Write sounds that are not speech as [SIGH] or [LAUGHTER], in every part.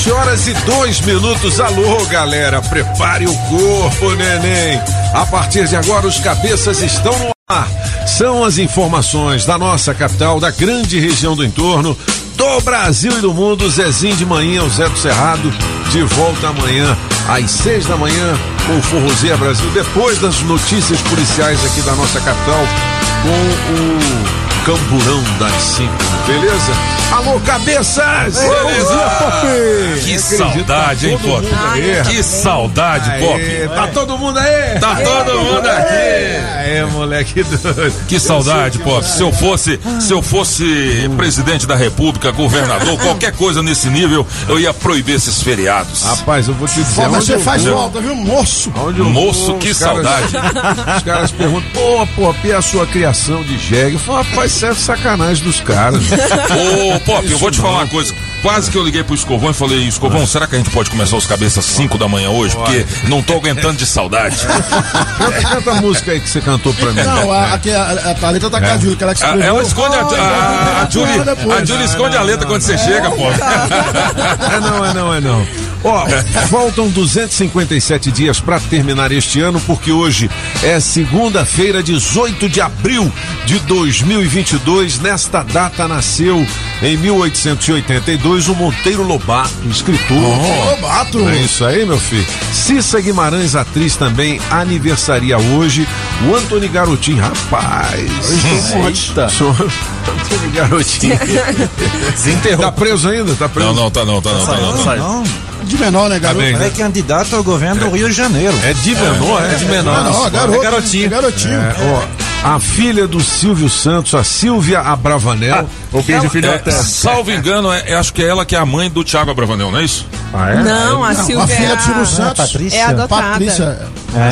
Sete horas e dois minutos. Alô, galera, prepare o corpo, neném. A partir de agora, os cabeças estão no ar. São as informações da nossa capital, da grande região do entorno, do Brasil e do mundo. Zezinho de manhã, o Zé do Cerrado, de volta amanhã, às seis da manhã, com o Forrozeia Brasil, depois das notícias policiais aqui da nossa capital, com o Camburão das cinco, beleza? Alô, cabeças! Beleza. Pop! Que Acredito, saudade, hein, tá Pop? Que saudade, Pop. Tá todo mundo aí? Tá todo mundo aqui. Aê, moleque doido. Que saudade, Pop. Se eu fosse, se eu fosse presidente da república, governador, [LAUGHS] qualquer coisa nesse nível, eu ia proibir esses feriados. Rapaz, eu vou te dizer. Mas você faz falta, viu, moço? Moço, vou, que saudade. [LAUGHS] Os caras perguntam, pô, Pop, e a sua criação de jegue? Eu falo, rapaz, isso é sacanagem dos caras. [LAUGHS] Ô, Pop, eu vou te falar uma coisa. Quase que eu liguei pro Escovão e falei, Escovão, será que a gente pode começar os cabeças 5 da manhã hoje? Porque não tô aguentando de saudade. [LAUGHS] Canta, canta a música aí que você cantou pra mim. Não, a, aqui a, a Thalita tá com a Júlia, que ela que A- escreveu. Ela esconde a, a, a, Julie, a Julie esconde a letra quando você chega, Pop. É não, é não, é não. Ó, faltam 257 dias para terminar este ano, porque hoje é segunda-feira, 18 de abril de 2022. Nesta data nasceu, em 1882, o Monteiro Lobato, escritor. Lobato. É isso aí, meu filho. Cissa Guimarães, atriz também, aniversaria hoje. O Antônio Garotinho, rapaz. Eita. Sou [LAUGHS] Antônio Garotinho. Tá preso ainda? Tá preso? Não, não, tá não, tá não, tá não. Tá não. Não, De menor, né, garoto? bem, é candidato ao governo do Rio de Janeiro. É de menor, é? de menor. Menor, garoto. É garotinho. É garotinho. É, ó, a filha do Silvio Santos, a Silvia Abravanel. O beijo Ela- filhota. É, salvo engano, é, é- acho que é ela que é a mãe do Thiago Abravanel, não é isso? Ah, é? Não, a Não, Silvia a filha do Silvio Não é Santos. Patrícia? é adotada. Patrícia.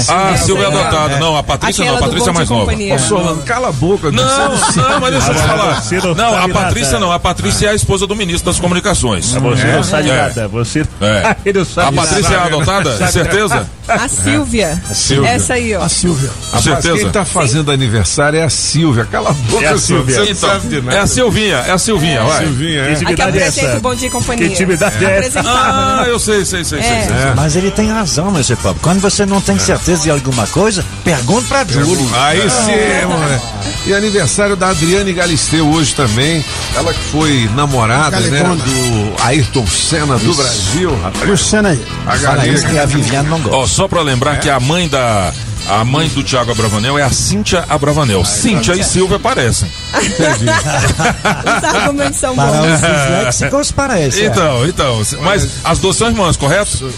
Ah, a Silvia é é a- adotada. Não, a Patrícia não, a Aquela Patrícia é mais nova. Companhia. Ô, Solano, cala a boca. Não, não, mas deixa eu te falar. Não Não, a Patrícia não, a Patrícia é a esposa do ministro das comunicações. Você não sabe É. nada. Você É. [LAUGHS] Ele não sabe A Patrícia é adotada? Certeza? A Silvia. Silvia. Essa aí, ó. A Silvia. Rapaz, certeza. quem tá fazendo aniversário é a Silvia. Cala a boca, É a Silvia. Silvia. Você não sabe de nada. é a Silvinha, é a Silvinha, vai. Silvinha, é. A que é o essa? Bom Dia e Companhia. Que intimidade é essa? Ah, eu sei, sei, sei, sei. É. sei. Mas ele tem razão, meu Pop. Quando você não tem certeza de alguma coisa, pergunta pra Júlio. Aí sim, moleque. E aniversário da Adriane Galisteu hoje também. Ela que foi namorada, né? Do Ayrton Senna do Brasil. Rapaz, Luciana aí. a Fala isso que a Viviane não gosta. Ó, só pra lembrar que a mãe da. A mãe do Thiago Abravanel é a Cíntia Abravanel. Cíntia e Silvia aparecem. Os argumentos são Para bons. os disléxicos parece. é. Então, então. Mas as duas são irmãs, correto?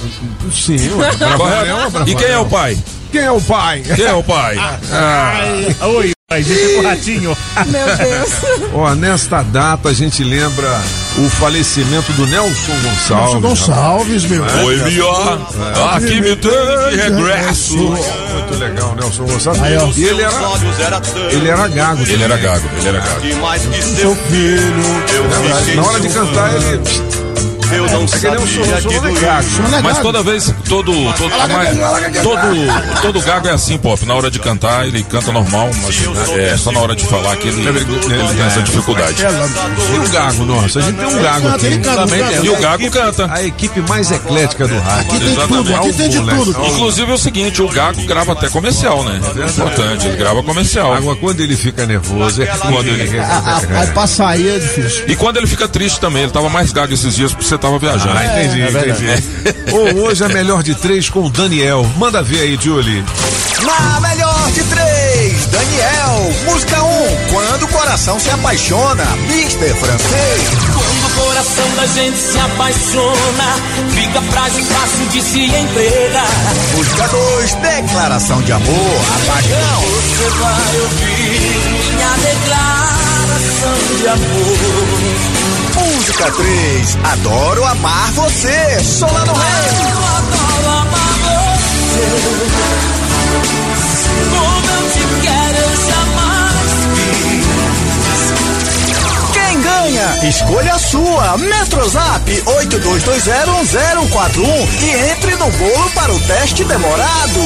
Sim, Correto? E quem é o pai? Quem é o pai? Quem é o pai? [LAUGHS] Oi, mas esse é o ratinho. Meu Deus. [LAUGHS] Ó, nesta data a gente lembra o falecimento do Nelson Gonçalves. Nelson Gonçalves, meu. Foi melhor. Aqui me tem de regresso. Muito legal, Nelson Gonçalves. Aí, ó. E ele era, ele era gago. Ele era gago, ele era gago. Seu filho. Na hora de cantar, ele. Eu não solo é gago. Mas toda vez, todo, todo, mas todo, todo gago é assim, Pop. Na hora de cantar, ele canta normal, mas é só na hora de falar que ele, ele tem essa dificuldade. E o gago, nossa, a gente tem um gago aqui. E o gago canta. A equipe mais eclética do rádio. Aqui tem tudo, aqui tem de tudo. Inclusive é o seguinte, o Gago grava até comercial, né? É importante, ele grava comercial. Água, quando ele fica nervoso, é Quando ele- Aí pra sair é difícil. E quando ele fica triste também, ele tava mais gago esses dias, pra você tava viajando. Ah, entendi, entendi. [LAUGHS] Ou hoje a melhor de três com o Daniel. Manda ver aí, Julie. Na melhor de três, Daniel. Música 1, um, quando o coração se apaixona. Mister Francês. Quando o coração da gente se apaixona, fica frágil, fácil de se entregar. Música 2, declaração de amor. Apagão. Você vai ouvir minha declaração de amor. Música 3, adoro amar você. Solano Reis. Eu adoro amar você. Como eu te quero, eu jamais fiz. Quem ganha? Escolha a sua. Metrozap 82201041 e entre no bolo para o teste demorado.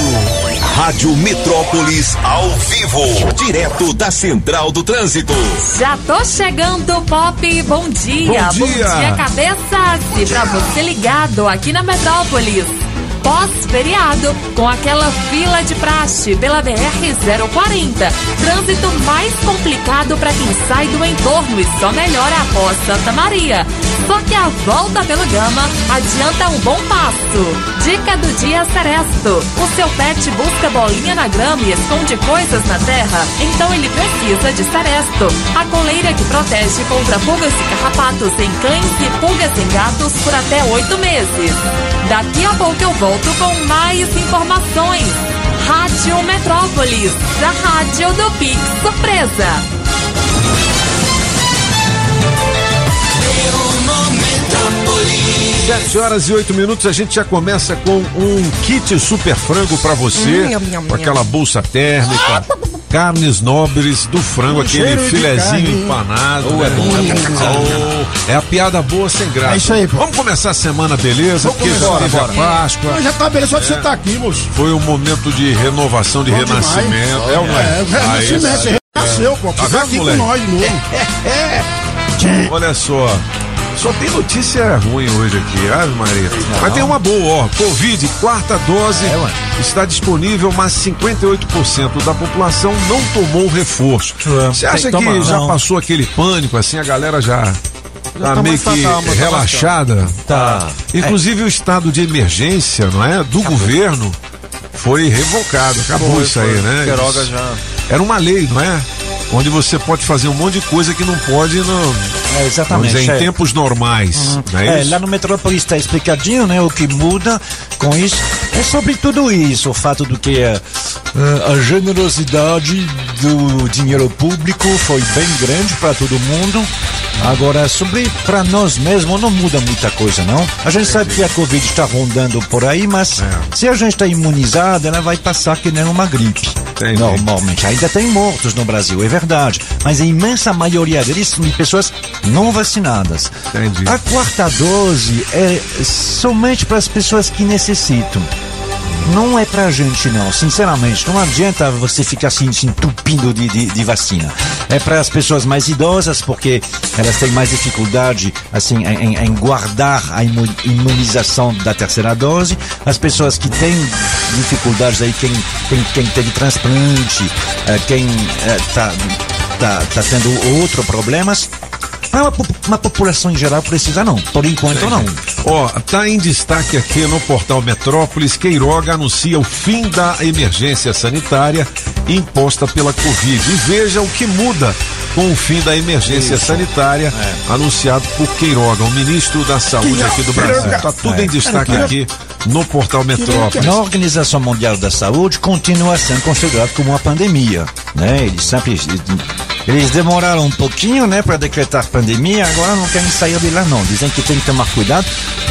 Rádio Metrópolis ao vivo, direto da Central do Trânsito. Já tô chegando, Pop. Bom dia. Bom dia. cabeças. E pra você ligado aqui na Metrópolis. Pós-feriado, com aquela fila de praxe pela BR-040. Trânsito mais complicado para quem sai do entorno e só melhora após Santa Maria. Só que a volta pelo Gama adianta um bom passo. Dica do dia Seresto. O seu pet busca bolinha na grama e esconde coisas na terra? Então ele precisa de Seresto. A coleira que protege contra pulgas e carrapatos em cães e pulgas em gatos por até oito meses. Daqui a pouco eu volto com mais informações. Rádio Metrópolis, a rádio do Pix Surpresa. Sete horas e oito minutos, a gente já começa com um kit super frango pra você, com aquela bolsa térmica, carnes nobres do frango, aquele cheiro de filezinho empanado. Oh, né? é bom, Oh, é a piada boa sem graça. É isso aí, pô. Vamos começar a semana, beleza? Vamos Porque começar, teve a. Páscoa. Já tá beleza só de você estar aqui, moço. Foi um momento de renovação, de Bom renascimento. demais. É ou não é? É, renascimento, você renasceu, pô. Tá vendo, tá aqui moleque? com nós de novo. [LAUGHS] Olha só. Só tem notícia ruim hoje aqui, Ave Maria. Mas tem uma boa, ó. Covid, quarta dose, está disponível, mas 58% da população não tomou o reforço. Você acha que tomar. já Não. passou aquele pânico, assim, a galera já. Tá tá meio que calma, tá relaxada. Tá. Inclusive o estado de emergência, não é? Do governo foi revocado. Acabou isso aí, né? Queiroga já. Era uma lei, não é? Onde você pode fazer um monte de coisa que não pode no, É, exatamente. dizer, em é. tempos normais. Não é, É, isso? lá no Metrópolis está explicadinho, né? O que muda com isso é sobre tudo isso, o fato do que eh, a generosidade do dinheiro público foi bem grande para todo mundo. Agora, sobre para nós mesmos não muda muita coisa, não. A gente sabe que a Covid está rondando por aí, mas É. se a gente está imunizado, ela vai passar que nem uma gripe. Entendi. Normalmente. Ainda tem mortos no Brasil, é verdade. Mas a imensa maioria deles são de pessoas não vacinadas. Entendi. A quarta dose é somente para as pessoas que necessitam. Não é pra gente, não. Sinceramente, não adianta você ficar assim, se entupindo de, de, de vacina. É para as pessoas mais idosas, porque elas têm mais dificuldade, assim, em, em- guardar a imu- imunização da terceira dose. As pessoas que têm dificuldades aí, quem, quem, quem teve transplante, eh, quem está tá, tá tendo outros problemas. Mas uma, uma população em geral precisa não. Por enquanto não. Ó, tá em destaque aqui no portal Metrópolis, Queiroga anuncia o fim da emergência sanitária imposta pela Covid. E veja o que muda com o fim da emergência sanitária anunciado por Queiroga, o ministro da Saúde aqui do Brasil. Tá tudo em destaque aqui no portal Metrópolis. Na Organização Mundial da Saúde continua sendo considerado como uma pandemia, né? Eles sempre eles demoraram um pouquinho, né, para decretar pandemia, agora não querem sair de lá não. Dizem que tem que tomar cuidado.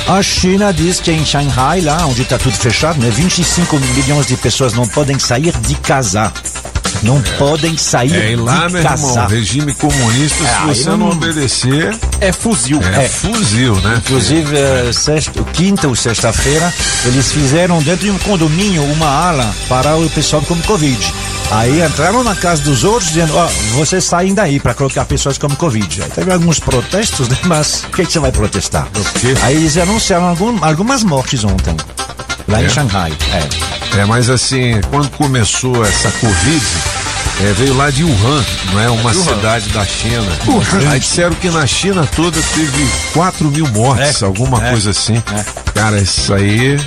A China diz que em Shanghai, lá onde está tudo fechado, né, 25 milhões de pessoas não podem sair de casa. Não podem sair É, e lá, de meu casa. irmão, regime comunista, É, se você não- não obedecer, É fuzil. é, É. fuzil, né? Inclusive, eh, sexta, quinta ou sexta-feira, eles fizeram dentro de um condomínio uma ala para o pessoal com Covid. Aí entraram na casa dos outros dizendo, ó, vocês saem daí para colocar pessoas com Covid. Aí teve alguns protestos, né? [LAUGHS] Mas o que, que você vai protestar? quê? Aí eles anunciaram algum- algumas mortes ontem, lá É? em Xangai. É. É, mas assim, quando começou essa Covid, É, veio lá de Wuhan, não é? Uma cidade da China. Aí disseram que na China toda teve 4 mil mortes, É, alguma é, coisa assim. é. Cara, isso aí.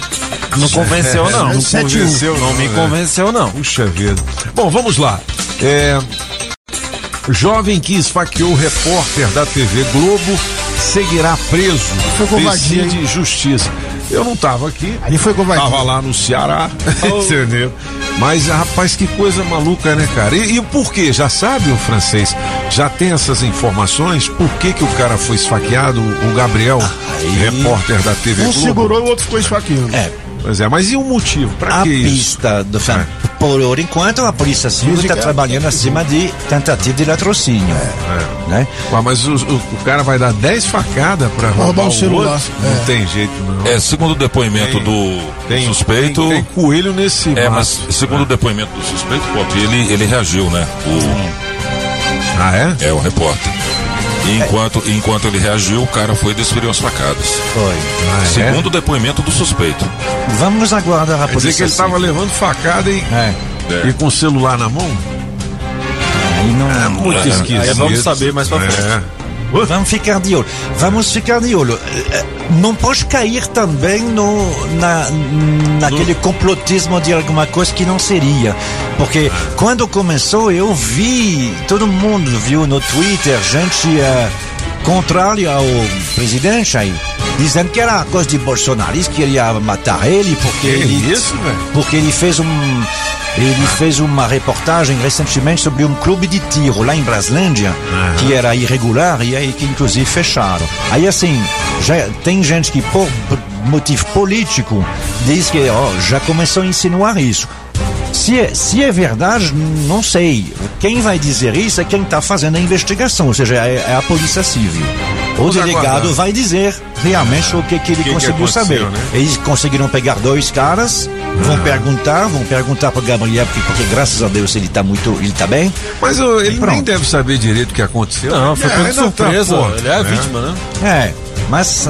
Não convenceu, não. Não Sete, um. convenceu, Não me convenceu, não. Puxa vida. Bom, vamos lá. É, jovem que esfaqueou o repórter da TV Globo seguirá preso. Foi covardia, Decide justiça. Eu não tava aqui. Ali foi covardia. Tava lá no Ceará, [LAUGHS] [LAUGHS] entendeu? Mas, rapaz, que coisa maluca, né, cara? E, e por quê? Já sabe o francês? Já tem essas informações? Por que que o cara foi esfaqueado, o Gabriel, repórter da TV Um Globo? segurou e o outro ficou esfaqueando. É, Pois é, mas e o motivo? Pra a que isso? pista do fã. Por enquanto, a Polícia Civil está é- trabalhando acima de tentativa de latrocínio. Né? Ué, mas o, o- o cara vai dar 10 facadas pra roubar, roubar um o celular. outro? É. Não tem jeito, não. É, segundo o depoimento Tem- do Tem, suspeito. Tem, tem coelho nesse É, mas segundo o depoimento do suspeito, Pop, ele, ele reagiu, né? Ah, é? O, é o repórter. E enquanto, enquanto ele reagiu, o cara foi e desferiu as facadas. Foi. Ah, é? Segundo o depoimento do suspeito. Vamos aguardar a Quer dizer que Polícia ele tava Civil. levando facada e, É. e com o celular na mão? Aí não, É muito É, esquisito. aí vamos saber mais pra frente. É. Vamos ficar de olho. Vamos ficar de olho. Eh, Não pode cair também no, na, naquele complotismo de alguma coisa que não seria. Porque quando começou, eu vi, todo mundo viu no Twitter, gente eh, contrária ao presidente aí, dizendo que era coisa de bolsonaristas, que queria matar ele, porque Que ele, isso, porque ele fez um ele fez uma reportagem recentemente sobre um clube de tiro lá em Braslândia que era irregular e aí que inclusive fecharam. Aí assim, já tem gente que por motivo político diz que ó, já começou a insinuar isso. Se é, se é verdade, não sei. Quem vai dizer isso é quem está fazendo a investigação, ou seja, é, é a Polícia Civil. O Vamos delegado aguardar. vai dizer realmente o que, que ele que conseguiu aconteceu, saber. né? Eles conseguiram pegar dois caras, vão perguntar, vão perguntar para Gabriel, porque, porque graças a Deus ele tá muito, ele tá bem. Mas ele nem deve saber direito o que aconteceu. Não, foi É, tá, surpresa. pô, ele é a né? vítima, né? É, mas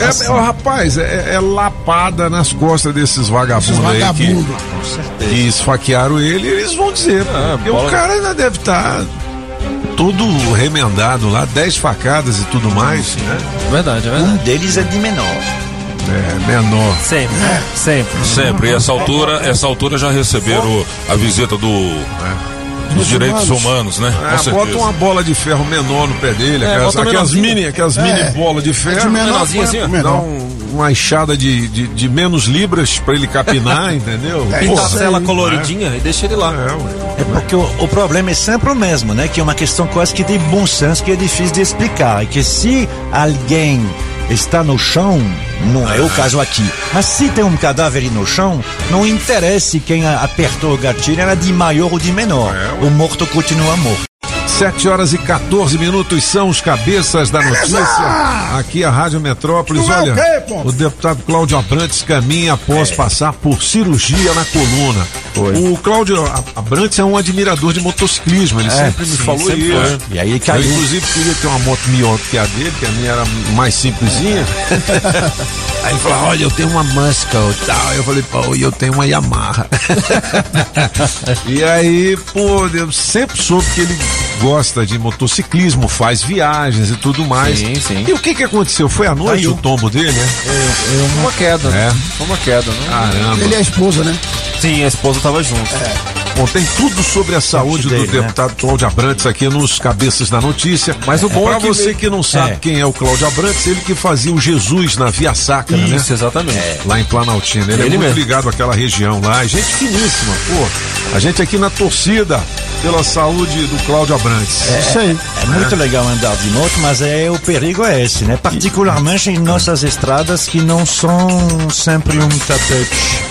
É, é, ô, rapaz, é, é lapada nas costas desses vagabundos aí que, vagabundos. que esfaquearam ele, eles vão dizer. Ah, porque bola- o cara ainda deve estar todo remendado lá, 10 facadas e tudo mais, né? Verdade, é um verdade. deles é de menor. É, menor. Sempre, sempre. Sempre. E essa altura, essa altura já receberam a visita do. Dos direitos humanos, né? É, Com certeza. bota uma bola de ferro menor no pé dele, aquelas, bota aquelas menorzinha. mini, aquelas É. mini bolas de ferro. De menor, menorzinha assim. Dá um- uma enxada de, de, de menos libras pra ele capinar, [LAUGHS] entendeu? É, Pinta a isso cela aí. coloridinha e deixa ele lá. É. É porque o, o problema é sempre o mesmo, né? Que é uma questão quase que de bom senso que é difícil de explicar. É que se alguém está no chão, não é o caso aqui, mas se tem um cadáver no chão, não interessa quem apertou o gatilho era de maior ou de menor. É, o morto continua morto. 7 horas e 14 minutos são os cabeças da notícia. Aqui a Rádio Metrópolis. É o Olha, o deputado Cláudio Abrantes caminha após passar por cirurgia na coluna. O Cláudio Abrantes é um admirador de motociclismo, ele sempre me sim, falou sempre isso. foi. E aí ele Eu, caiu. inclusive, queria ter uma moto melhor que a dele, que a minha era mais simplesinha. [LAUGHS] Aí ele falou: Olha, eu tenho uma Muscle e tal. Eu falei: Pô, e eu tenho uma Yamaha. [LAUGHS] e aí, pô, eu sempre soube que ele gosta de motociclismo, faz viagens e tudo mais. Sim, sim. E o que que aconteceu? Foi à noite Caiu. o tombo dele, né? Foi uma queda. É. Foi uma queda, né? Caramba. Ele é a esposa, né? Sim, a esposa tava junto. Bom, tem tudo sobre a saúde dele, do né? deputado Cláudio Abrantes aqui nos Cabeças da Notícia. Mas o bom pra é que você que não sabe É. quem é o Cláudio Abrantes, ele que fazia o Jesus na Via Sacra, né? Isso, exatamente. Lá em Planaltina. Ele, é Ele muito mesmo. ligado àquela região lá. Gente finíssima, pô. A gente aqui na torcida pela saúde do Cláudio Abrantes. Isso aí. É muito legal andar de moto, mas é, o perigo é esse, né? Particularmente em nossas estradas que não são sempre um tapete.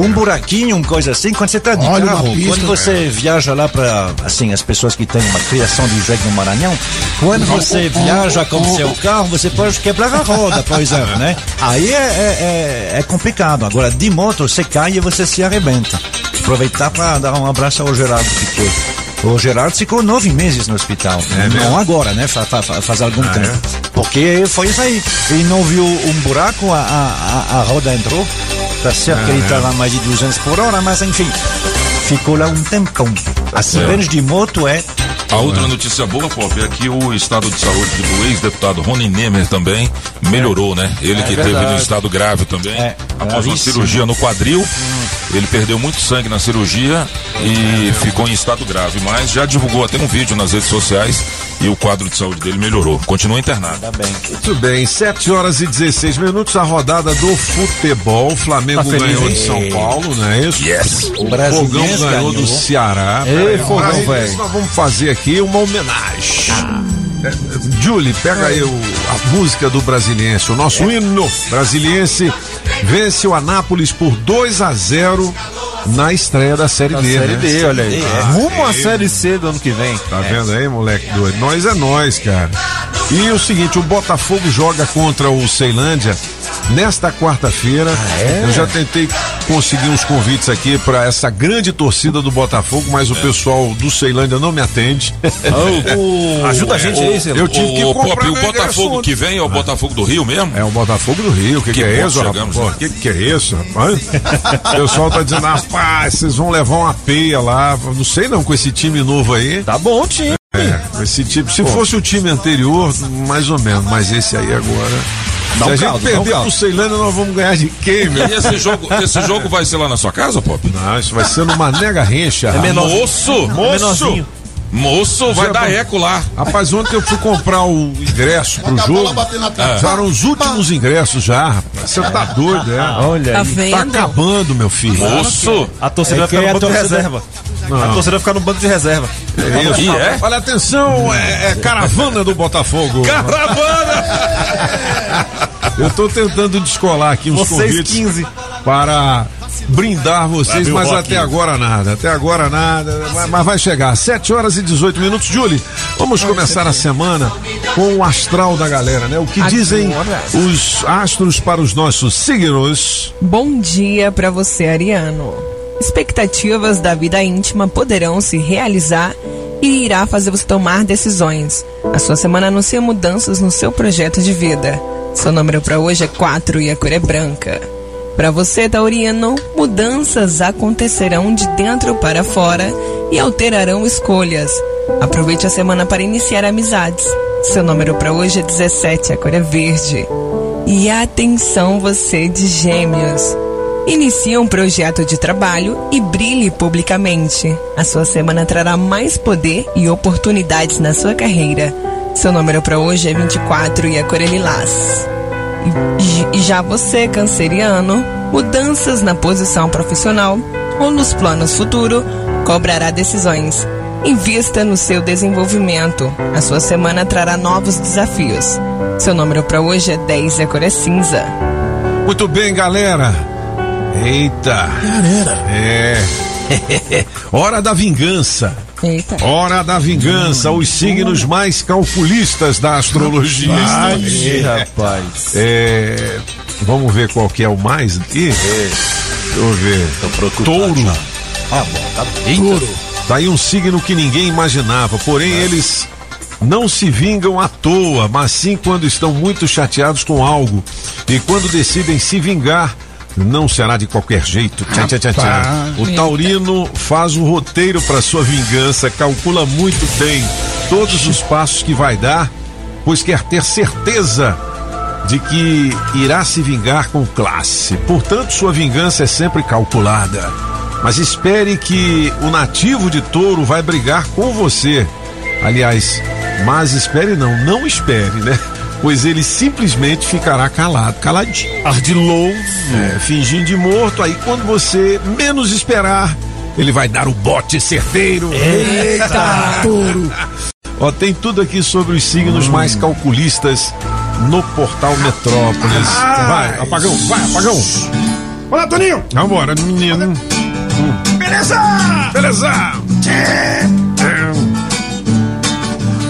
Um buraquinho, uma coisa assim, quando você está de Olha carro, pista. quando você viaja lá para, assim, as pessoas que têm uma criação de jegue no Maranhão, quando você viaja com seu carro, você pode quebrar a roda, por exemplo, né? Aí é, é, é- é complicado. Agora, de moto, você cai e você se arrebenta. Aproveitar para dar um abraço ao Geraldo Piquet. O Gerardo ficou nove meses no hospital. não agora, né? Fa- fa- fa- Faz, algum tempo. Porque foi isso aí. Ele não viu um buraco, a, a, a- roda entrou. Tá certo que ele estava a mais de 200 por hora, mas enfim, ficou lá um tempão. Acidentes de moto é. A outra notícia boa, Pop, é que o estado de saúde do ex-deputado Rony Nemer também melhorou, né? Ele É que teve verdade. no estado grave também, É, após uma cirurgia no quadril. Ele perdeu muito sangue na cirurgia e ficou em estado grave, mas já divulgou até um vídeo nas redes sociais e o quadro de saúde dele melhorou. Continua internado. Tá bem. Muito bem, 7 horas e 16 minutos, a rodada do futebol. O Flamengo Tá ganhou de São Paulo, não é isso? Yes! O Fogão ganhou ganhou. do Ceará. Ei, Fogão, velho. Nós vamos fazer aqui uma homenagem. É, Julie, pega aí o- a música do Brasiliense. O nosso hino brasiliense vence o Anápolis por 2 a 0 na estreia da Série Na B. Série né? D, olha aí. Rumo à Série C do ano que vem. Tá vendo aí, moleque doido? Nós é nós, cara. E o seguinte, o Botafogo joga contra o Ceilândia nesta quarta-feira. Eu já tentei conseguir uns convites aqui para essa grande torcida do Botafogo, mas o pessoal do Ceilândia não me atende. [LAUGHS] Ajuda a gente aí, Zé. Eu tive que o, comprar Pop, o Botafogo que vem é o Botafogo do Rio mesmo? É o Botafogo do Rio, o que, que, Que é isso, rapaz? O que, que é isso, rapaz? o pessoal tá dizendo, rapaz, vocês vão levar uma peia lá. Não sei não, com esse time novo aí. Tá bom, time. É, esse tipo, se fosse o time anterior, mais ou menos, mas esse aí agora. Dá se um a gente caldo, um perder caldo. pro Ceilândia, nós vamos ganhar de quem, meu? E esse jogo, esse jogo vai ser lá na sua casa, Pop? Não, isso vai ser numa nega rencha. É menor. Moço! Moço! menorzinho. Moço, vai Já dar eco lá. Rapaz, ontem eu fui comprar o ingresso pro jogo. Já eram os últimos ingressos já, rapaz. Você tá doido, é? Olha Tá aí. vendo? Tá acabando, meu filho. Moço! A torcida É vai ficar no a banco de reserva. A torcida vai ficar no banco de reserva. É isso. E é? Olha, atenção, é, é caravana do Botafogo. Eu tô tentando descolar aqui uns Vocês convites 15. Para brindar vocês, mas rock. até agora nada. Até agora nada, mas- vai chegar. 7 horas e 18 minutos. Julie, vamos começar a semana com o astral da galera, né? O que dizem os astros para os nossos signos. Bom dia pra você, Ariano. Expectativas da vida íntima poderão se realizar e irá fazer você tomar decisões. A sua semana anuncia mudanças no seu projeto de vida. Seu número para hoje é 4 e a cor é branca. Para você, Taurino, mudanças acontecerão de dentro para fora e alterarão escolhas. Aproveite a semana para iniciar amizades. Seu número para hoje é 17, a cor é verde. E atenção você de gêmeos. Inicie um projeto de trabalho e brilhe publicamente. A sua semana trará mais poder e oportunidades na sua carreira. Seu número para hoje é 24 e a cor é lilás. E, já você, canceriano, mudanças na posição profissional ou nos planos futuro cobrará decisões. Invista no seu desenvolvimento. A sua semana trará novos desafios. Seu número para hoje é 10 e a cor é cinza. Muito bem, galera. Eita. É. [LAUGHS] Hora da vingança. Eita. Hora da vingança, os signos mais calculistas da astrologia. Ih, rapaz. É, vamos ver qual que é o mais aqui. Deixa eu ver. Touro. Ah, bom, tá bom. Tá aí um signo que ninguém imaginava, porém eles não se vingam à toa, mas sim quando estão muito chateados com algo. E quando decidem se vingar, não será de qualquer jeito. Tchá, tchá, tchá, tchá. O taurino faz o roteiro para sua vingança, calcula muito bem todos os passos que vai dar, pois quer ter certeza de que irá se vingar com classe. Portanto, sua vingança é sempre calculada. Mas espere que o nativo de touro vai brigar com você. Aliás, mas espere não, não espere, né? Pois ele simplesmente ficará calado, caladinho. Ardiloso. É, fingindo de morto, aí quando você menos esperar, ele vai dar o bote certeiro. Eita, touro. Ó, tem tudo aqui sobre os signos mais calculistas no portal Metrópolis. Vai, apagão, vai, apagão. Olá, Toninho. Vambora, menino. Beleza? Beleza!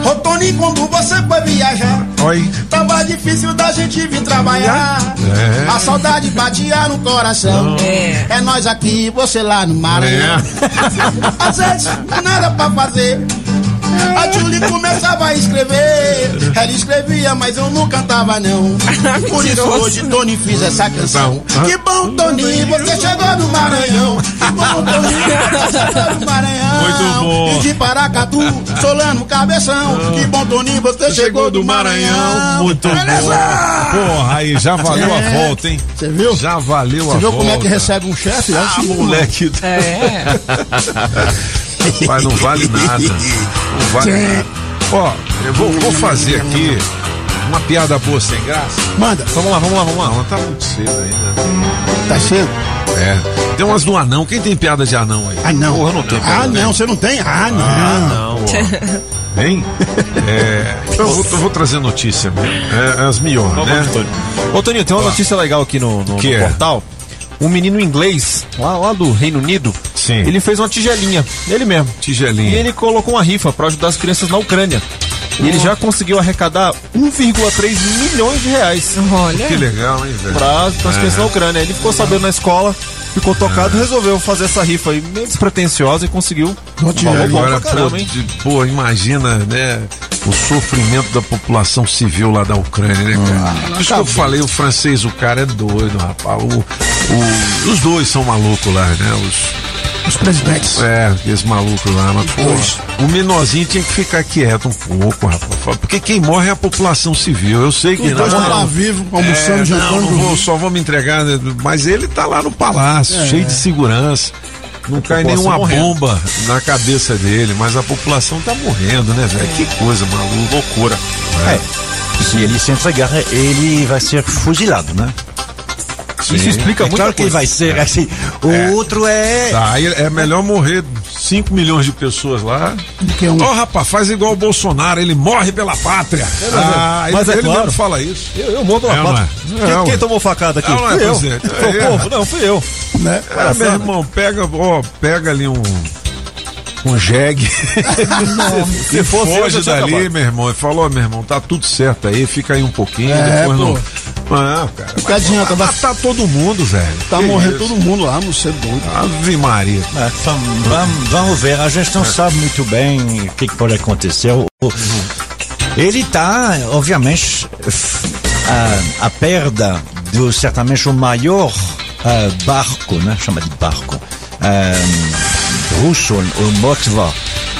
Ô, Toninho, quando você foi viajar, Oi. tava difícil da gente vir trabalhar. É. A saudade batia no coração. É. É nós aqui, você lá no Maranhão. É. Às vezes, nada pra fazer. A Julie começava a escrever. Ela escrevia, mas eu não cantava, não. [LAUGHS] Por isso hoje Tony fiz essa canção. Então, Que bom, Tony, você chegou no Maranhão. Que bom, Tony, você chegou no Maranhão. Muito bom. E de Paracatu, solando cabeção. Que bom, Tony, você chegou do Maranhão. Muito Beleza? bom. Porra, aí já valeu a volta, hein? Você viu? Já valeu a Você viu volta. como é que recebe um chefe? É Ah, moleque. É. [LAUGHS] Mas não vale nada. [LAUGHS] Não vale nada. Ó, eu vou, vou fazer aqui uma piada boa sem graça. Manda. Vamos lá, vamos lá, vamos lá. Não, tá muito cedo ainda. Tá cedo? É. Tem umas do anão. Quem tem piada de anão aí? Ah, não. Porra, eu não tenho Ah, não, você não tem? Ah, não. Não, ó. [LAUGHS] Hein? É. Eu vou, eu vou trazer notícia mesmo. É, as melhores, né? Ô, Toninho, tem uma notícia legal aqui no, no, Que no é? Um menino inglês, lá, lá do Reino Unido, Sim. ele fez uma tigelinha, ele mesmo. E Tigelinha. ele colocou uma rifa para ajudar as crianças na Ucrânia. E ele já conseguiu arrecadar 1,3 milhões de reais Olha. Que legal, hein, velho? para as crianças na Ucrânia. Ele ficou sabendo na escola, ficou tocado, resolveu fazer essa rifa aí, meio despretensiosa e conseguiu. Bom Agora, pra caramba, hein? pô, de- pô, imagina, né? O sofrimento da população civil lá da Ucrânia, né, cara? Por isso que eu falei, o francês, o cara é doido, rapaz. O, o- os dois são malucos lá, né? Os, Os presidentes. é, esse maluco lá, mas, pô, o menorzinho tinha que ficar quieto um pouco, rapaz. Porque quem morre é a população civil. Eu sei que dois estão lá vivo, almoçando, é, jantando. não, não vou, só vou me entregar, né? mas ele tá lá no palácio, É. cheio de segurança. Não cai nenhuma morrendo. bomba na cabeça dele, mas a população tá morrendo, né, velho? Que coisa maluca. Loucura. É. Se ele se entregar, ele vai ser fuzilado, né? Isso explica É muita claro que ele vai ser assim. O outro é. Tá, aí é melhor morrer 5 milhões de pessoas lá. que Ó, um- rapaz, faz igual o Bolsonaro, ele morre pela pátria. ah, mas ele, é ele claro. mesmo fala isso. Eu, eu morro pela É, não pata. é? Quem, É, quem tomou facada aqui? É, não é, fui eu. presidente? Foi o É. povo? Não, fui eu. Né? Meu irmão, pega, ó, pega ali um. Um jegue. [LAUGHS] Se fosse foge tinha dali, acabado. meu irmão. Ele falou, meu irmão, tá tudo certo aí, fica aí um pouquinho, É, depois pô. não. Ah, cara. que adianta, vai- matar todo mundo, velho. Tá Que morrendo isso? todo mundo lá, não ser doido. Ave Maria. É, vamos, vamos- vamos ver, a gente não sabe muito bem o que, que pode acontecer. O- o- Ele está, obviamente, a, a perda do certamente o maior ah, barco, né? chama de barco, ah, russo, o Moskva.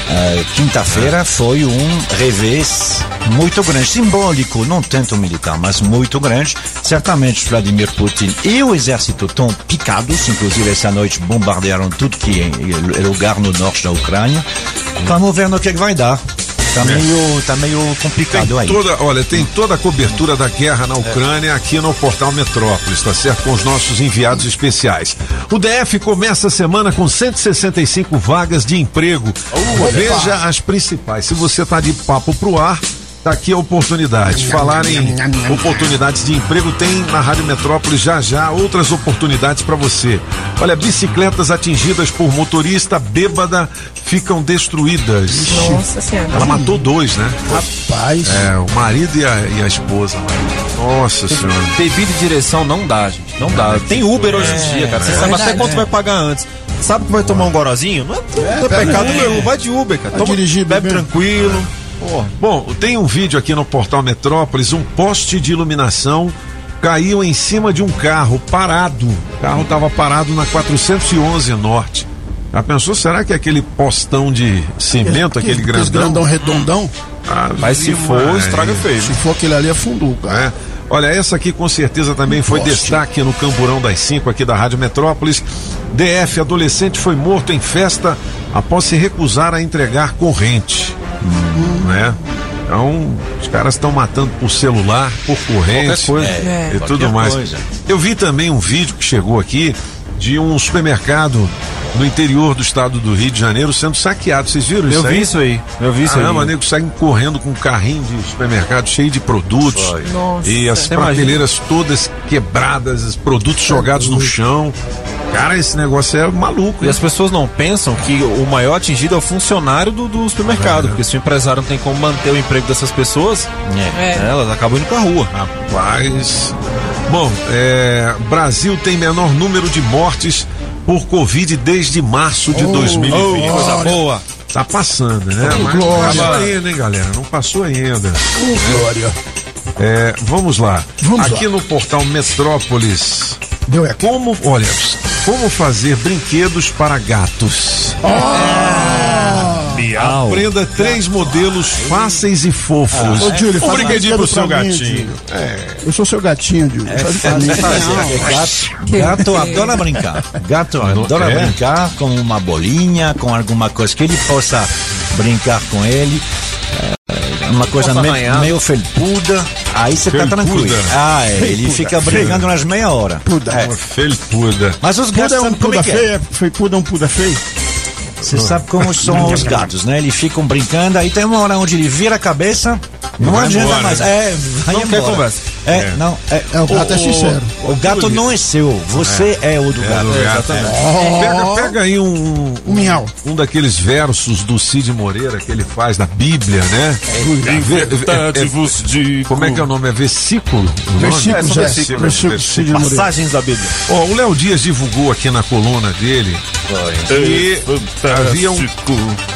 Ah, Quinta-feira foi um revés muito grande, simbólico, não tanto militar, mas muito grande. Certamente Vladimir Putin e o exército estão picados, inclusive essa noite bombardearam tudo que é é lugar no norte da Ucrânia. Vamos ver no que, que vai dar. Tá meio, tá meio complicado Tem aí. toda, olha, tem toda a cobertura da guerra na Ucrânia aqui no portal Metrópolis, tá certo? Com os nossos enviados especiais. O DF começa a semana com 165 vagas de emprego. Veja as principais. Se você tá de papo pro ar, tá aqui a oportunidade. Falar em oportunidades de emprego, tem na Rádio Metrópolis já já outras oportunidades para você. Olha, bicicletas atingidas por motorista bêbada ficam destruídas. Nossa senhora. Ela matou dois, né? Rapaz. É, o marido e a, e a esposa. Nossa senhora. Bebida e direção não dá, gente. Não dá. Tem Uber hoje em dia, cara. Você sabe até quanto é. vai pagar antes. Sabe que vai tomar um gorozinho? Não é, não é pecado nenhum. Vai de Uber, cara. Vai dirigir bebe bebendo. tranquilo. Bom, tem um vídeo aqui no portal Metrópolis, um poste de iluminação caiu em cima de um carro parado. O carro estava parado na 411 Norte. Já pensou, será que é aquele postão de cimento, aquele Aqueles grandão? grandão redondão. Mas se for, estraga feio. Se for aquele ali, é fundu, cara. É. Olha, essa aqui com certeza também foi Poste. destaque no Camburão das 5 aqui da Rádio Metrópolis. DF, adolescente foi morto em festa após se recusar a entregar corrente. Né? Então, os caras estão matando por celular, por corrente coisa. É. e tudo mais. coisa. Eu vi também um vídeo que chegou aqui de um supermercado no interior do estado do Rio de Janeiro sendo saqueado. Vocês viram isso Eu aí? vi isso aí. Eu vi isso Caramba, aí. nego saem correndo com um carrinho de supermercado cheio de produtos. Nossa. E as prateleiras todas quebradas, os produtos jogados no chão. Cara, esse negócio é maluco. E hein? as pessoas não pensam que o maior atingido é o funcionário do, do supermercado, porque se o empresário não tem como manter o emprego dessas pessoas, É. né, elas acabam indo pra rua. Rapaz. Bom, é, Brasil tem menor número de mortes por Covid desde março de 2020. coisa boa. Tá passando, né? Oh, Mas glória. não passou ainda, hein, galera? Não passou ainda. Oh, glória. É, vamos lá. Vamos Aqui no portal Metrópolis. Deu é Como, olha, como fazer brinquedos para gatos? Aprenda três modelos fáceis e fofos. Ah, Ô, Júlio, um faz brinquedinho pro seu gatinho. Júlio. Eu sou seu gatinho, Júlio. Pra mim. Gato, gato adora brincar. Gato adora É? brincar com uma bolinha, com alguma coisa que ele possa brincar com ele. É, uma coisa me- meio felpuda. Aí você tá Felpuda. tranquilo. Ah, é, ele Felpuda. fica brincando nas meia hora. É. Uma felpuda. Mas os Puda gatos é um puda é que é. feio, puda um puda feio. Você sabe como são os gatos, né? Eles ficam brincando, aí tem uma hora onde ele vira a cabeça, não Vai adianta embora, mais. É, vai Não quer embora. conversa. É, É. não. É, É, o gato é sincero. O gato não é seu, você é, o do É, gato. do gato. Pega, pega aí um, Um miau. um daqueles versos do Cid Moreira que ele faz da Bíblia, né? É- é-. Como é que é o nome? É versículo? O nome? Versículo, É, versículos, Versículo versículos. Moreira. Passagens da Bíblia. Ó, o Léo Dias divulgou aqui na coluna dele que havia um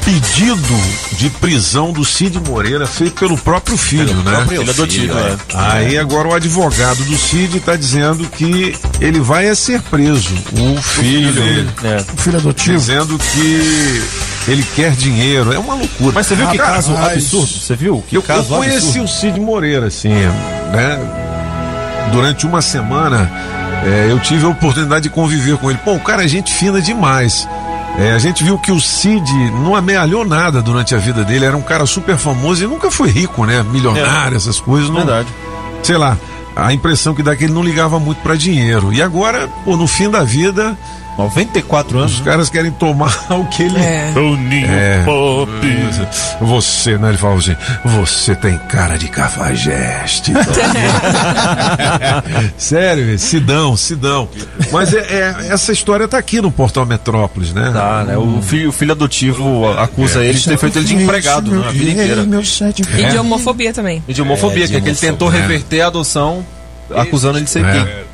pedido de prisão do Cid Moreira feito pelo próprio filho, né? próprio adotivo, filho, é. Aí agora o advogado do Cid está dizendo que ele vai ser preso, o filho dele, É. O filho adotivo. dizendo que ele quer dinheiro. É uma loucura. Mas você viu que Rapaz, caso absurdo? Você viu? Que eu, eu caso conheci absurdo. o Cid Moreira, assim, né? Durante uma semana é, eu tive a oportunidade de conviver com ele. Pô, o cara é gente fina demais. É, a gente viu que o Cid não amealhou nada durante a vida dele, era um cara super famoso e nunca foi rico, né? Milionário, essas coisas. Não, Verdade. sei lá, a impressão que dá é que ele não ligava muito pra dinheiro. E agora, pô, no fim da vida, 94 anos. os caras querem tomar [LAUGHS] o que ele É. Toninho É. Pop. Você, né? Ele falava assim: Você tem cara de cafajeste. [LAUGHS] Sério, Sidão, Sidão. Mas é, é- essa história tá aqui no Portal Metrópolis, né? Tá, né? O filho, o filho adotivo acusa ele de ter feito ele de empregado né, a vida inteira. E de homofobia também. E de homofobia, É, de que é que ele tentou reverter a adoção, acusando ele de ser gay.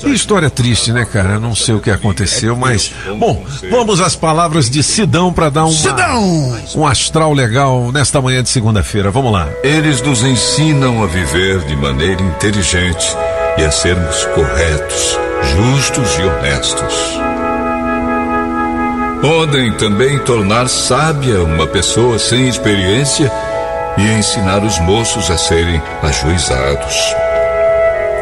Que história triste, né, cara? Não sei o que aconteceu, mas. Bom, vamos às palavras de Sidão para dar uma, Sidão! um astral legal nesta manhã de segunda-feira. Vamos lá. Eles nos ensinam a viver de maneira inteligente e a sermos corretos, justos e honestos. Podem também tornar sábia uma pessoa sem experiência e ensinar os moços a serem ajuizados.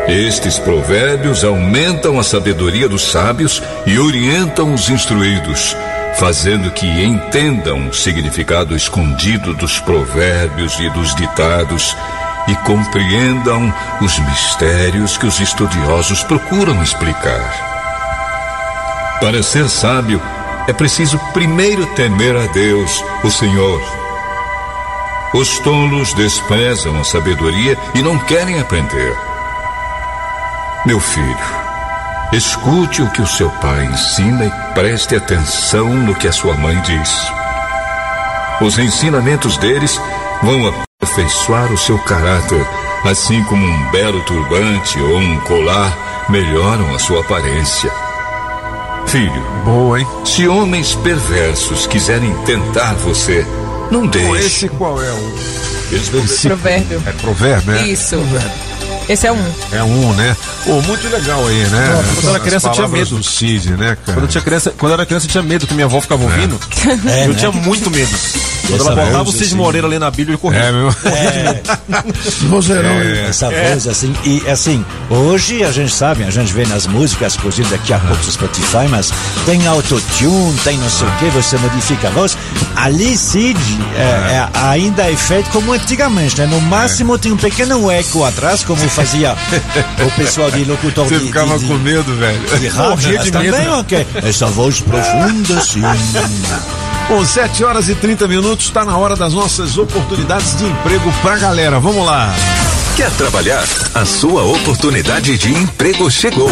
Estes provérbios aumentam a sabedoria dos sábios e orientam os instruídos, fazendo que entendam o significado escondido dos provérbios e dos ditados e compreendam os mistérios que os estudiosos procuram explicar. Para ser sábio, é preciso primeiro temer a Deus, o Senhor. Os tolos desprezam a sabedoria e não querem aprender. Meu filho, escute o que o seu pai ensina e preste atenção no que a sua mãe diz. Os ensinamentos deles vão aperfeiçoar o seu caráter, assim como um belo turbante ou um colar melhoram a sua aparência. Filho, Boa, hein? se homens perversos quiserem tentar você, não Bom, deixe. esse qual é o. Eles vão Provérbio. É provérbio, né? Isso. Esse é um. É um, né? Pô, muito legal aí, né? Quando eu era criança, eu tinha medo. do Cid, né, cara? Quando eu, tinha criança, quando eu era criança, eu tinha medo que minha avó ficava ouvindo. É, eu né? tinha muito medo. Quando ela Essa botava o Cid assim. Moreira ali na Bíblia, eu corria. É, meu. Vozeirão [LAUGHS] É. aí. Essa voz assim, e assim, hoje a gente sabe, a gente vê nas músicas, inclusive daqui a pouco no Spotify, mas tem autotune, tem não sei o que, você modifica a voz. Ali, Cid, é, é, ainda é feito como antigamente, né? No máximo tem um pequeno eco atrás, como fazia o pessoal de locutor Você de, ficava de, com medo, velho. de rádio, Morria de também, medo. ok. Essa voz profunda, sim. Bom, 7 horas e 30 minutos, está na hora das nossas oportunidades de emprego pra galera. Vamos lá. Quer trabalhar? A sua oportunidade de emprego chegou.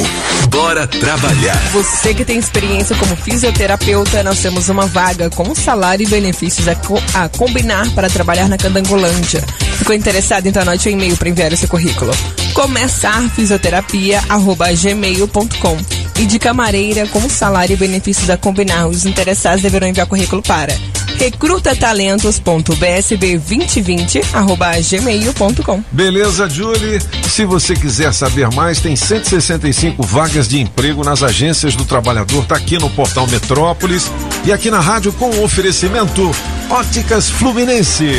Bora trabalhar. Você que tem experiência como fisioterapeuta, nós temos uma vaga com salário e benefícios a, co- a combinar para trabalhar na Candangolândia. Ficou interessado? Então anote o e-mail para enviar o seu currículo. começarfisioterapia.gmail.com e de camareira com salário e benefícios a combinar. Os interessados deverão enviar currículo para recrutatalentos.bsb2020@gmail.com. Beleza, Julie? Se você quiser saber mais, tem 165 vagas de emprego nas agências do trabalhador, tá aqui no portal Metrópolis e aqui na rádio com oferecimento Óticas Fluminense.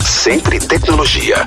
sempre tecnologia.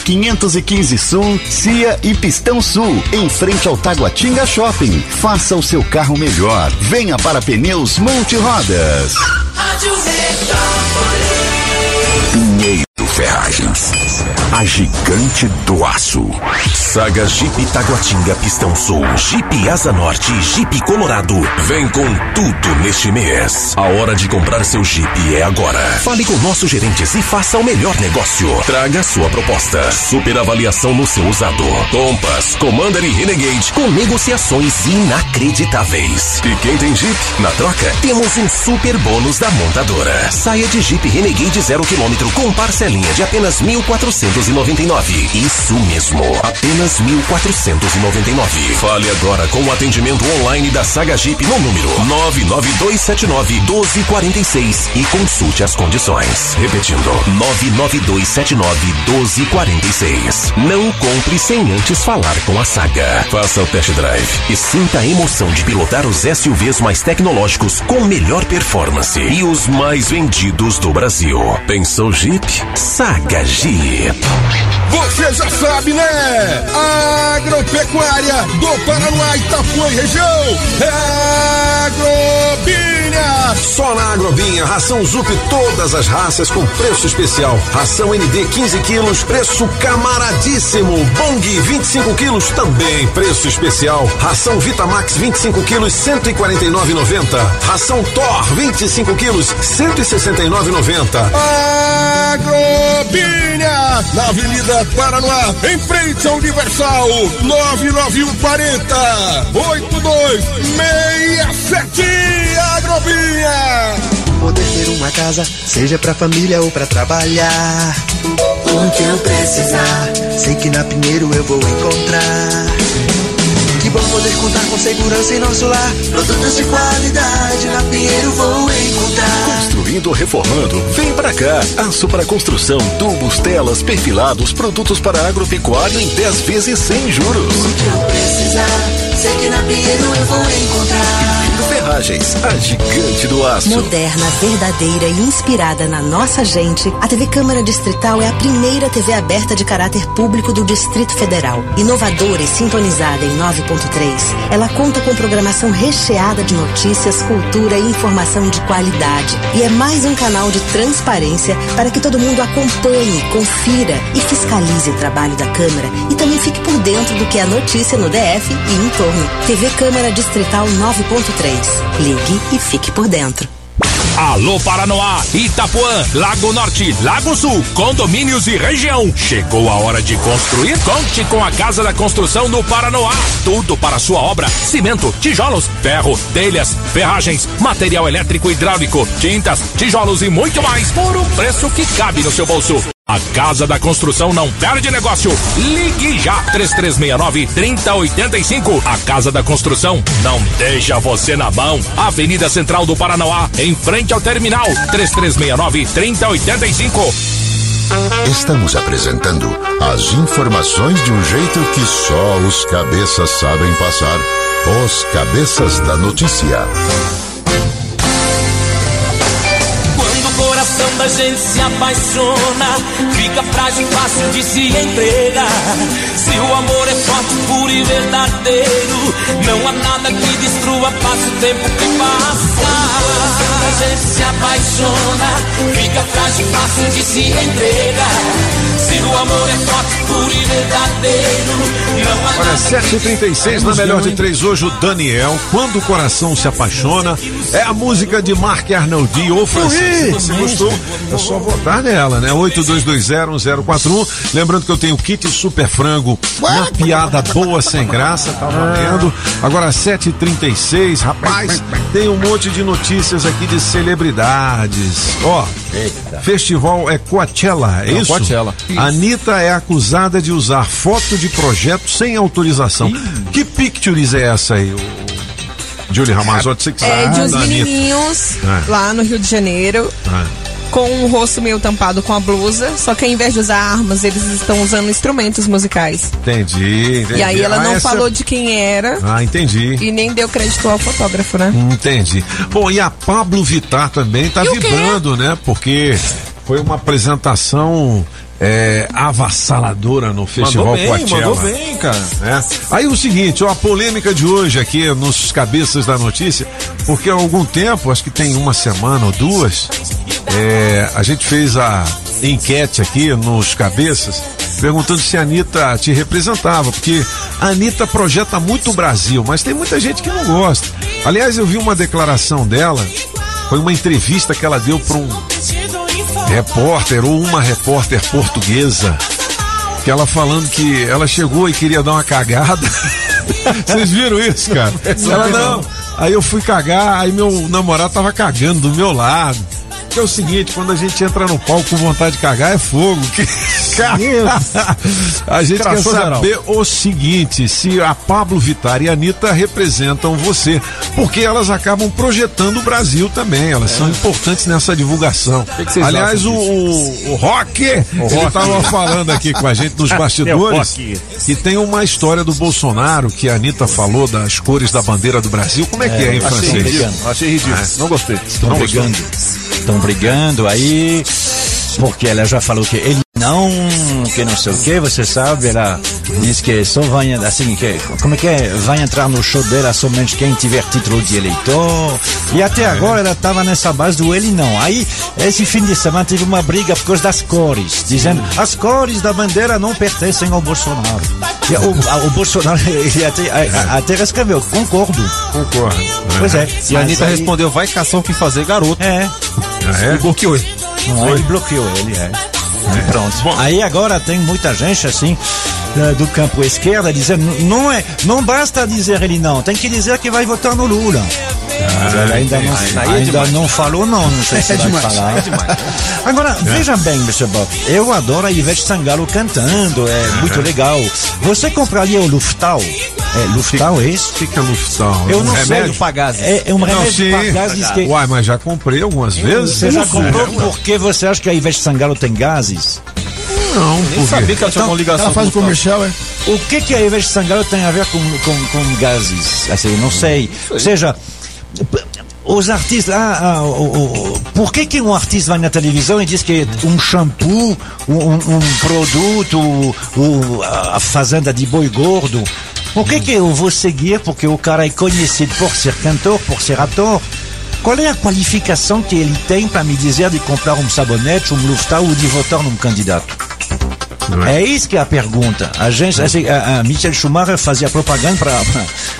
515 Sul, Cia e Pistão Sul, em frente ao Taguatinga Shopping. Faça o seu carro melhor. Venha para Pneus Multirodas. Rádio Ferragens. A gigante do aço. Saga Jeep Taguatinga Pistão Sul, Jeep Asa Norte Jeep Colorado. Vem com tudo neste mês. A hora de comprar seu Jeep é agora. Fale com nossos gerentes e faça o melhor negócio. Traga sua proposta. Super avaliação no seu usado. Compass, Commander e Renegade com negociações inacreditáveis. E quem tem Jeep, na troca, temos um super bônus da montadora. Saia de Jeep Renegade zero quilômetro com parcelinha de apenas 1.499. Isso mesmo, apenas 1.499. Fale agora com o atendimento online da Saga Jeep no número 99279-1246 e consulte as condições. Repetindo, 99279-1246. Não compre sem antes falar com a Saga. Faça o test drive e sinta a emoção de pilotar os SUVs mais tecnológicos com melhor performance e os mais vendidos do Brasil. Pensou Jeep? Saga Jeep. Você já sabe, né? Agropecuária do Paraná, Itapuã e região. É Agrobinha. Só na Agrobinha, ração Zup todas as raças com preço especial. Ração ND 15 quilos, preço camaradíssimo. Bong 25 quilos, também preço especial. Ração Vitamax 25 quilos, 149,90. Ração Thor 25 quilos, 169,90. Agrobinha. Na Avenida Paraná, em frente ao Universal. 99140 8267 Agrobinha. Poder ter uma casa, seja pra família ou pra trabalhar. O que eu precisar, sei que na Pinheiro eu vou encontrar. Que bom poder contar com segurança em nosso lar. Produtos de qualidade na Pinheiro vou encontrar. Construindo ou reformando? Vem pra cá. Aço para construção, tubos, telas, perfilados, produtos para agropecuário em 10 vezes sem juros. O que eu precisar, sei que na Pinheiro eu vou encontrar. Ferragens, a gigante do aço. Moderna, verdadeira e inspirada na nossa gente, a TV Câmara Distrital é a primeira TV aberta de caráter público do Distrito Federal. Inovadora e sintonizada em 9.3, ela conta com programação recheada de notícias, cultura e informação de qualidade. E é mais um canal de transparência para que todo mundo acompanhe, confira e fiscalize o trabalho da Câmara e também fique por dentro do que é notícia no DF e em torno. TV Câmara Distrital 9.3. Ligue e fique por dentro. Alô Paranoá, Itapuã, Lago Norte, Lago Sul, condomínios e região. Chegou a hora de construir? Conte com a Casa da Construção do Paranoá. Tudo para sua obra: cimento, tijolos, ferro, telhas, ferragens, material elétrico e hidráulico, tintas, tijolos e muito mais por um preço que cabe no seu bolso. A Casa da Construção não perde negócio. Ligue já 3369 3085. A Casa da Construção não deixa você na mão. Avenida Central do Paranoá, em frente ao terminal 3369 3085. Estamos apresentando as informações de um jeito que só os cabeças sabem passar. Os cabeças da notícia. Da gente se apaixona, fica frágil, fácil de se entregar. Se o amor é forte, puro e verdadeiro, não há nada que destrua, passa o tempo que passa. A gente se apaixona, fica frágil, fácil de se entregar. Se o amor é forte, puro e verdadeiro, não há Olha, nada que 7h36 na melhor de três hoje, o Daniel. Quando o coração se apaixona, é a música de Mark Arnoldi. Ô, Francisco, se você gostou, é só votar nela, né? 82201041. Lembrando que eu tenho kit super frango, uma piada boa sem graça, tá valendo. Agora, 7h36, rapaz, tem um monte de notícias aqui de celebridades. Ó, festival é Coachella, é É, isso? Coachella. Anitta é acusada de usar foto de projeto sem autorização. Que pictures é essa aí, o Julie Ramazotti? Você que É sabe de uns menininhos É. lá no Rio de Janeiro. Ah. Com o rosto meio tampado com a blusa, só que ao invés de usar armas, eles estão usando instrumentos musicais. Entendi, entendi. E aí ela Ah, não essa- falou de quem era Ah, entendi. e nem deu crédito ao fotógrafo, né? Entendi. Bom, e a Pablo Vittar também tá E vibrando, né? Porque foi uma apresentação é, avassaladora no Festival Mandou bem, Coachella. mandou bem, cara. É. Aí o seguinte, ó, a polêmica de hoje aqui nos cabeças da notícia, porque há algum tempo, acho que tem uma semana ou duas, é, a gente fez a enquete aqui nos cabeças, perguntando se a Anitta te representava, porque a Anitta projeta muito o Brasil, mas tem muita gente que não gosta. Aliás, eu vi uma declaração dela, foi uma entrevista que ela deu para um repórter ou uma repórter portuguesa que ela falando que ela chegou e queria dar uma cagada. [LAUGHS] Vocês viram isso, cara? Ela não. Aí eu fui cagar, aí meu namorado tava cagando do meu lado. Que é o seguinte, quando a gente entra no palco com vontade de cagar, é fogo. [LAUGHS] Que... [LAUGHS] a gente quer Crachou geral. saber o seguinte: se a Pablo Vittar e a Anitta representam você, porque elas acabam projetando o Brasil também, elas são importantes nessa divulgação. que vocês Aliás, o, o, o Rock, ele Rock. estava falando aqui com a gente nos [LAUGHS] É o bastidores que tem uma história do Bolsonaro que a Anitta falou das cores da bandeira do Brasil. Como é, que é, hein, achei francês? ridículo, achei ridículo. Não gostei. Estão brigando. Estão brigando aí, porque ela já falou que ele não, que não sei o que, você sabe, ela diz que só vai, assim, que, como é que é, vai entrar no show dela somente quem tiver título de eleitor, e até agora ela estava nessa base do ele não. Aí, esse fim de semana teve uma briga por causa das cores, dizendo, as cores da bandeira não pertencem ao Bolsonaro. E o, a- o Bolsonaro, [LAUGHS] ele até, a- a- até escreveu, concordo. Concordo. Pois é. E a Anitta aí- respondeu, vai caçar o que fazer, garoto. É. Ah, é? E bloqueou ele. Não, ele bloqueou ele, é. Pronto. Aí agora tem muita gente assim eh, do campo esquerda dizendo não é, não basta dizer ele não, tem que dizer que vai votar no Lula. Ela ainda não, Aí é ainda não falou não, não sei [LAUGHS] se É vai demais, falar. é demais. Agora, veja bem, Mr. Bob, eu adoro a Ivete Sangalo cantando, é muito legal. Você compraria o Luftal? É, Luftal é isso? O que, que é Luftal? Eu um não sei. remédio? pra gases. É, é um Não, remédio para gases que... Uai, mas já comprei algumas vezes. Você já comprou é, porque você acha que a Ivete Sangalo tem gases? Não, Nem por sabia que ela tinha uma ligação Ela faz o com o comercial, é? O que que a Ivete Sangalo tem a ver com, com, com gases? Assim, não sei. Ou seja, os artistas, ah, ah, o- o- por que que um artista vai na televisão e diz que um shampoo, um, um- um produto, o- a fazenda de boi gordo, por que que eu vou seguir porque o cara é conhecido por ser cantor, por ser ator? Qual é a qualificação que ele tem para me dizer de comprar um sabonete, um Luftal ou de votar num candidato? É isso que é a pergunta. A gente, a, a Michael Schumacher fazia propaganda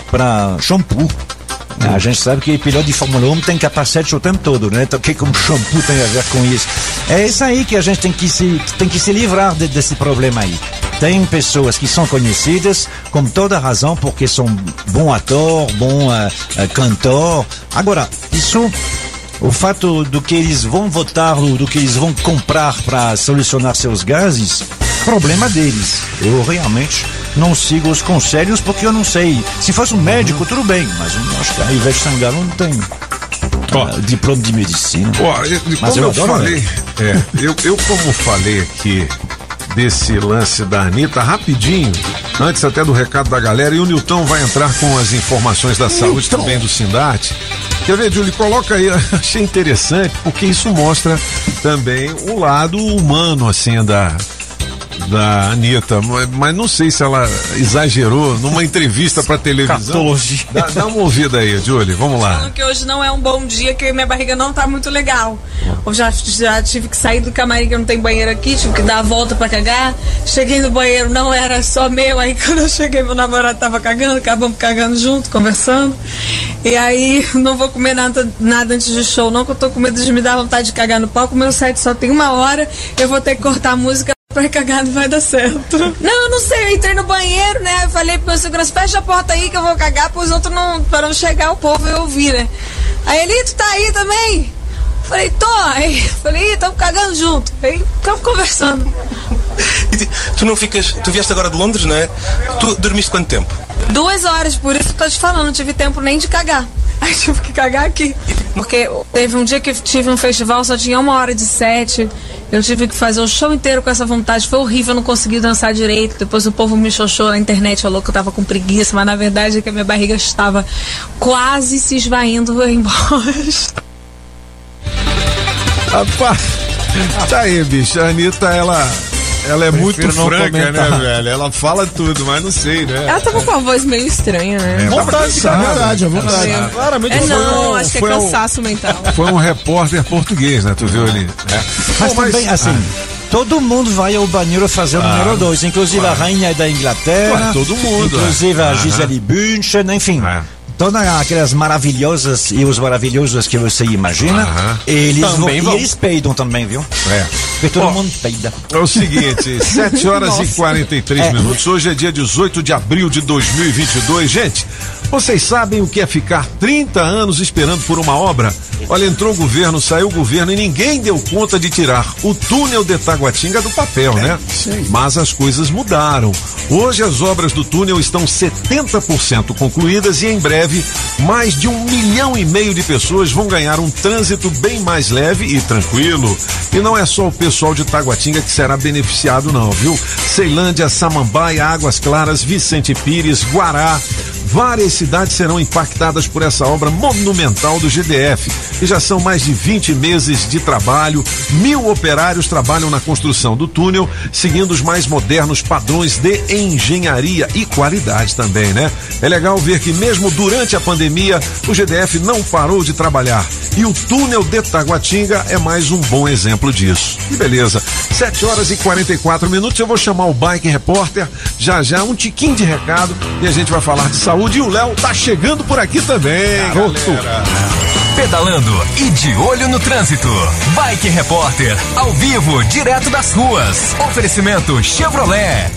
para shampoo. A gente sabe que piloto de Fórmula 1 tem capacete o tempo todo, né? Então, o que, um [LAUGHS] shampoo tem a ver com isso? É isso aí que a gente tem que se, tem que se livrar de- desse problema aí. Tem pessoas que são conhecidas com toda razão porque são bom ator, bom eh, eh, cantor. Agora, isso o fato do que eles vão votar, do que eles vão comprar para solucionar seus gases, problema deles. Eu realmente não sigo os conselhos porque eu não sei. Se fosse um médico, tudo bem, mas eu acho que a Ivete Sangalo não tem ah, diploma de medicina. Ó, e- e Mas como eu eu, falei, é, eu, eu como falei aqui desse lance da Anitta, rapidinho, antes até do recado da galera, e o Nilton vai entrar com as informações da saúde também do Sindate. Quer ver, Júlio? Coloca aí, [LAUGHS] achei interessante, porque isso mostra também o lado humano, assim, da, da Anitta, mas, mas não sei se ela exagerou numa entrevista pra televisão. Catologia. Dá, dá uma ouvida aí, Julie, vamos lá. Falando que hoje não é um bom dia, que minha barriga não tá muito legal. Eu já, já tive que sair do camarim, que não tem banheiro aqui, tive que dar a volta pra cagar. Cheguei no banheiro, não era só meu. Aí [LAUGHS] quando eu cheguei, meu namorado tava cagando, acabamos cagando junto, conversando. E aí, não vou comer nada, nada antes do show, não, que eu tô com medo de me dar vontade de cagar no palco. Meu set só tem uma hora, eu vou ter que cortar a música. Pra cagar não vai dar certo. Não, eu não sei, eu entrei no banheiro, né? Eu falei pro meu segurança, fecha a porta aí que eu vou cagar pros outros não. para não chegar o povo e ouvir, né? Aí ele, tu tá aí também? Falei, tô. Aí falei, estamos cagando junto. Aí ficamos conversando. Tu não ficas. Tu vieste agora de Londres, não é? Tu dormiste quanto tempo? Duas horas, por isso que eu tô te falando, não tive tempo nem de cagar. [LAUGHS] Aí tive que cagar aqui. Porque teve um dia que tive um festival, só tinha uma hora de sete. Eu tive que fazer o show inteiro com essa vontade. Foi horrível, eu não consegui dançar direito. Depois o povo me xoxou na internet, falou que eu tava com preguiça, mas na verdade é que a minha barriga estava quase se esvaindo embora. Rapaz, tá aí, bicho. A Anitta, ela. Ela é muito franca, né, comentar. velho? Ela fala tudo, mas não sei, né? Ela tava com uma voz meio estranha, né? É, cansada. verdade, é verdade. É. Claramente É foi não, um- acho que é foi um- cansaço mental. [LAUGHS] Foi um repórter português, né? Tu viu ali? É. Mas Bom, também, assim, todo mundo vai ao banheiro fazer o Claro, número 2, inclusive claro. a rainha da Inglaterra, Claro, todo mundo, inclusive é. a. Gisele Bündchen, enfim. Todas aquelas maravilhosas e os maravilhosos que você imagina, eles, vão, Também e vão. eles peidam também, viu? É. Porque todo Ó, mundo peida. É o seguinte, [LAUGHS] 7 horas e 43 É. minutos. Hoje é dia 18 de abril de 2022. Gente, vocês sabem o que é ficar 30 anos esperando por uma obra? Olha, entrou o governo, saiu o governo e ninguém deu conta de tirar o túnel de Taguatinga do papel, né? Mas as coisas mudaram. Hoje as obras do túnel estão 70% concluídas e em breve mais de um milhão e meio de pessoas vão ganhar um trânsito bem mais leve e tranquilo. E não é só o pessoal de Taguatinga que será beneficiado, não, viu? Ceilândia, Samambaia, Águas Claras, Vicente Pires, Guará. Várias cidades serão impactadas por essa obra monumental do GDF. E já são mais de 20 meses de trabalho. Mil operários trabalham na construção do túnel, seguindo os mais modernos padrões de engenharia e qualidade também, né? É legal ver que mesmo durante a pandemia, o GDF não parou de trabalhar. E o túnel de Taguatinga é mais um bom exemplo disso. Que beleza. 7 horas e 44 minutos. Eu vou chamar o Bike Repórter já já, um tiquinho de recado e a gente vai falar de saúde. E o Léo tá chegando por aqui também, galera. Pedalando e de olho no trânsito. Bike Repórter, ao vivo, direto das ruas. Oferecimento Chevrolet.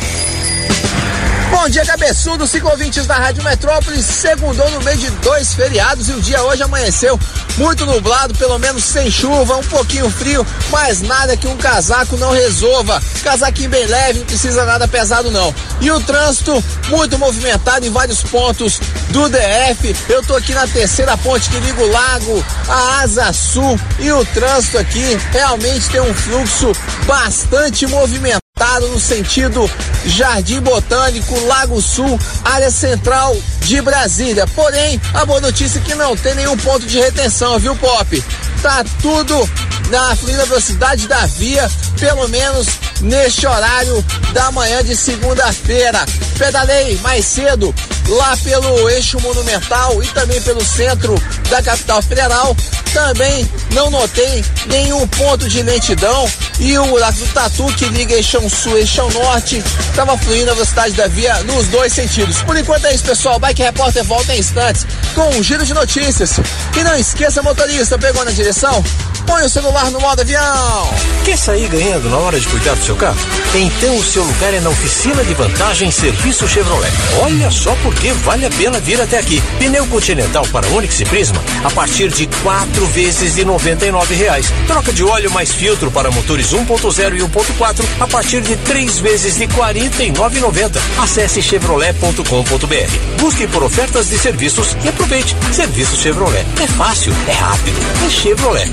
Bom dia, cabeçudo, ciclovintes da Rádio Metrópolis. Segundou no meio de dois feriados e o dia hoje amanheceu muito nublado, pelo menos sem chuva, um pouquinho frio, mas nada que um casaco não resolva. Casaquinho bem leve, não precisa nada pesado não. E o trânsito muito movimentado em vários pontos do DF. Eu tô aqui na terceira ponte que liga o lago, a Asa Sul e o trânsito aqui realmente tem um fluxo bastante movimentado no sentido Jardim Botânico, Lago Sul, área central de Brasília. Porém, a boa notícia é que não tem nenhum ponto de retenção, viu, Pop? Tá tudo na fluida velocidade da via, pelo menos neste horário da manhã de segunda-feira. Pedalei mais cedo lá pelo eixo monumental e também pelo centro da capital federal. Também não notei nenhum ponto de lentidão e o buraco do Tatu que liga eixão sul e eixão norte estava fluindo a velocidade da via nos dois sentidos. Por enquanto é isso, pessoal. Bike Repórter volta em instantes com um giro de notícias. E não esqueça, motorista, pegou na direção? Põe o celular no modo avião. Quer sair ganhando na hora de cuidar do seu carro? Então o seu lugar é na oficina de vantagem Serviço Chevrolet. Olha só porque vale a pena vir até aqui. Pneu Continental para Onix e Prisma a partir de quatro vezes de 99 reais. Troca de óleo mais filtro para motores 1.0 e 1.4 a partir de três vezes de R$ 49,90. Acesse chevrolet.com.br. Busque por ofertas de serviços e aproveite. Serviço Chevrolet. É fácil, é rápido, é Chevrolet.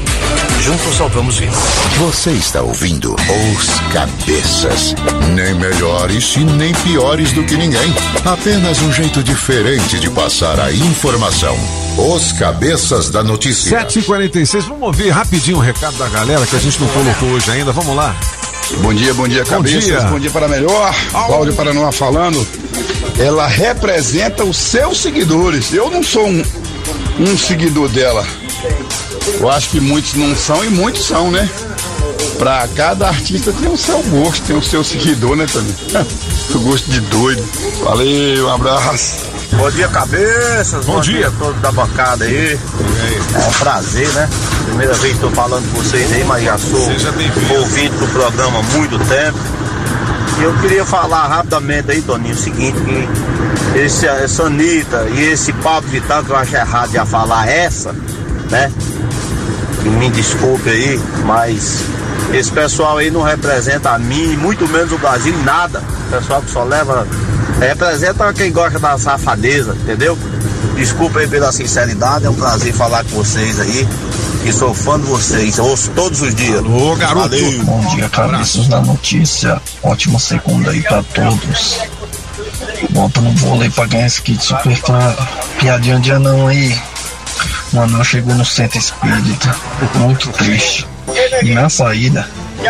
Juntos salvamos vidas. Você está ouvindo Os Cabeças. Nem melhores e nem piores do que ninguém. Apenas um jeito diferente de passar a informação. Os Cabeças da Notícia. 7h46, vamos ouvir rapidinho o recado da galera que a gente não colocou hoje ainda. Vamos lá. Bom dia, bom dia, Bom cabeças. dia. Bom dia para melhor. Cláudio Paranoá falando. Ela representa os seus seguidores. Eu não sou um, um seguidor dela. Eu acho que muitos não são e muitos são, né? Pra cada artista tem o seu gosto, tem o seu seguidor, né, Tony? [LAUGHS] o gosto de doido. Valeu, um abraço. Bom dia, cabeças. Bom dia. a todos da bancada aí. É um prazer, né? Primeira vez que estou falando com vocês aí, mas já sou ouvinte do programa há muito tempo. E eu queria falar rapidamente aí, Toninho, o seguinte, que esse, essa Anitta e esse Pablo Vittar, que eu acho errado já falar essa, né? Me desculpe aí, mas esse pessoal aí não representa a mim, muito menos o Brasil em nada. Pessoal que só leva. Representa quem gosta da safadeza, entendeu? Desculpa aí pela sinceridade, é um prazer falar com vocês aí. Que sou fã de vocês, ouço todos os dias. Ô, garoto. Valeu. Bom dia, cabeças da notícia. Ótima segunda aí pra todos. Bota no vôlei pra ganhar esse kit super claro. Piadinha de anão aí. Anão chegou no centro espírita, muito triste. E na saída,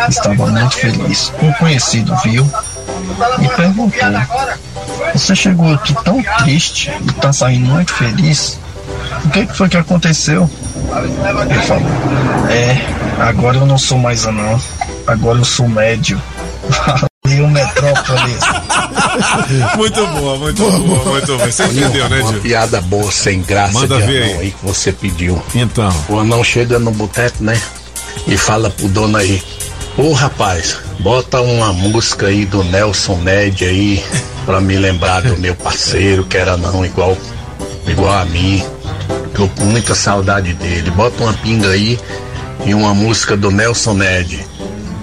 estava muito feliz. Um conhecido viu e perguntou: Você chegou aqui tão triste e tá saindo muito feliz? O que foi que aconteceu? Ele falou: É, agora eu não sou mais anão, agora eu sou médio. [LAUGHS] Valeu, Metrópolis. [LAUGHS] muito boa, muito boa, muito boa. Você entendeu, né, Uma Gil? piada boa, sem graça Manda de ver anão aí. aí que você pediu. Então. O anão chega no boteco, né? E fala pro dono aí. Ô rapaz, bota uma música aí do Nelson Ned aí pra me lembrar do meu parceiro que era não igual, igual a mim. Tô com muita saudade dele. Bota uma pinga aí e uma música do Nelson Ned.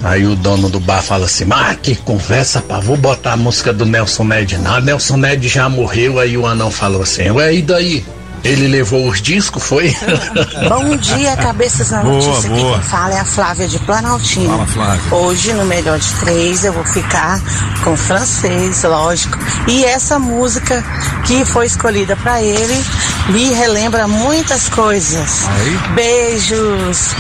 Aí o dono do bar fala assim, mas que conversa, pá, vou botar a música do Nelson Ned. Não, Nelson Ned já morreu, aí o anão falou assim, ué, e daí? Ele levou os discos, foi? [LAUGHS] Bom dia, cabeças na Boa, notícia. boa. Quem fala é a Flávia de Planaltino. Fala, Flávia. Hoje, no melhor de três, eu vou ficar com francês, lógico. E essa música que foi escolhida para ele me relembra muitas coisas. Beijos.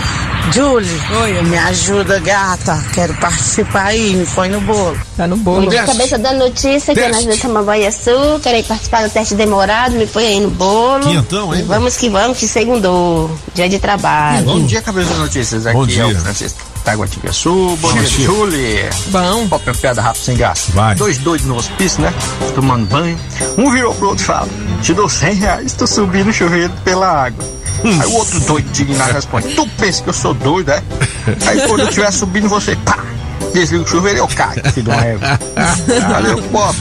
Julie, me ajuda, gata. Quero participar aí, me põe no bolo. Tá no bolo. Bom dia, cabeça da notícia, que é nós vamos tomar banho açúcar e participar do teste demorado, me põe aí no bolo. Quinhentão, hein? E Vamos que vamos, que segundou, dia de trabalho. Bom dia, cabeça das notícias. Aqui Bom é dia. o Francisco Taguatingaçu. Bom Bom dia, dia. Julie. Bom. Ó, piada rápida sem graça. Vai. Dois doidos no hospício, né? Tomando banho. Um virou pro outro e fala: Te dou 100 reais, tu subir no chuveiro pela água. Aí o outro doido indignado responde: Tu pensa que eu sou doido, é? Aí quando eu estiver subindo, você pá! Desliga o chuveiro e eu caio, filho de uma égua. Valeu, Pop.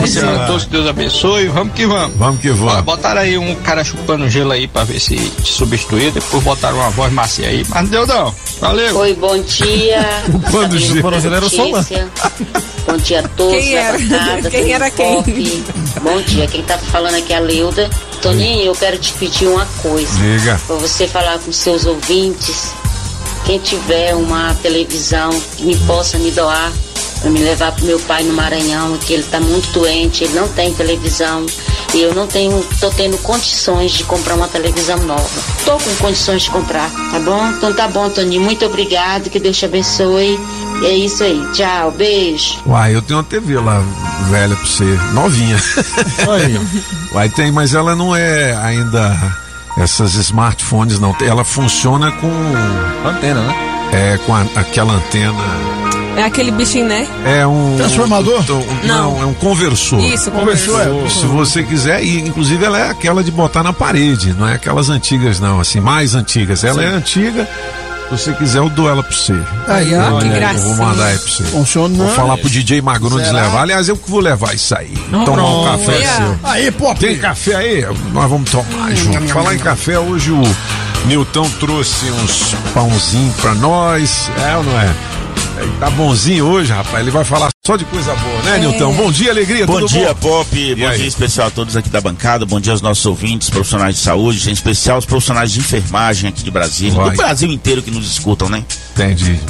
Que semana a todos, que Deus abençoe. Vamos que vamos. Vamos que vamos. Ó, botaram aí um cara chupando gelo aí pra ver se te substituía. Depois botaram uma voz macia aí. Mas não deu não. Valeu. Oi, bom dia. [LAUGHS] Chupando gelo. Chupando Chupando era notícia. Bom dia a todos. Quem era? Quem era quem? Bom dia, quem tá falando aqui é a Leuda. Toninho, eu quero te pedir uma coisa. Diga. Pra você falar com seus ouvintes. Quem tiver uma televisão que me possa me doar para me levar pro meu pai no Maranhão, que ele tá muito doente, ele não tem televisão e eu não tenho, tô tendo condições de comprar uma televisão nova. Tô com condições de comprar, tá bom? Então tá bom, Toninho, muito obrigado, que Deus te abençoe. É isso aí, tchau, beijo. Uai, eu tenho uma TV lá, velha pra você, novinha. Uai, tem, mas ela não é ainda essas smartphones, não. Ela funciona com. Antena, né? É, com a- aquela antena. É aquele bichinho, né? É um. Transformador? um- um- não. é um conversor. Isso, conversor. Conversor, Se você quiser, e inclusive ela é aquela de botar na parede, não é aquelas antigas, não, assim, mais antigas. Ela Sim. é antiga. Se você quiser, eu dou ela pra você. Aí, ó, que Eu gracinha. vou mandar aí pra você. Funciona. Vou falar pro DJ Magrunes Será? levar. Aliás, eu que vou levar isso aí. Pronto. Tomar um café Yeah. seu. Aí, Pop. Tem café aí? Nós vamos tomar junto. Falar em café, hoje o Nilton trouxe uns pãozinhos pra nós. É ou não é? Ele tá bonzinho hoje, rapaz. Ele vai falar Só de coisa boa, né, Nilton? Bom dia, alegria, Bom tudo dia, bom? Pop. Bom aí? dia especial a todos aqui da bancada. Bom dia aos nossos ouvintes, profissionais de saúde, em especial os profissionais de enfermagem aqui de Brasília. Vai. Do Brasil inteiro que nos escutam, né? Entendi.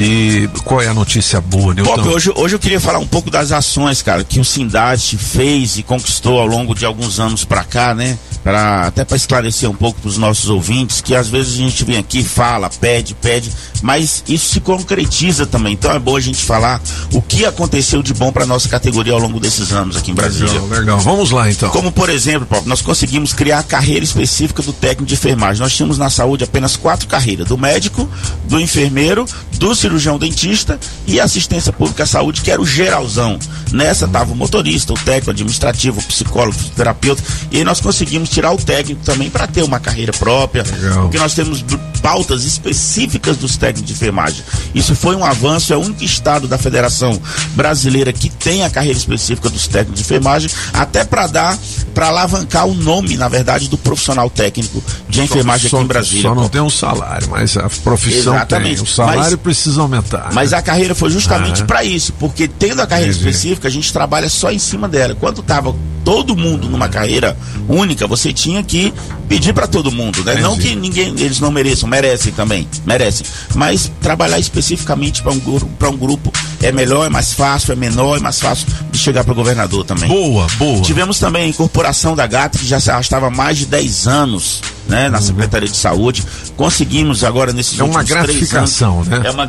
E qual é a notícia boa, Nilton? Pop, hoje, hoje eu queria falar um pouco das ações, cara, que o Sindast fez e conquistou ao longo de alguns anos pra cá, né? Pra, até para esclarecer um pouco para os nossos ouvintes, que às vezes a gente vem aqui, fala, pede, pede, mas isso se concretiza também. Então é bom a gente falar o que aconteceu de bom para nossa categoria ao longo desses anos aqui em Brasília. Legal, legal. Vamos lá então. Como, por exemplo, Paulo, nós conseguimos criar a carreira específica do técnico de enfermagem. Nós tínhamos na saúde apenas quatro carreiras: do médico, do enfermeiro, do cirurgião dentista e assistência pública à saúde, que era o geralzão. Nessa estava o motorista, o técnico administrativo, o psicólogo, o terapeuta. E aí nós conseguimos tirar o técnico também para ter uma carreira própria. Porque nós temos pautas específicas dos técnicos de enfermagem. Isso foi um avanço, é o único estado da Federação Brasileira que tem a carreira específica dos técnicos de enfermagem, até para dar, para alavancar o nome, na verdade, do profissional técnico de enfermagem só, aqui em Brasília. Só não tem um salário, mas a profissão Exatamente. tem. O salário Mas- precisa aumentar. Mas a carreira foi justamente Ah. para isso, porque tendo a carreira Entendi. específica, a gente trabalha só em cima dela. Quando tava todo mundo numa carreira única, você tinha que pedir para todo mundo, né? Não Entendi. que ninguém eles não mereçam, merecem também, merecem. Mas trabalhar especificamente para um grupo, para um grupo é melhor, é mais fácil, é menor, é mais fácil de chegar para o governador também. Boa, boa. Tivemos também a incorporação da GATA, que já se arrastava mais de 10 anos. Né, na Secretaria de Saúde, conseguimos agora nesses Uhum. É uma últimos três gratificação, anos, né? É uma gratificação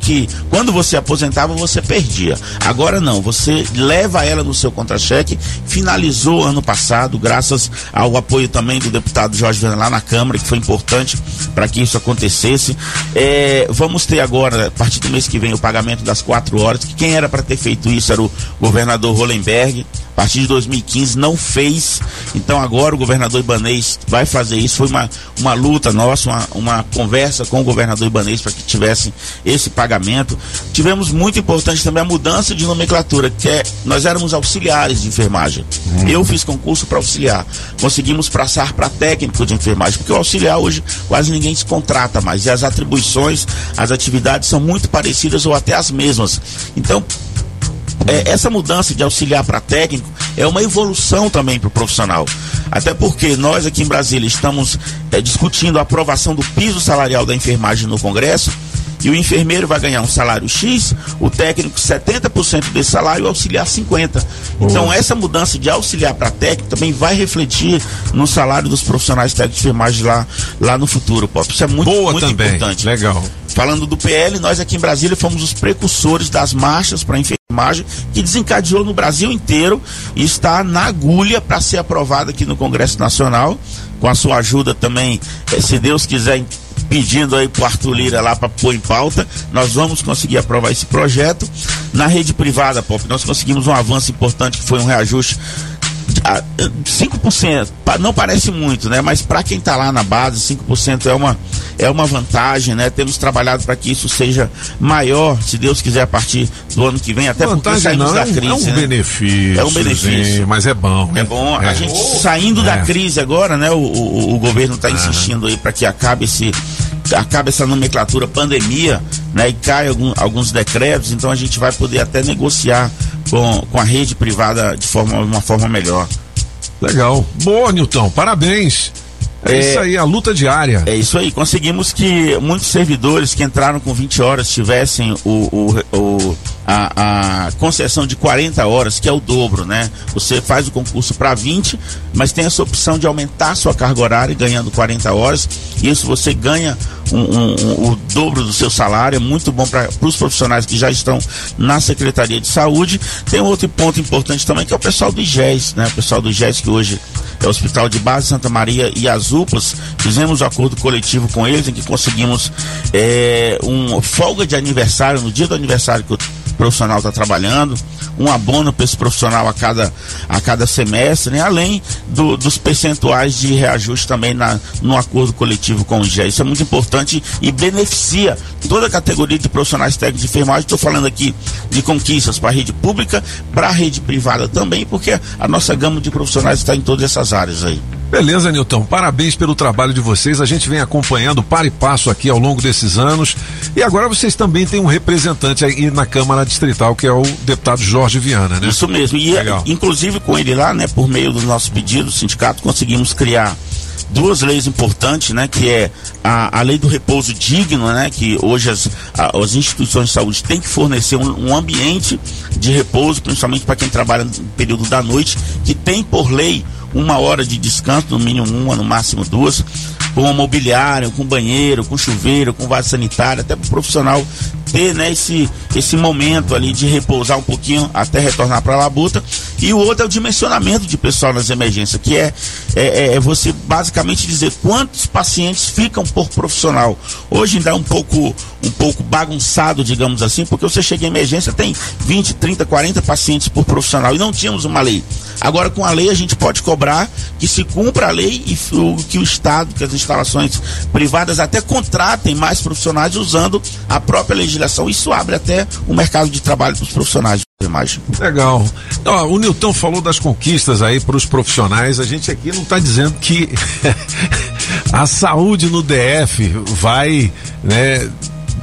que quando você aposentava você perdia. Agora não, você leva ela no seu contra-cheque. Finalizou ano passado, graças ao apoio também do deputado Jorge Viana lá na Câmara, que foi importante para que isso acontecesse. É, vamos ter agora, a partir do mês que vem, o pagamento das quatro horas. Que quem era para ter feito isso era o governador Hollenberg. A partir de 2015 não fez. Então agora o governador Ibanês vai fazer isso. Foi uma, uma luta nossa, uma, uma conversa com o governador Ibanês para que tivesse esse pagamento. Tivemos muito importante também a mudança de nomenclatura, que é nós éramos auxiliares de enfermagem. Eu fiz concurso para auxiliar. Conseguimos passar para técnico de enfermagem, porque o auxiliar hoje quase ninguém se contrata mais. E as atribuições, as atividades são muito parecidas ou até as mesmas. Então, é, essa mudança de auxiliar para técnico é uma evolução também para o profissional. Até porque nós aqui em Brasília estamos é, discutindo a aprovação do piso salarial da enfermagem no Congresso. E o enfermeiro vai ganhar um salário X, o técnico 70% desse salário e o auxiliar 50%. Então essa mudança de auxiliar para técnico também vai refletir no salário dos profissionais técnicos de enfermagem lá, lá no futuro, Pop. Isso é muito, Boa muito também. importante. Legal. Falando do PL, nós aqui em Brasília fomos os precursores das marchas para enfermagem que desencadeou no Brasil inteiro e está na agulha para ser aprovada aqui no Congresso Nacional. Com a sua ajuda também, eh, se Deus quiser, pedindo aí pro Arthur Lira lá para pôr em pauta, nós vamos conseguir aprovar esse projeto. Na rede privada, Pop, nós conseguimos um avanço importante que foi um reajuste 5%, pa- não parece muito, né? Mas para quem está lá na base, 5% é uma, é uma vantagem, né? Temos trabalhado para que isso seja maior, se Deus quiser, a partir do ano que vem, até porque Vantagem saímos não, da é crise. é um né? benefício. É um benefício. sim, mas é bom. É bom. A É. gente saindo da É. crise agora, né? O, o, o governo está insistindo aí para que acabe esse acabe essa nomenclatura pandemia, né? E caia algum- alguns decretos, então a gente vai poder até negociar com, com a rede privada de forma uma forma melhor. Legal. Boa, Nilton. Parabéns. É, É. isso aí, a luta diária. É isso aí, conseguimos que muitos servidores que entraram com 20 horas tivessem o, o- o- a, a concessão de 40 horas, que é o dobro, né? Você faz o concurso para 20, mas tem essa opção de aumentar a sua carga horária ganhando 40 horas. Isso você ganha um- um- um- o dobro do seu salário, é muito bom para os profissionais que já estão na Secretaria de Saúde. Tem outro ponto importante também, que é o pessoal do IGES, né? O pessoal do IGES que hoje é Hospital de Base Santa Maria e as UPAs, fizemos um acordo coletivo com eles em que conseguimos é, um folga de aniversário, no dia do aniversário que o profissional está trabalhando, um abono para esse profissional a cada, a cada semestre, né? além do- dos percentuais de reajuste também na, no acordo coletivo com o IGE. Isso é muito importante e beneficia toda a categoria de profissionais técnicos de enfermagem. Estou falando aqui de conquistas para a rede pública, para a rede privada também, porque a nossa gama de profissionais está em todas essas áreas aí. Beleza, Nilton. Parabéns pelo trabalho de vocês. A gente vem acompanhando para e passo aqui ao longo desses anos. E agora vocês também têm um representante aí na Câmara Distrital, que é o deputado Jorge Viana, né? Isso mesmo. E Legal. inclusive com ele lá, né, por meio do nosso pedido, o sindicato conseguimos criar duas leis importantes, né, que é a, a lei do repouso digno, né, que hoje as, a- as instituições de saúde têm que fornecer um, um ambiente de repouso, principalmente para quem trabalha no período da noite, que tem por lei uma hora de descanso, no mínimo uma, no máximo duas, com mobiliário, com banheiro, com chuveiro, com vaso sanitário, até para o profissional ter né, esse, esse momento ali de repousar um pouquinho até retornar para a labuta. E o outro é o dimensionamento de pessoal nas emergências, que é, é, é você basicamente dizer quantos pacientes ficam por profissional. Hoje ainda é um pouco, um pouco bagunçado, digamos assim, porque você chega em emergência, tem 20, 30, 40 pacientes por profissional e não tínhamos uma lei. Agora, com a lei, a gente pode cobrar que se cumpra a lei e que o Estado, que as instalações privadas até contratem mais profissionais usando a própria legislação. Isso abre até o mercado de trabalho para os profissionais. Imagem. Legal. Ó, o Nilton falou das conquistas aí para os profissionais. A gente aqui não está dizendo que [LAUGHS] a saúde no DF vai, né?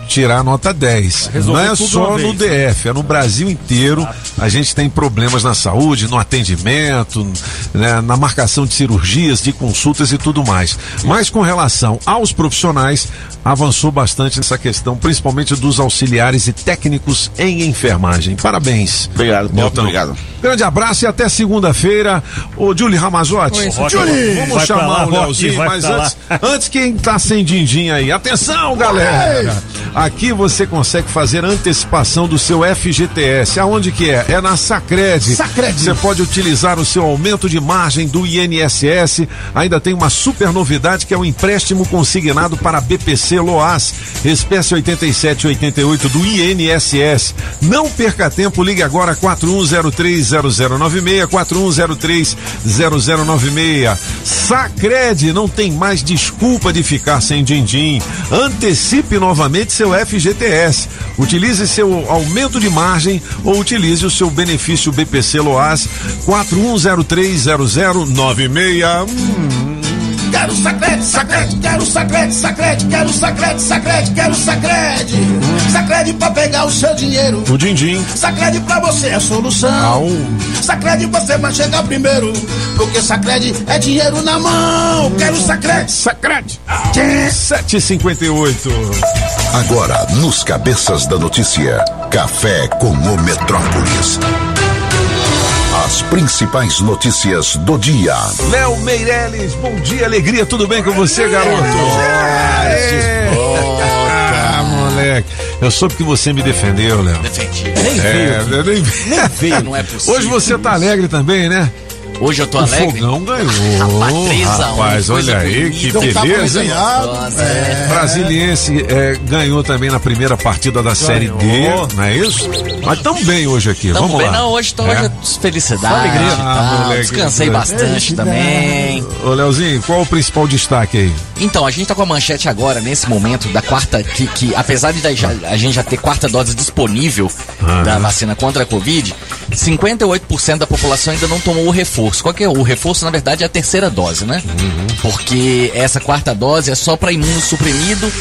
Tirar nota 10. Resolver não é só no vez. DF, é no Brasil inteiro. A gente tem problemas na saúde, no atendimento, né, na marcação de cirurgias, de consultas e tudo mais. Mas com relação aos profissionais, avançou bastante nessa questão, principalmente dos auxiliares e técnicos em enfermagem. Parabéns. Obrigado, Nilton. obrigado. Grande abraço e até segunda-feira. Ô, Julie Ramazotti. Oi, Julie, vamos Vai chamar lá, o Leozinho, vai mas lá. antes, antes quem tá sem din-din aí. Atenção, galera! Aqui você consegue fazer antecipação do seu FGTS. Aonde que é? É na Sacred. Sacred. Você pode utilizar o seu aumento de margem do INSS. Ainda tem uma super novidade que é o empréstimo consignado para BPC Loas, espécie 8788 do INSS. Não perca tempo, ligue agora 41030096, 41030096. Sacred, não tem mais desculpa de ficar sem din-din. Antecipe novamente seu FGTS. Utilize seu aumento de margem ou utilize o seu benefício BPC Loas 41030096. Hum. Quero sacrete, sacrete, quero sacrete, sacrete, quero sacrete, sacrete, quero sacrete. Sacrete pra pegar o seu dinheiro. O din-din. Sacrede pra você é a solução. Au. Sacrede você vai chegar primeiro. Porque Sacrede é dinheiro na mão. Quero Sacrede. Sacrede. 758. Agora, nos Cabeças da Notícia, Café com o Metrópolis. As principais notícias do dia. Léo Meirelles, bom dia, alegria, tudo bem com você, garoto? Ah, moleque, eu soube que você me defendeu, Léo. Defendi. Nem veio aqui. nem, Nem veio, não é possível. Hoje você tá alegre também, né? Hoje eu tô o alegre. Fogão ganhou. Rapaz, três a um, Rapaz, olha aí, que tá beleza. hein? ganhado, é. Brasiliense é, ganhou também na primeira partida da Série D, não é isso? Mas tão bem hoje aqui, Tamo vamos bem, lá. não, hoje tô É? hoje é felicidade. Alegria. tal, Ah, moleque, descansei bastante também. Ô, Leozinho, qual o principal destaque aí? Então, a gente tá com a manchete agora, nesse momento, da quarta, que, que apesar de a gente já ter quarta dose disponível Ah. da vacina contra a Covid, 58% da população ainda não tomou o reforço. Qual que é? O reforço, na verdade, é a terceira dose, né? Porque essa quarta dose é só para imunossuprimido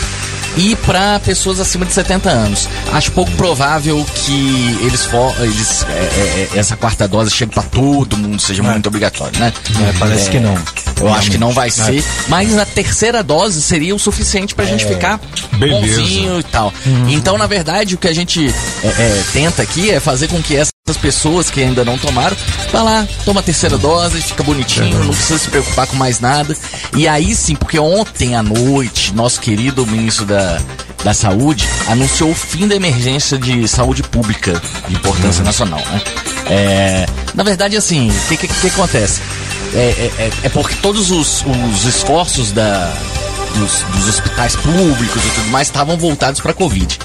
e para pessoas acima de 70 anos. Acho pouco provável que eles, for, eles é, é, é, essa quarta dose chegue para todo mundo, seja muito obrigatório, né? É, parece que não. Eu acho que não vai É. ser, mas a terceira dose seria o suficiente pra gente ficar Beleza. bonzinho e tal. Uhum. Então, na verdade, o que a gente é, é, tenta aqui é fazer com que essas pessoas que ainda não tomaram, vá lá, toma a terceira dose, fica bonitinho, não precisa se preocupar com mais nada. E aí sim, porque ontem à noite, nosso querido ministro da, da Saúde anunciou o fim da emergência de saúde pública de importância nacional, né? É, na verdade, assim, o que, que, que acontece? É, é, é- é porque todos os, os esforços da, dos, dos hospitais públicos e tudo mais estavam voltados para a Covid.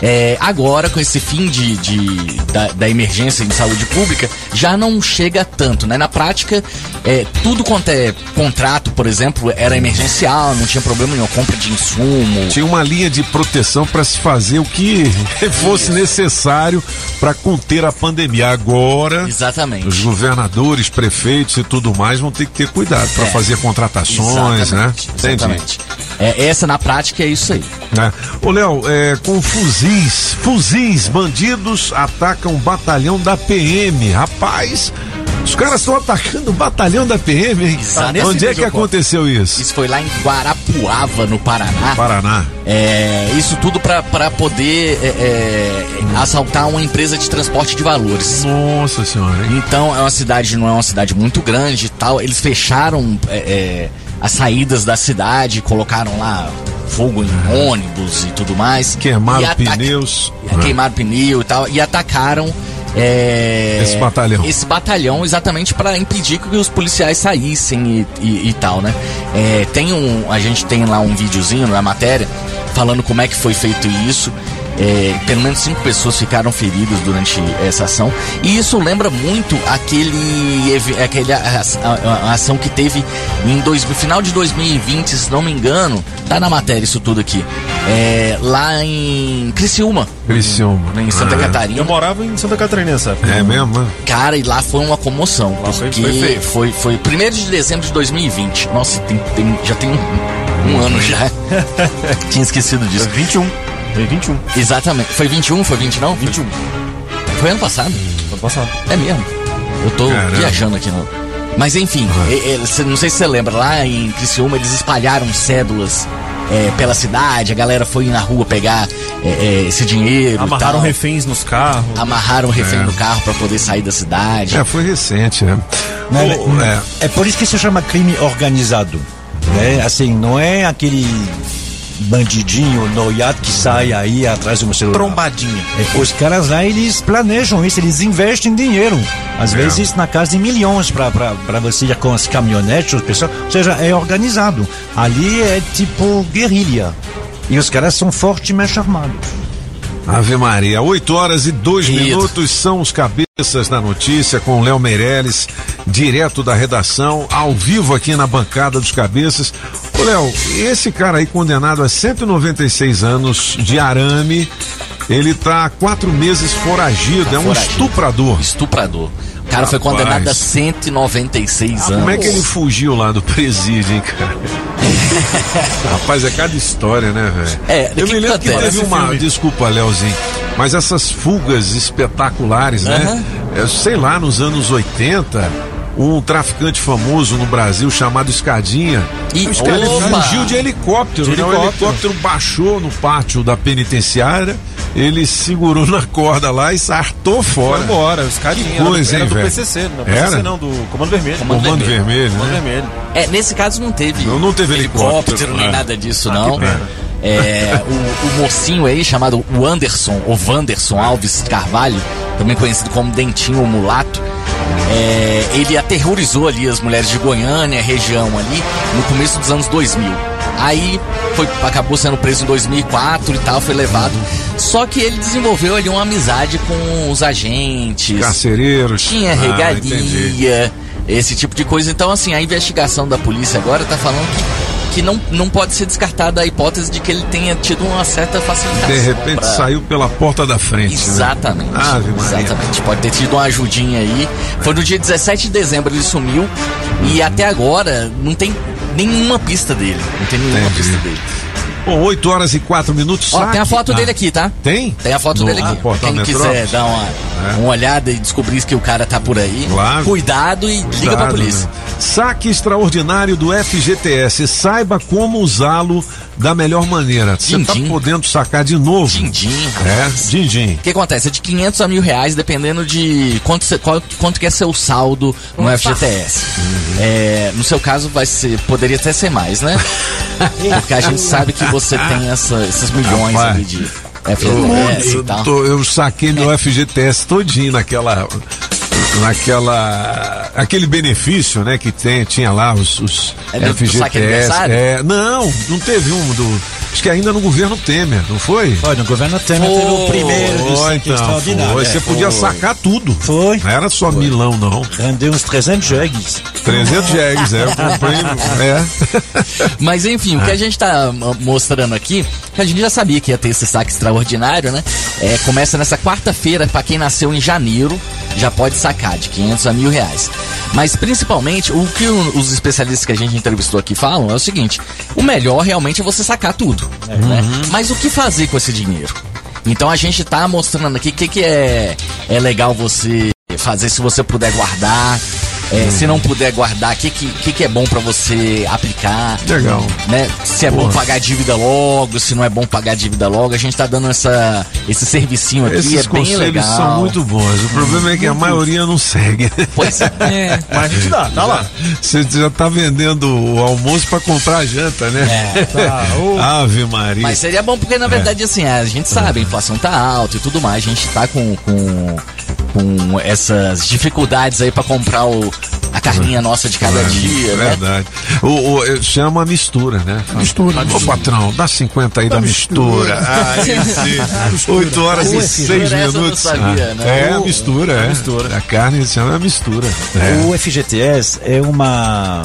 É, agora, com esse fim de, de- da, da emergência em saúde pública, já não chega tanto, né? Na prática, é, tudo quanto é contrato, por exemplo, era emergencial, não tinha problema nenhum, compra de insumo. Tinha uma linha de proteção para se fazer o que [LAUGHS] fosse necessário para conter a pandemia. Agora, Exatamente. os governadores, prefeitos e tudo mais vão ter que ter cuidado para É. fazer contratações, né? Exatamente, exatamente. É, essa na prática é isso aí. né? Ô, Léo, é, com fuzis, fuzis, bandidos atacam o batalhão da PM. Rapaz, os caras estão atacando o batalhão da PM, hein? Exatamente. Onde é que aconteceu isso? Isso foi lá em Guarapuava, no Paraná. Paraná. É, isso tudo pra poder é, é, assaltar uma empresa de transporte de valores. Nossa senhora. hein? Então é uma cidade, não é uma cidade muito grande e tal. Eles fecharam é, é, as saídas da cidade, colocaram lá fogo em ônibus e tudo mais. Queimaram E ataca- pneus. Queimaram pneu e tal. E atacaram. é, Esse batalhão. Esse batalhão exatamente para impedir que os policiais saíssem e, e- e tal, né? É, tem um, a gente tem lá um videozinho na matéria falando como é que foi feito isso. É, pelo menos cinco pessoas ficaram feridas durante essa ação. E isso lembra muito aquele, aquele a, a- a ação que teve em dois, no final de 2020, se não me engano. Tá na matéria isso tudo aqui. É, lá em Criciúma. Criciúma. Em Santa Ah. Catarina. Eu morava em Santa Catarina nessa época. É mesmo? Cara, e lá foi uma comoção. foi- porque foi feio. foi, foi 1 de dezembro de 2020. Nossa, tem, tem- já tem um, um ano já. [LAUGHS] Tinha esquecido disso. 21. Foi 21. Exatamente. Foi 21? Foi 20 não? 21. Foi ano passado? Ano passado. É mesmo. Eu tô Caramba. viajando aqui não. Mas enfim, é- é, não sei se você lembra, lá em Criciúma eles espalharam cédulas é, pela cidade, a galera foi na rua pegar é, é, esse dinheiro. e Amarraram tal. reféns nos carros. Amarraram refém É. no carro pra poder sair da cidade. É, foi recente, né? Né, é. é. por isso que se chama crime organizado. Né? Assim, não é aquele bandidinho noiado que sai aí atrás de um celular. Trombadinha. É, Os caras lá, eles planejam isso, eles investem dinheiro. Às É. vezes na casa de milhões para você ir com as caminhonetes, os pessoal, ou seja, é organizado. Ali é tipo guerrilha. E os caras são fortemente armados. Ave Maria, 8 horas e 2 Isso. minutos são os cabeças da notícia com Léo Meirelles, direto da redação, ao vivo aqui na bancada dos cabeças. Ô Léo, esse cara aí condenado a 196 anos de arame, ele tá há quatro meses foragido, Tá é um foragido. estuprador. Estuprador. O cara foi Rapaz. condenado a 196 anos. Como é que ele fugiu lá do presídio, hein, cara? [LAUGHS] Rapaz, é cada história, né, velho? É, Eu que me lembro que acontece? teve uma. filme? Desculpa, Leozinho. Mas essas fugas espetaculares, né? É, sei lá, nos anos 80, um traficante famoso no Brasil chamado Escadinha. E- ele Opa! fugiu de helicóptero, De né? O helicóptero. helicóptero baixou no pátio da penitenciária, ele segurou na corda lá e sartou Foi fora. embora, os caras Que era era hein, do velho? PCC, não, PCC Era? não, do Comando Vermelho. Comando Comando Vermelho. vermelho, Comando né? Vermelho. É, nesse caso não teve. Não, não teve helicóptero, nem é. nada disso, Ah, não. que pena. É, o, o mocinho aí, chamado o Anderson, ou Wanderson Alves Carvalho, também conhecido como Dentinho ou Mulato, é, ele aterrorizou ali as mulheres de Goiânia, região ali, no começo dos anos 2000. Aí foi, acabou sendo preso em 2004 e tal, foi levado. Só que ele desenvolveu ali uma amizade com os agentes. Carcereiros. Tinha Ah, regalia, esse tipo de coisa. Então, assim, a investigação da polícia agora tá falando que, que não, não pode ser descartada a hipótese de que ele tenha tido uma certa facilitação. De repente pra- saiu pela porta da frente. né? Exatamente. Maria. Exatamente. Pode ter tido uma ajudinha aí. Foi no dia 17 de dezembro ele sumiu e até agora não tem nenhuma pista dele. Não tem nenhuma Entendi. pista dele. Bom, 8 horas e 4 minutos. Ó, saque. tem a foto Ah, dele aqui, tá? Tem? Tem a foto No- dele aqui. portal Quem quiser dar uma, É. uma olhada e descobrir que o cara tá por aí, Claro. cuidado e liga pra Cuidado, polícia. né? Saque extraordinário do FGTS. Saiba como usá-lo da melhor maneira. Você tá podendo sacar de novo. Din-din, É, din-din. O que acontece? É de 500 a mil reais, dependendo de quanto, cê- qual- quanto que é seu saldo no FGTS. É, no seu caso, vai ser, poderia até ser mais, né? [LAUGHS] Porque a gente sabe que você tem essa- esses milhões Rapaz, ali de FGTS eu e tal. tô- eu saquei meu FGTS todinho naquela. Naquela. Aquele benefício, né? Que tem, tinha lá os, os É do- FGTS. É, não, não teve um do. Acho que ainda no governo Temer, não foi? Foi, no governo Temer teve o primeiro Foi, então, extraordinário. foi. é. Você podia Foi. sacar tudo. Foi. Não era só milão, não. Rendeu uns 300 jegues. 300 jegues, é. Eu comprei. É. [LAUGHS] Mas enfim, o que a gente tá mo- mostrando aqui, que a gente já sabia que ia ter esse saque extraordinário, né? É, começa nessa quarta-feira, pra quem nasceu em janeiro, já pode sacar de 500 a mil reais. Mas principalmente, o que os especialistas que a gente entrevistou aqui falam é o seguinte: o melhor realmente é você sacar tudo. né? Mas o que fazer com esse dinheiro? Então a gente tá mostrando aqui o que, que é, é legal você fazer se você puder guardar. É, Se não puder guardar, o que, que, que é bom pra você aplicar? Legal. Né? Se é bom pagar dívida logo, se não é bom pagar dívida logo. A gente tá dando essa, esse servicinho aqui, Esses é bem legal. são muito bons. O problema é que a maioria não segue. Pois é. Mas a gente dá, tá lá. Você já tá vendendo o almoço pra comprar a janta, né? É, [LAUGHS] tá. Ave Maria. Mas seria bom porque, na verdade, assim, a gente sabe, a inflação tá alta e tudo mais. A gente tá com, com, com essas dificuldades aí pra comprar o, a carninha nossa de cada É, dia, né? Verdade. O, o, eh, chama mistura, né? Mistura, Ô, mistura. patrão, dá 50 aí da mistura. Ah, esse. 8 horas e Ua, 6 essa eu não minutos. sabia, Ah, né? É, a mistura, é. mistura. A carne se chama mistura. É. O FGTS é uma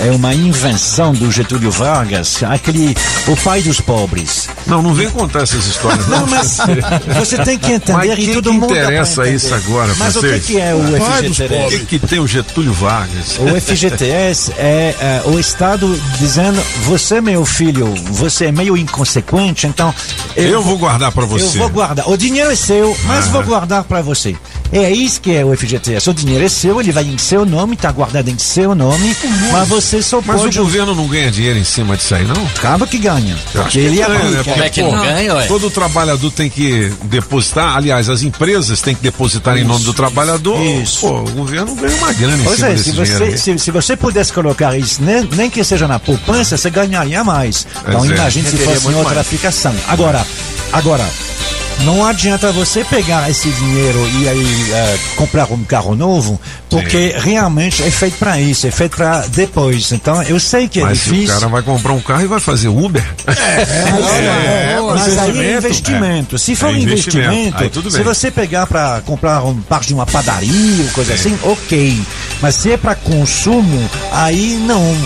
é uma invenção do Getúlio Vargas, aquele o pai dos pobres. Não, não vem contar essas histórias. Não, mas [LAUGHS] você tem que entender Mas e todo que mundo interessa isso agora, Mas o que, vocês? que é o Pai dos FGTS? pobres. O que, que tem o Getúlio Vargas? O FGTS é, é, o Estado dizendo: você, meu filho, você é meio inconsequente, então. Eu vou guardar pra você. Eu vou guardar. O dinheiro é seu, mas Ah. vou guardar para você. É isso que é o FGTS. O dinheiro é seu, ele vai em seu nome, está guardado em seu nome, mas você só Mas pode. o governo não ganha dinheiro em cima disso aí, não? Acaba que ganha. Porque que ele ganha, aplica. né? Como é que não Pô, ganha, ué? Todo trabalhador tem que depositar, aliás, as empresas têm que depositar em nome do trabalhador. isso. Pô, o governo ganha uma grana em Pois cima é, desse se você, se, se você pudesse colocar isso, nem, nem que seja na poupança, você ganharia mais. Então é. imagine se Renderia fosse em outra mais. aplicação. Agora, agora, não adianta você pegar esse dinheiro e aí eh, comprar um carro novo, porque realmente é feito para isso, é feito para depois. Então eu sei que é Mas se o difícil. cara vai comprar um carro e vai fazer Uber. É, mas aí é investimento. Se for É investimento. investimento, se você pegar para comprar um parte de uma padaria ou coisa assim, ok. Mas se é para consumo, aí não.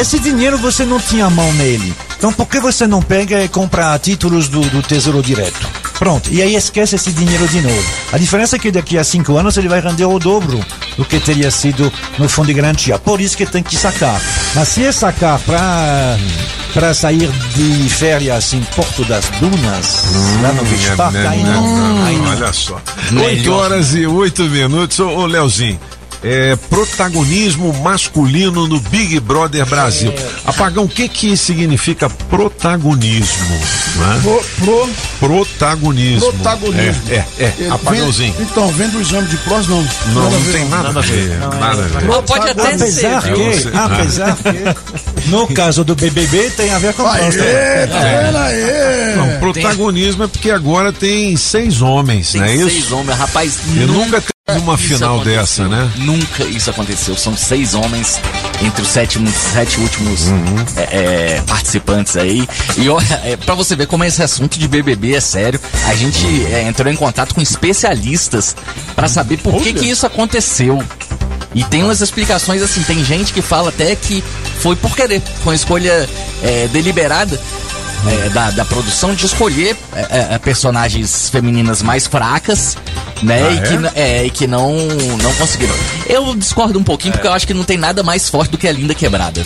Esse dinheiro você não tinha mão nele. Então por que você não pega e compra títulos do, do Tesouro Direto? Pronto, e aí esquece esse dinheiro de novo. A diferença é que daqui a cinco anos ele vai render o dobro do que teria sido no fundo de garantia. Por isso que tem que sacar. Mas se é sacar para para sair de férias em Porto das Dunas, lá no Beach É, né, aí né, não. Não, não. Olha só. 8 horas e 8 minutos. Ô, ô Leozinho. É, protagonismo masculino no Big Brother Brasil. Apagão, o que que significa protagonismo? né? Pro, pro, Protagonismo. protagonismo. É, é, é. Ele Apagãozinho. vem- então, vendo o exame de prós, não. Não, Nada a não ver, tem nada, a ver. Nada a ver. Pode até ser. Apesar viu? que, Você- apesar que, no caso do BBB tem a ver com próstata. tá vendo aí? Não, protagonismo é porque agora tem seis homens, Tem não é seis isso? homens, rapaz. Eu nunca uma isso final aconteceu. dessa, né? Nunca isso aconteceu. São seis homens entre os sete, sete últimos Uhum. é, é, participantes aí. E olha, é, pra você ver como esse assunto de BBB é sério, a gente é, entrou em contato com especialistas pra saber por que, que isso aconteceu. E tem umas explicações assim, tem gente que fala até que foi por querer, foi uma escolha é, deliberada. É, da, da produção de escolher é, é, personagens femininas mais fracas, né? Ah, e, que, é? é, e que não, não conseguiram. Eu discordo um pouquinho porque eu acho que não tem nada mais forte do que a Linda Quebrada.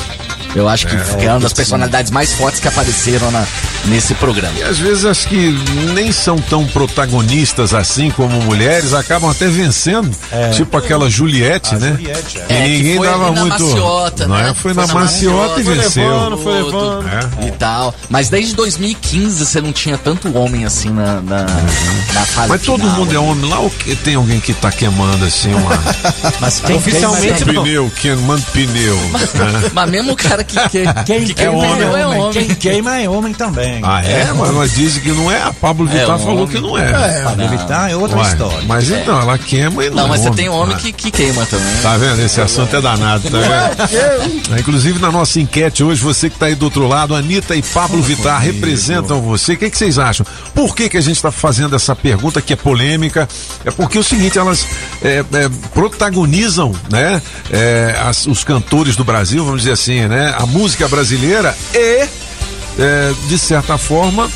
Eu acho que, que é uma das personalidades mais fortes que apareceram na, nesse programa. E às vezes acho que nem são tão protagonistas assim como mulheres, acabam até vencendo. Tipo aquela Juliette, né? Juliette, é. E É, que ninguém foi dava na muito. maciota, não né? é? Foi, Foi na na maciota e maciota, venceu. levando, foi levando. É. E tal. Mas desde 2015 você não tinha tanto homem assim na, na, na fase Mas todo final. mundo é homem lá ou que tem alguém que tá queimando assim uma. [LAUGHS] Mas quem Oficialmente tem, não. pneu, queimando pneu. [LAUGHS] né? Mas mesmo o cara que, que, [LAUGHS] Quem que queima é é homem. homem. Quem queima é homem também. Ah, é? Mas, mas dizem que não é. A Pablo É Vittar um falou que não é. É, Pablo Vittar é outra Ué, história. Mas então, ela queima e não Não, é mas você homem. tem homem que, que queima também. Tá vendo? Esse assunto é danado, tá vendo? É, Inclusive na nossa enquete hoje, você que tá aí do outro lado, Anitta e Pablo Vittar representam você. O que, que vocês acham? Por que, que a gente está fazendo essa pergunta que é polêmica? É porque é o seguinte, elas é, é, protagonizam, né? é, as- os cantores do Brasil, vamos dizer assim, né? A música brasileira e, é, de certa forma,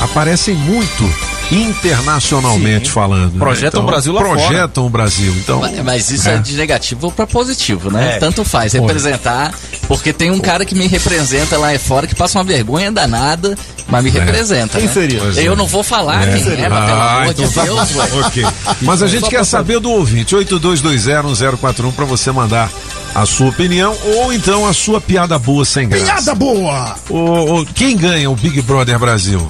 aparecem muito internacionalmente falando. né? Projetam o Brasil lá fora. Projetam o Brasil. Então, Mas, mas isso é. de negativo pra positivo, né? É. Tanto faz Pô. representar, porque tem um cara que me representa lá fora que passa uma vergonha danada, mas me representa. Quem né? seria? Pois é. Eu não vou falar quem é, mas pelo Ah, amor então de tá Deus, bom. ué. Ok. [LAUGHS] Mas a gente quer saber do ouvinte, 82201041 para você mandar a sua opinião ou então a sua piada boa sem graça. Piada boa! O, o- quem ganha o Big Brother Brasil?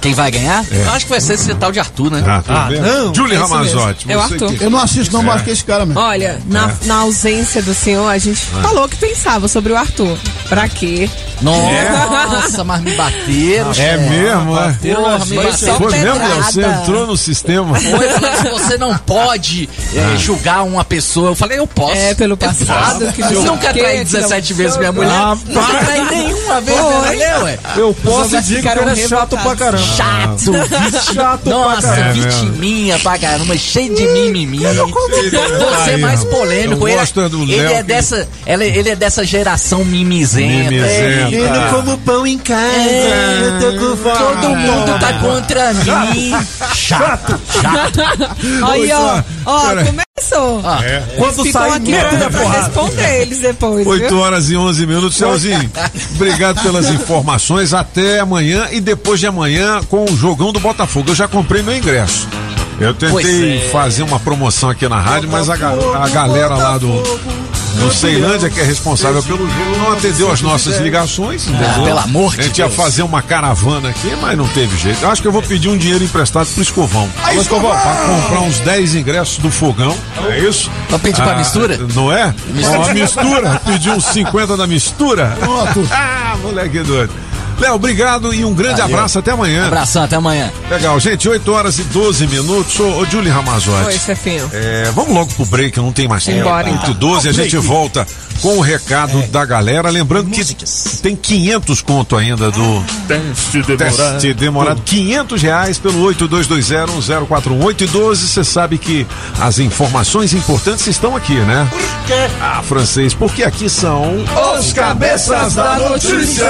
Quem vai ganhar? É. Eu acho que vai ser esse tal de Arthur, né? Ah, tudo bem? Julie É Ramazotti. É o Arthur. que- Eu não assisto, não, É. mas que esse cara mesmo. Olha, na, É. na ausência do senhor, a gente Ah. falou que pensava sobre o Arthur. Pra quê? Nossa, mas me bateram. É mesmo, é? Porra, me bateram. Foi mesmo? Você entrou no sistema. Foi, você não [LAUGHS] pode é, julgar uma pessoa. Eu falei, eu posso. É, pelo passado, que Eu não nunca traí que 17 não vezes minha mulher. Nunca traí nenhuma vez ué. Eu posso Os dizer que é chato pra caramba. Chato. Chato pra Nossa, caramba. vitiminha pra caramba, cheio de mimimi. Você é mais polêmico. Eu Ele, gosto é do ele é dessa, ele, ele é dessa geração mimizenta. Mimizenta. É, Eu não como pão em casa. É, eu tô com fome. Todo mundo tá contra mim. Chato. Chato. Aí, ó, ó, Ah, É. Quando Ficam sai, aqui mete pra, a pra porrada. responder eles depois. 8 viu? horas e 11 minutos. Tchauzinho. [LAUGHS] Obrigado pelas informações. Até amanhã e depois de amanhã com o jogão do Botafogo. Eu já comprei meu ingresso. Eu tentei é. fazer uma promoção aqui na rádio, mas a, a galera lá do, do Ceilândia, que é responsável pelo jogo, não atendeu as nossas ligações. entendeu? Ah, pelo amor de A gente ia fazer uma caravana aqui, mas não teve jeito. Eu acho que eu vou pedir um dinheiro emprestado pro Escovão. Aí, Escovão! Pra comprar uns 10 ingressos do fogão. É isso? Pra pedir pra mistura? Não é? Uma mistura. Pedir uns 50 da mistura. Pronto. [LAUGHS] ah, moleque doido. Léo, obrigado e um grande Valeu. abraço. Até amanhã. Abração, até amanhã. Legal, gente. 8 horas e 12 minutos. Ô, ô Julie Ramazotti. Oi, chefinho. É, vamos logo pro break, não tem mais tempo. Embora, 8 então. e 12, a gente volta com o recado da galera. Lembrando que tem 500 conto ainda do teste demorado. 500 reais pelo 82201041. 8 e 12, você sabe que as informações importantes estão aqui, né? Por quê? Ah, francês, porque aqui são Os cabeças da notícia.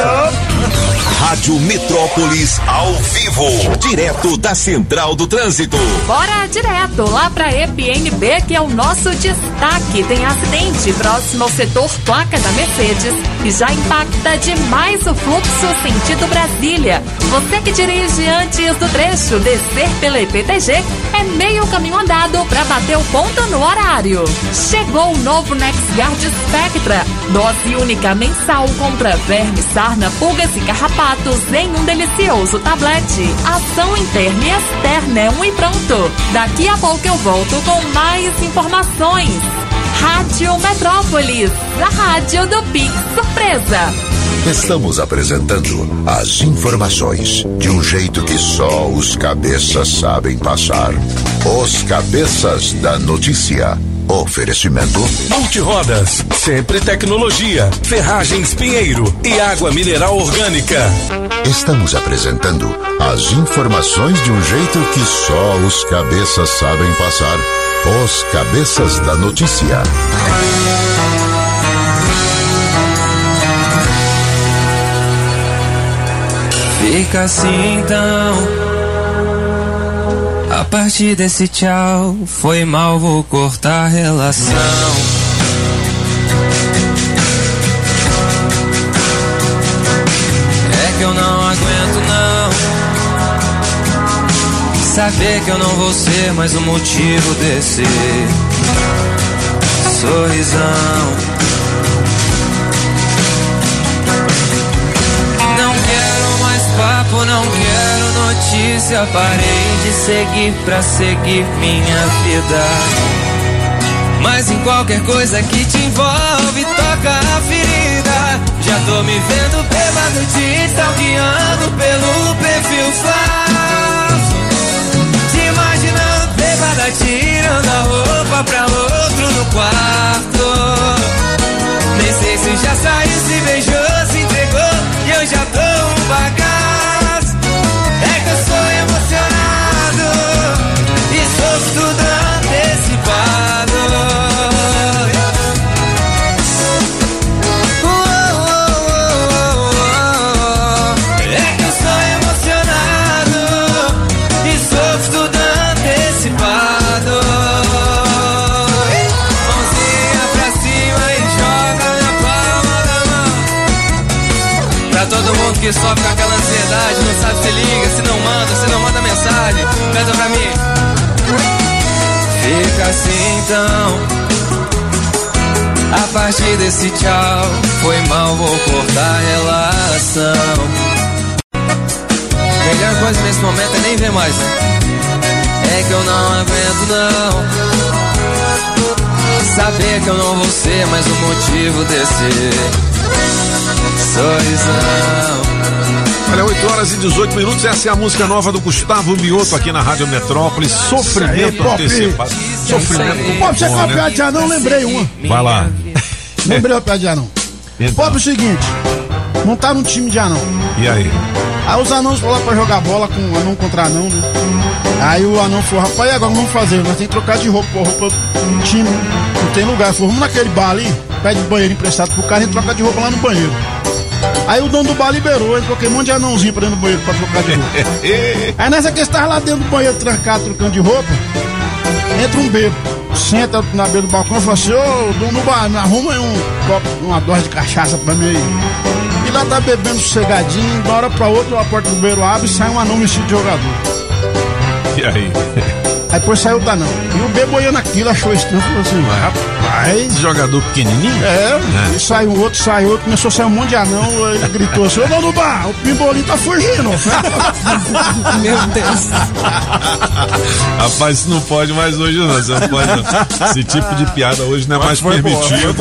Rádio Metrópolis ao vivo, direto da Central do Trânsito. Bora direto lá pra EPNB, que é o nosso destaque. Tem acidente próximo ao setor placa da Mercedes e já impacta demais o fluxo sentido Brasília. Você que dirige antes do trecho descer pela EPTG é meio caminho andado para bater o ponto no horário. Chegou o novo NexGuard Spectra, dose única mensal contra vermes, sarna, pulgas e carrapatos em um delicioso tablete. Ação interna e externa é um e pronto. Daqui a pouco eu volto com mais informações. Rádio Metrópolis, a rádio do Pix Surpresa. Estamos apresentando as informações de um jeito que só os cabeças sabem passar. Os cabeças da notícia. Oferecimento. Multirodas, sempre tecnologia, ferragens Pinheiro e água mineral orgânica. Estamos apresentando as informações de um jeito que só os cabeças sabem passar. Os cabeças da notícia. Fica assim então. Partir desse tchau, foi mal, vou cortar a relação. É que eu não aguento não. Saber que eu não vou ser mais o motivo desse sorrisão. Notícia. Parei de seguir pra seguir minha vida. Mas em qualquer coisa que te envolve, toca a ferida. Já tô me vendo bêbado te stalkeando pelo perfil falso. Te imaginando bêbada tirando a roupa pra outro no quarto. Nem sei se já saiu, se beijou, se entregou e eu já tô um bagaço. Que sofre com aquela ansiedade, não sabe se liga, se não manda, se não manda mensagem, canta pra mim. Fica assim então. A partir desse tchau, foi mal, vou cortar a relação. Melhor coisa nesse momento é nem ver mais, né? É que eu não aguento, não. Saber que eu não vou ser mais o motivo desse sorrisão. Olha, 8 horas e 18 minutos, essa é a música nova do Gustavo Mioto aqui na Rádio Metrópolis. Sofrimento Isso aí, antecipado. Sofrimento você bom, com a né? piada de anão, lembrei uma. Vai lá. Lembrei uma piada de anão. Então. Pop, é o seguinte, montaram um time de anão. E aí? Aí os anãos foram lá pra jogar bola com anão contra anão, né? Aí o anão falou, rapaz, e agora vamos fazer? Nós temos que trocar de roupa, roupa time, não tem lugar. Falou, vamos naquele bar ali, pede banheiro emprestado pro cara e troca de roupa lá no banheiro. Aí o dono do bar liberou, ele colocou um monte de anãozinho pra dentro do banheiro pra trocar de roupa. [LAUGHS] Aí nessa que estava lá dentro do banheiro trancado, trocando de roupa, entra um bebo, senta na beira do balcão e fala assim, ô dono do bar, me arruma aí um copo, uma dose de cachaça pra mim aí. E lá tá bebendo sossegadinho, de uma hora pra outra a porta do banheiro abre e sai um anão vestido de jogador. E aí? Aí depois saiu da não. E o bebo olhando aquilo, achou estranho, falou assim, rapaz... Jogador pequenininho? É, É. saiu um outro, saiu outro, começou a sair um monte de anão, ele gritou assim, ô dono do bar, o pimbolinho tá fugindo. [LAUGHS] Meu Deus. Rapaz, isso não pode mais hoje, não. Você não pode, não. Esse tipo de piada hoje não é mais foi boa, permitido.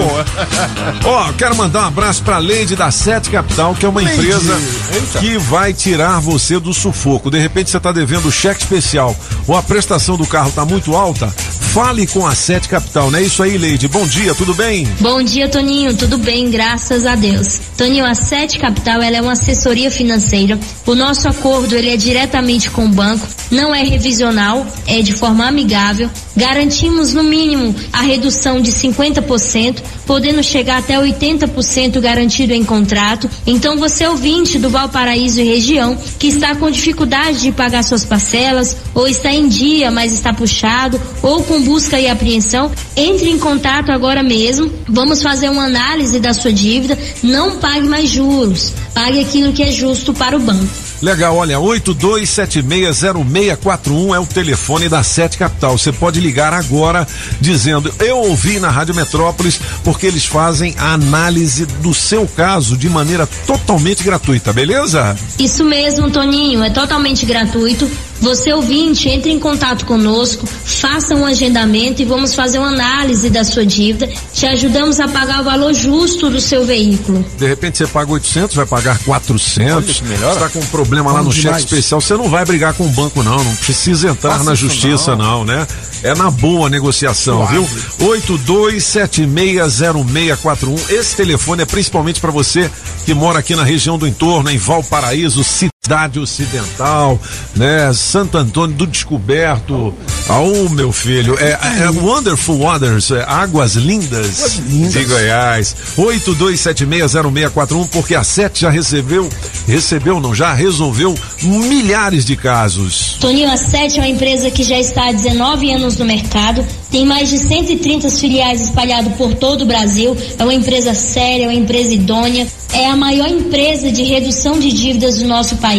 Ó, quero mandar um abraço pra Leide da Sete Capital, que é uma Leide. empresa Eita. que vai tirar você do sufoco. De repente você tá devendo cheque especial ou a prestação do carro tá muito alta. Fale com a Sete Capital, não é isso aí, Leide? Bom dia, tudo bem? Bom dia, Toninho. Tudo bem, graças a Deus. Toninho, a Sete Capital ela é uma assessoria financeira. O nosso acordo ele é diretamente com o banco, não é revisional, é de forma amigável. Garantimos no mínimo a redução de 50%, podendo chegar até 80% garantido em contrato. Então, você ouvinte do Valparaíso e região que está com dificuldade de pagar suas parcelas, ou está em dia, mas está puxado, ou com busca e apreensão, entre em contato agora mesmo. Vamos fazer uma análise da sua dívida. Não pague mais juros. Pague aquilo que é justo para o banco. Legal, olha, 82760641 é o telefone da Sete Capital. Você pode ligar agora dizendo: Eu ouvi na Rádio Metrópolis, porque eles fazem a análise do seu caso de maneira totalmente gratuita, beleza? Isso mesmo, Toninho, é totalmente gratuito. Você ouvinte, entre em contato conosco, faça um agendamento e vamos fazer uma análise da sua dívida. Te ajudamos a pagar o valor justo do seu veículo. De repente você paga 800, vai pagar 400. Olha, isso melhora. Está com um problema lá no cheque demais. especial, você não vai brigar com o banco não, não precisa entrar Faça na justiça não. né? É na boa negociação, Suave. viu? 82760641. Esse telefone é principalmente para você que mora aqui na região do entorno, em Valparaíso, Cidade Ocidental, né? Santo Antônio do Descoberto. Ah, oh, meu filho, é, é Wonderful Waters, é Águas Lindas de Goiás. 82760641, porque a SET já recebeu, recebeu não, já resolveu milhares de casos. Toninho, a Sete é uma empresa que já está há 19 anos no mercado, tem mais de 130 filiais espalhadas por todo o Brasil, é uma empresa séria, é uma empresa idônea, é a maior empresa de redução de dívidas do nosso país.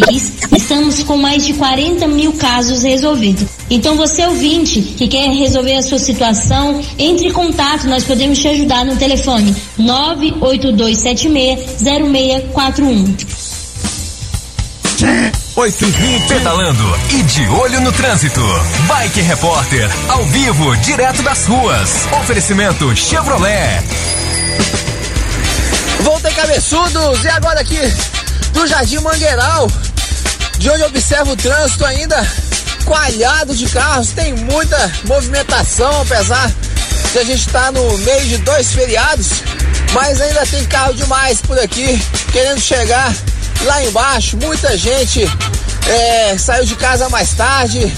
Estamos com mais de 40 mil casos resolvidos. Então, você ouvinte que quer resolver a sua situação, entre em contato, nós podemos te ajudar no telefone 982760641. 8 e 20. Pedalando e de olho no trânsito. Bike Repórter, ao vivo, direto das ruas. Oferecimento Chevrolet. Voltei cabeçudos! E agora aqui do Jardim Mangueiral, de onde observo o trânsito ainda coalhado de carros, tem muita movimentação, apesar de a gente estar no meio de dois feriados, mas ainda tem carro demais por aqui, querendo chegar lá embaixo. Muita gente é, saiu de casa mais tarde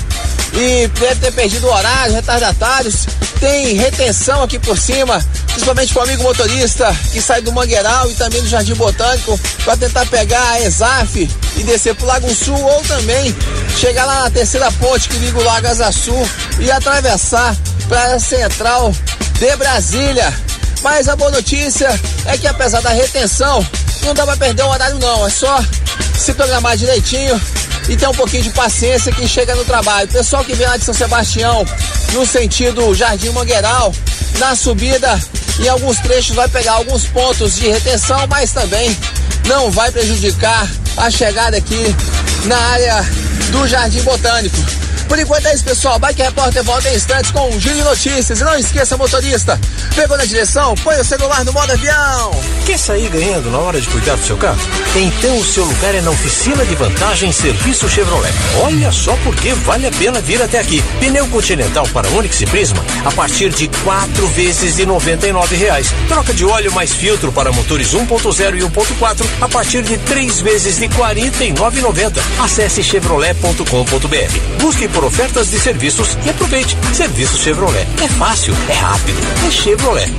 e deve ter perdido o horário, retardatários. Tem retenção aqui por cima, principalmente para o amigo motorista que sai do Mangueiral e também do Jardim Botânico para tentar pegar a Exaf e descer pro Lago Sul ou também chegar lá na terceira ponte que liga o Lago Sul e atravessar para a central de Brasília. Mas a boa notícia é que apesar da retenção, não dá para perder o horário não, é só se programar direitinho e ter um pouquinho de paciência que chega no trabalho. Pessoal que vem lá de São Sebastião, no sentido Jardim Mangueiral, na subida, em alguns trechos vai pegar alguns pontos de retenção, mas também não vai prejudicar a chegada aqui na área do Jardim Botânico. Por enquanto é isso, pessoal. Bike Repórter volta em instantes com um giro notícias. E não esqueça, motorista, pegou na direção, põe o celular no modo avião. Quer sair ganhando na hora de cuidar do seu carro? Então o seu lugar é na oficina de vantagem Serviço Chevrolet. Olha só porque vale a pena vir até aqui. Pneu Continental para Onix e Prisma a partir de quatro vezes de noventa e nove reais. Troca de óleo mais filtro para motores 1.0 e 1.4 a partir de três vezes de quarenta e nove Acesse chevrolet.com.br. Busque por ofertas de serviços e aproveite. Serviço Chevrolet. É fácil, é rápido, é Chevrolet.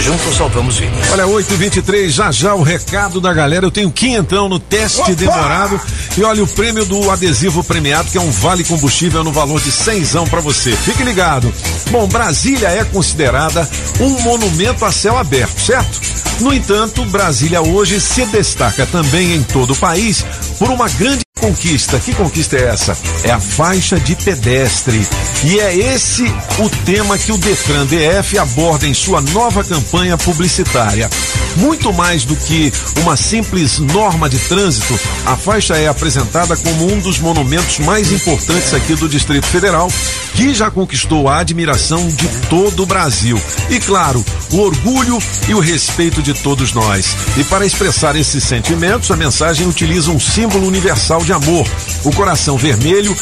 Juntos salvamos vidas. Olha, 8h23, já já o recado da galera. Eu tenho quinhentão no teste Opa! demorado. E olha o prêmio do adesivo premiado, que é um vale combustível no valor de cenzão para você. Fique ligado. Bom, Brasília é considerada um monumento a céu aberto, certo? No entanto, Brasília hoje se destaca também em todo o país por uma grande conquista. Que conquista é essa? É a faixa de pedestre. E é esse o tema que o Detran DF aborda em sua nova campanha publicitária. Muito mais do que uma simples norma de trânsito, a faixa é apresentada como um dos monumentos mais importantes aqui do Distrito Federal, que já conquistou a admiração de todo o Brasil. E claro, o orgulho e o respeito de todos nós. E para expressar esses sentimentos, a mensagem utiliza um símbolo universal de amor, o coração vermelho,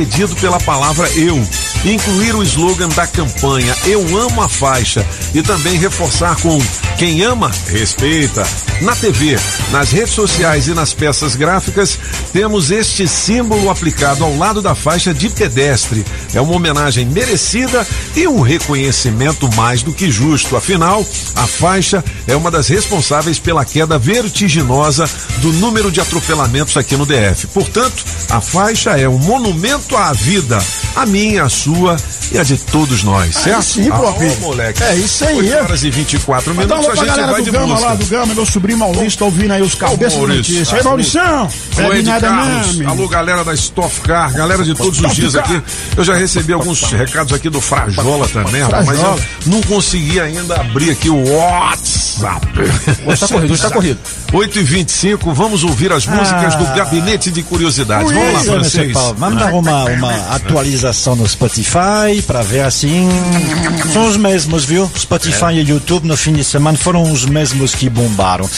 antecedido pela palavra eu. Incluir o slogan da campanha Eu amo a faixa e também reforçar com quem ama, respeita. Na TV, nas redes sociais e nas peças gráficas, temos este símbolo aplicado ao lado da faixa de pedestre. É uma homenagem merecida e um reconhecimento mais do que justo. Afinal, a faixa é uma das responsáveis pela queda vertiginosa do número de atropelamentos aqui no DF. Portanto, a faixa é um monumento à vida, a minha, a sua e a de todos nós, certo? Ah, sim, pô, ah, moleque. É isso aí. 8 horas e 24 Então, minutos, a gente galera vai do de Gama música. lá, do Gama, meu sobrinho Maurício, tá ouvindo aí os cabeças de Maurício. notícia. Aí, Ah, Maurição, O bebe Ed nada Carlos, não, alô galera da Stock Car, galera de todos os dias aqui. Eu já recebi alguns recados aqui do Frajola também, rapaz, mas eu Frajola. não consegui ainda abrir aqui o WhatsApp. Hoje tá corrido, hoje tá corrido. 8 e 25 vamos ouvir as músicas do Gabinete de Curiosidades. Vamos lá, é, francês. Vamos dar uma, uma atualização no Spotify para ver assim. São os mesmos, viu? Spotify e YouTube no fim de semana foram os mesmos que bombaram.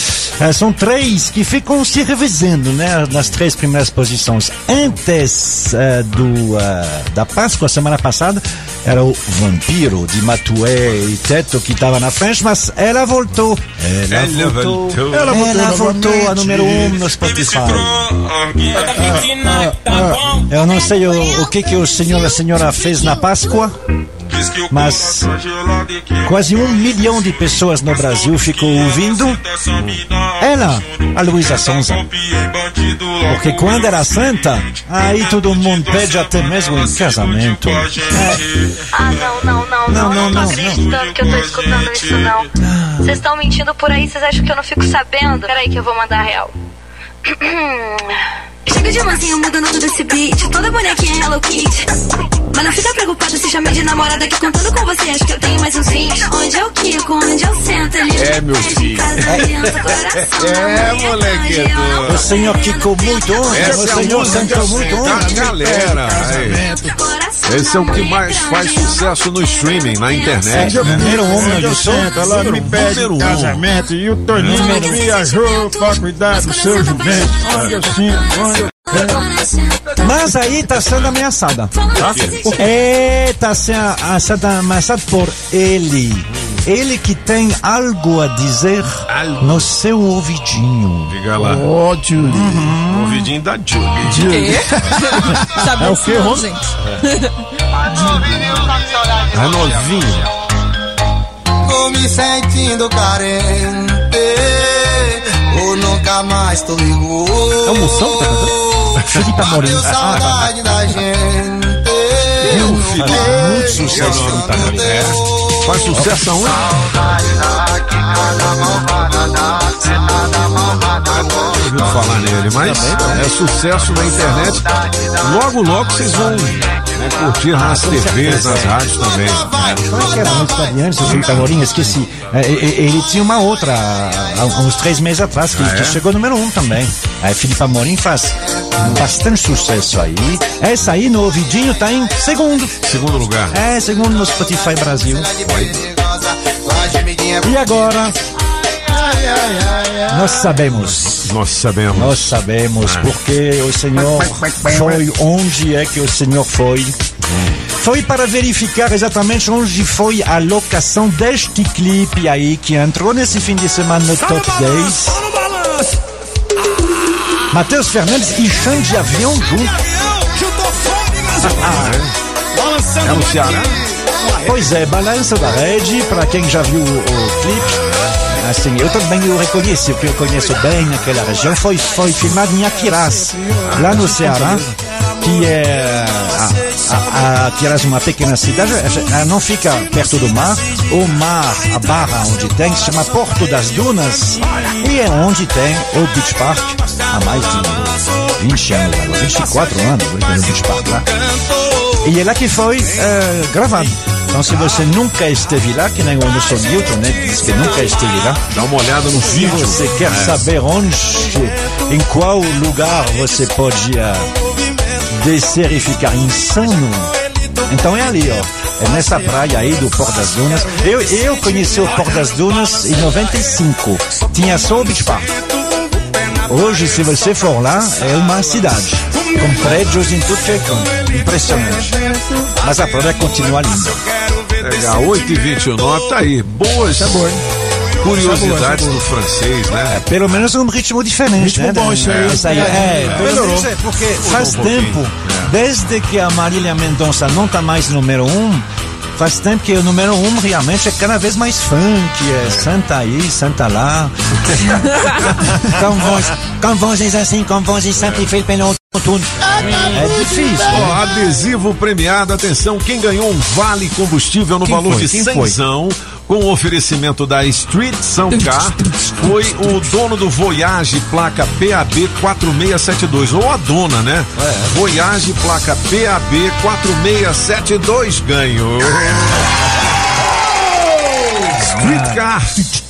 Eh, são três que ficam se revezando, né? Nas três primeiras posições. Antes eh, do, eh, da Páscoa, semana passada, era o Vampiro de Matué e Teto que estava na frente, mas ela voltou. Ela, Ela voltou. voltou. Ela voltou, Ela voltou a número um no Spotify. Eu não sei o, o que que o senhor a senhora fez na Páscoa, mas quase um milhão de pessoas no Brasil ficou ouvindo ela, a Luísa Sonza. Porque quando era santa, aí todo mundo pede até mesmo em casamento. Ah, não, não, não, não, Não, não, não, tô não, acreditando que eu tô escutando isso, não. Vocês estão mentindo por aí, vocês acham que eu não fico sabendo? Peraí que eu vou mandar real. Chega de mansinho mudando tudo esse beat, toda bonequinha Hello Kitty. Mas não fica preocupada se chamei de namorada que contando com você, acho que eu tenho mais uns 20. Onde eu quico, onde eu sento, ele É, meu filho. É, moleque. O senhor ficou muito ontem, Essa o é a senhor cantou muito da ontem. galera. aí. Esse é o que mais faz sucesso no streaming, na internet. Eu- né? Número um, eu sento, ela me pede um. casamento e o Toninho um. viajou pra cuidar do seu jumento. Onde eu sinto, onde eu Mas aí tá sendo ameaçada. É, tá sendo sendo ameaçada por ele. Ele que tem algo a dizer no seu ouvidinho. Diga lá. Ó, Julie. O ouvidinho da Julie. Sabe [LAUGHS] É o Ron? gente? A novinha. Tô me sentindo carente. Ou nunca mais tô ligou. É o Moção que tá cantando? [LAUGHS] Amorim. Bateu saudade da gente. Meu filho. Muito sucesso, Felipe Amorim. É. Faz sucesso aonde? ouvido falar nele, mas é sucesso na internet. Logo, logo vocês vão curtir nas TVs, nas rádios também. Como é que era a música de antes, o Felipe Amorim? Esqueci. É, e- e- Ele tinha uma outra, há uns três meses atrás, que, Ah, é? que chegou número um também. Aí Felipe Amorim faz bastante sucesso aí. Essa aí no ouvidinho tá em segundo. Segundo lugar. É, segundo no Spotify Brasil. E agora? Nós sabemos. Nós sabemos. Nós sabemos Ah. porque o Senhor foi onde é que o Senhor foi. Foi para verificar exatamente onde foi a locação deste clipe aí que entrou nesse fim de semana no Top 10. Matheus Fernandes e Xande Avião juntos. É no Ceará? Pois é, Balança da Rede, para quem já viu o, o clipe. Assim, eu também o reconheci, porque eu conheço bem aquela região. Foi, foi filmado em Aquiraz, lá no Ceará, que é Aquiraz, uma pequena cidade. Ela não fica perto do mar. O mar, a barra onde tem, se chama Porto das Dunas. E é onde tem o Beach Park há mais de 20 anos, agora, 24 anos, no Beach Park lá. E é lá que foi eh, gravado. Então, se você nunca esteve lá, que nem o Anderson Newton, né? Diz que nunca esteve lá. Dá uma olhada no Se vídeo. você quer É. saber onde, em qual lugar você pode ah, descer e ficar insano, então é ali, ó. É nessa praia aí do Porto das Dunas. Eu, eu conheci o Porto das Dunas em 95. Tinha só o Beach Park. Hoje, se você for lá, é uma cidade. Com prédios em tudo que é canto. Impressionante. Mas a praia continua linda. Legal, 8 e 29 tá aí. Boas curiosidades do francês, né? É, Pelo menos um ritmo diferente, Ritmo né? bom isso aí. É, isso aí. É, É, melhorou. é, porque faz um tempo, desde que a Marília Mendonça não tá mais número um, faz tempo que o número um realmente é cada vez mais funk, é santa aí, santa lá. com, voz, com vozes assim, com vozes sempre feitas pelo É difícil. Ó, adesivo premiado, atenção, quem ganhou um vale combustível no Quem valor foi? de cenzão com o oferecimento da Street Soundcar foi o dono do Voyage placa PAB 4672 ou a dona, né? Voyage placa PAB 4672 ganhou. Streetcar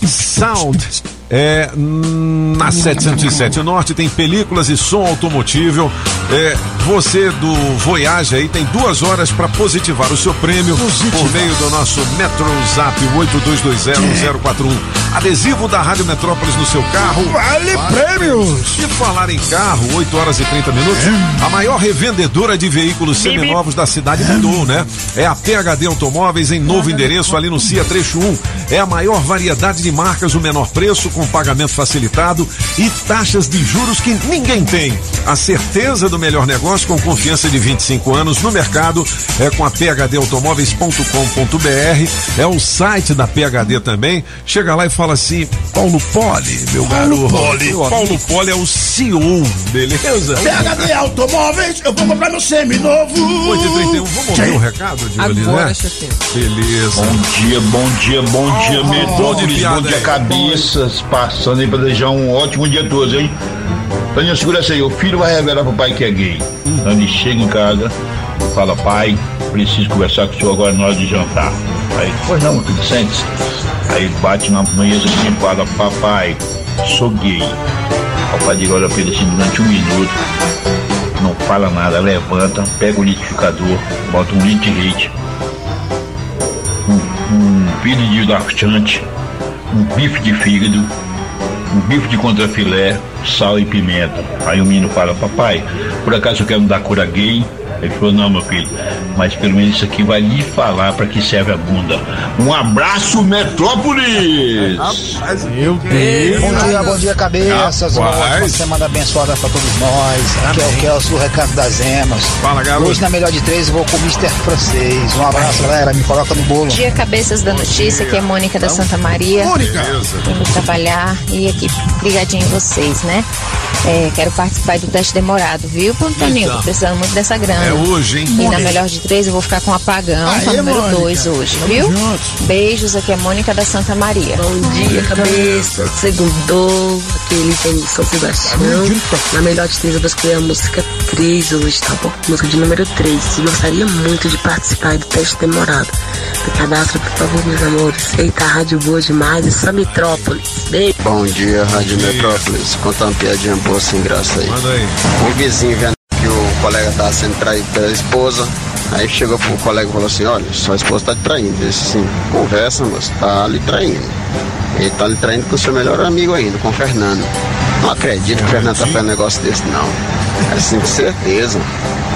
Sound. É, hum, na 707 Norte tem películas e som automotivo. É, você do Voyage aí tem duas horas para positivar o seu prêmio por meio do nosso Metro Zap 82201041. Adesivo da Rádio Metrópolis no seu carro. Vale prêmios! E falar em carro, 8 horas e 30 minutos. A maior revendedora de veículos seminovos da cidade mudou, né? É a PHD Automóveis em novo endereço ali no CIA Trecho 1. É a maior variedade de marcas, o menor preço, com pagamento facilitado e taxas de juros que ninguém tem. A certeza do melhor negócio com confiança de 25 anos no mercado é com a phdautomóveis.com.br. É o site da PHD também. Chega lá e fala assim: Paulo Poli, meu garoto. Poli. Paulo Poli é o CEO, beleza? PHD Automóveis, eu vou comprar meu semi-novo. 8 e 31 vamos ouvir o recado de ali, Agora, né? Beleza. Bom dia, bom dia, bom dia, bom de Metrópolis, piada bom dia, aí. cabeças, passando aí pra desejar um ótimo dia a todos, hein? Daniel, segura essa aí, o filho vai revelar pro pai que é gay. Então ele chega em casa, fala, pai, preciso conversar com o senhor agora na hora de jantar. Aí, pois não, meu filho, sente-se. Aí bate na mesa e fala, papai, sou gay. O dele olha pra ele assim durante um minuto. não fala nada, levanta, pega o liquidificador, bota um litro de leite, um, um de laxante, um bife de fígado, um bife de contrafilé, sal e pimenta. Aí o menino fala, papai, por acaso eu quero me dar cura gay? Ele falou, não, meu filho, mas pelo menos isso aqui vai lhe falar para que serve a bunda. Um abraço, Metrópolis! Meu Deus. Bom dia, bom dia, cabeças. Uma ótima semana abençoada pra todos nós. Aqui é o Kelso do Recanto das Emas. Fala, garoto. Hoje, na melhor de três, eu vou com o Mr. Francês. Um abraço, galera. Me coloca no bolo. Bom dia, cabeças da notícia, aqui é Mônica da Santa Maria. Mônica! Indo trabalhar e aqui ligadinho em vocês, né? É, quero participar do teste demorado, viu, Toninho? Eita. Tô precisando muito dessa grana. É hoje, hein? E na melhor de três eu vou ficar com apagão, com a Aê, número Mônica. dois hoje, Tamo viu? junto. Beijos, aqui é Mônica da Santa Maria. Bom dia, cabeça. Segundou, aquele tem São Sebastião. Na melhor de três, eu vou escolher a música 3 hoje, tá bom? Música de número 3. E gostaria muito de participar do teste demorado. Do cadastro, por favor, meus amores. Eita, rádio boa demais. É só Metrópolis. Beijo. Bom dia, Rádio Metrópolis. Conta uma piadinha boa sem graça aí. Manda aí. Um vizinho vendo que o colega tava sendo traído pela esposa. Aí chegou pro colega e falou assim, olha, sua esposa tá te traindo. Ele disse assim, conversa, moço, tá lhe traindo. Ele tá lhe traindo com o seu melhor amigo ainda, com o Fernando. Não acredito que o Fernando tá fazendo um negócio desse, não. Aí assim, com certeza.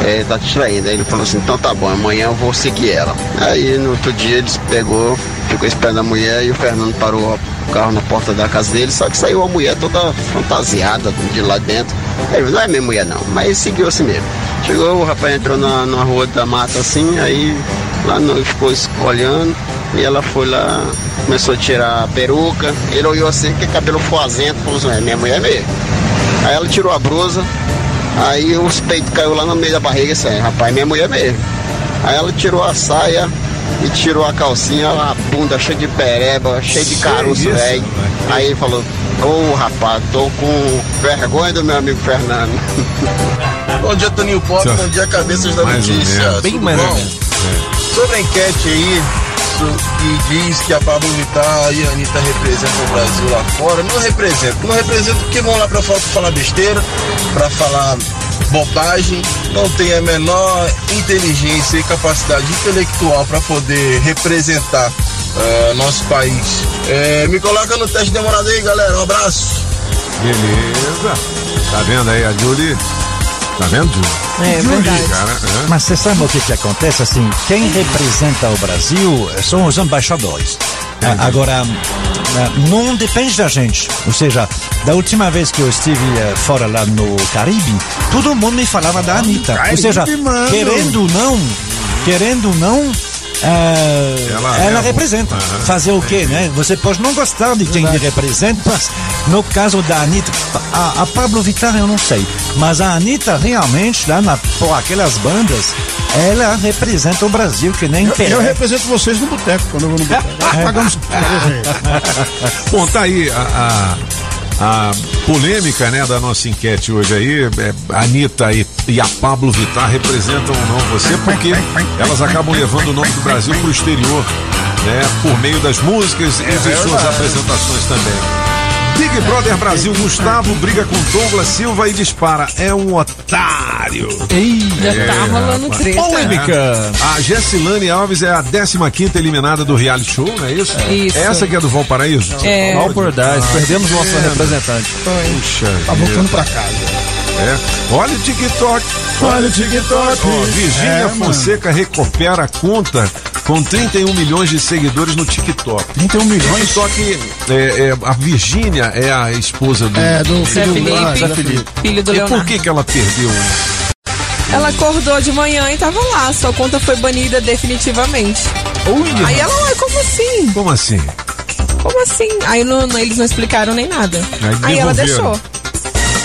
É, tá te traindo. Aí ele falou assim, então tá bom, amanhã eu vou seguir ela. Aí no outro dia eles pegou, ficou esperando a mulher e o Fernando parou o carro na porta da casa dele, só que saiu a mulher toda fantasiada de lá dentro. Aí ele, não é minha mulher não, mas ele seguiu assim mesmo. Chegou, o rapaz entrou na, na rua da mata assim, aí lá no, ficou olhando e ela foi lá, começou a tirar a peruca, ele olhou assim, que cabelo foazento, falou assim, é minha mulher mesmo. Aí ela tirou a blusa, aí os peitos caiu lá no meio da barriga, assim, "É, rapaz, minha mulher mesmo. Aí ela tirou a saia e tirou a calcinha, a bunda cheia de pereba, cheia de caroço, velho. Aí ele falou, ô rapaz, tô com vergonha do meu amigo Fernando. [LAUGHS] Bom dia, Toninho Pop. Bom dia, cabeças da Mais notícia. Bem Tudo mais bom? Sobre a enquete aí, so- que diz que a Pablo Vittar e a Anitta representam o Brasil lá fora, não representam. Não representam porque vão lá pra fora pra falar besteira, pra falar bobagem, não tem a menor inteligência e capacidade intelectual pra poder representar eh, nosso país. Eh, me coloca no teste demorado aí, galera. Um abraço. Beleza. Tá vendo aí a Julie? Tá vendo? É Julie, verdade. cara. é. Mas você sabe o que, que acontece? Assim, quem representa o Brasil são os embaixadores. Ah, Agora, ah, não depende da gente. Ou seja, da última vez que eu estive eh, fora lá no Caribe, todo mundo me falava da Anitta. Ou seja, querendo ou não, querendo ou não, ah, Ela ela, é, representa. aham. Fazer o quê, né? Você pode não gostar de quem lhe representa, mas no caso da Anitta, a, a Pablo Vittar eu não sei, mas a Anitta realmente, lá na, por aquelas bandas, ela representa o Brasil que nem Eu, eu represento vocês no boteco, quando eu vou no boteco. É. [LAUGHS] Pagamos. [LAUGHS] Bom, tá aí a, a, a polêmica né, da nossa enquete hoje aí. É, a Anitta e, e a Pablo Vittar representam ou não você, porque elas acabam levando o nome do Brasil pro exterior, né? Por meio das músicas e de suas verdade. apresentações também. Big Brother Brasil, Gustavo briga com Douglas Silva e dispara. É um otário. Já tá rolando treta. Polêmica. A Gessilane Alves é a 15 eliminada do reality show, não é isso? Isso. Essa que é do Valparaíso? É. Valparaíso, perdemos nossa representante. Puxa. Tá voltando pra casa. É. Olha o TikTok. Olha o TikTok. Ó, Virgínia É, mano. Fonseca recupera a conta com 31 milhões de seguidores no TikTok. 31 milhões? TikTok, é, é, a Virgínia é a esposa do, É, do Zé filho do Felipe, ah, Zé Felipe. filho do E Leonardo. por que, que ela perdeu? Ela acordou de manhã e tava lá, sua conta foi banida definitivamente. Olha. Aí ela, ué, como assim? Como assim? Como assim? Aí não- não- eles não explicaram nem nada. Aí Aí ela deixou.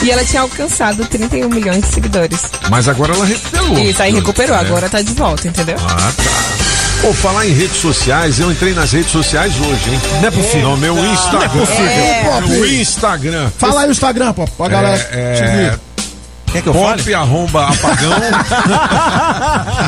E ela tinha alcançado 31 milhões de seguidores. Mas agora ela recuperou. Isso, aí recuperou, É. agora tá de volta, entendeu? Ah, tá. Pô, falar em redes sociais, eu entrei nas redes sociais hoje, hein? Não é possível. No meu Instagram. Não é possível. É, no Instagram. Fala aí o Instagram, pô, pra galera. É, é, Quer que eu Pop fale? arromba apagão. [LAUGHS]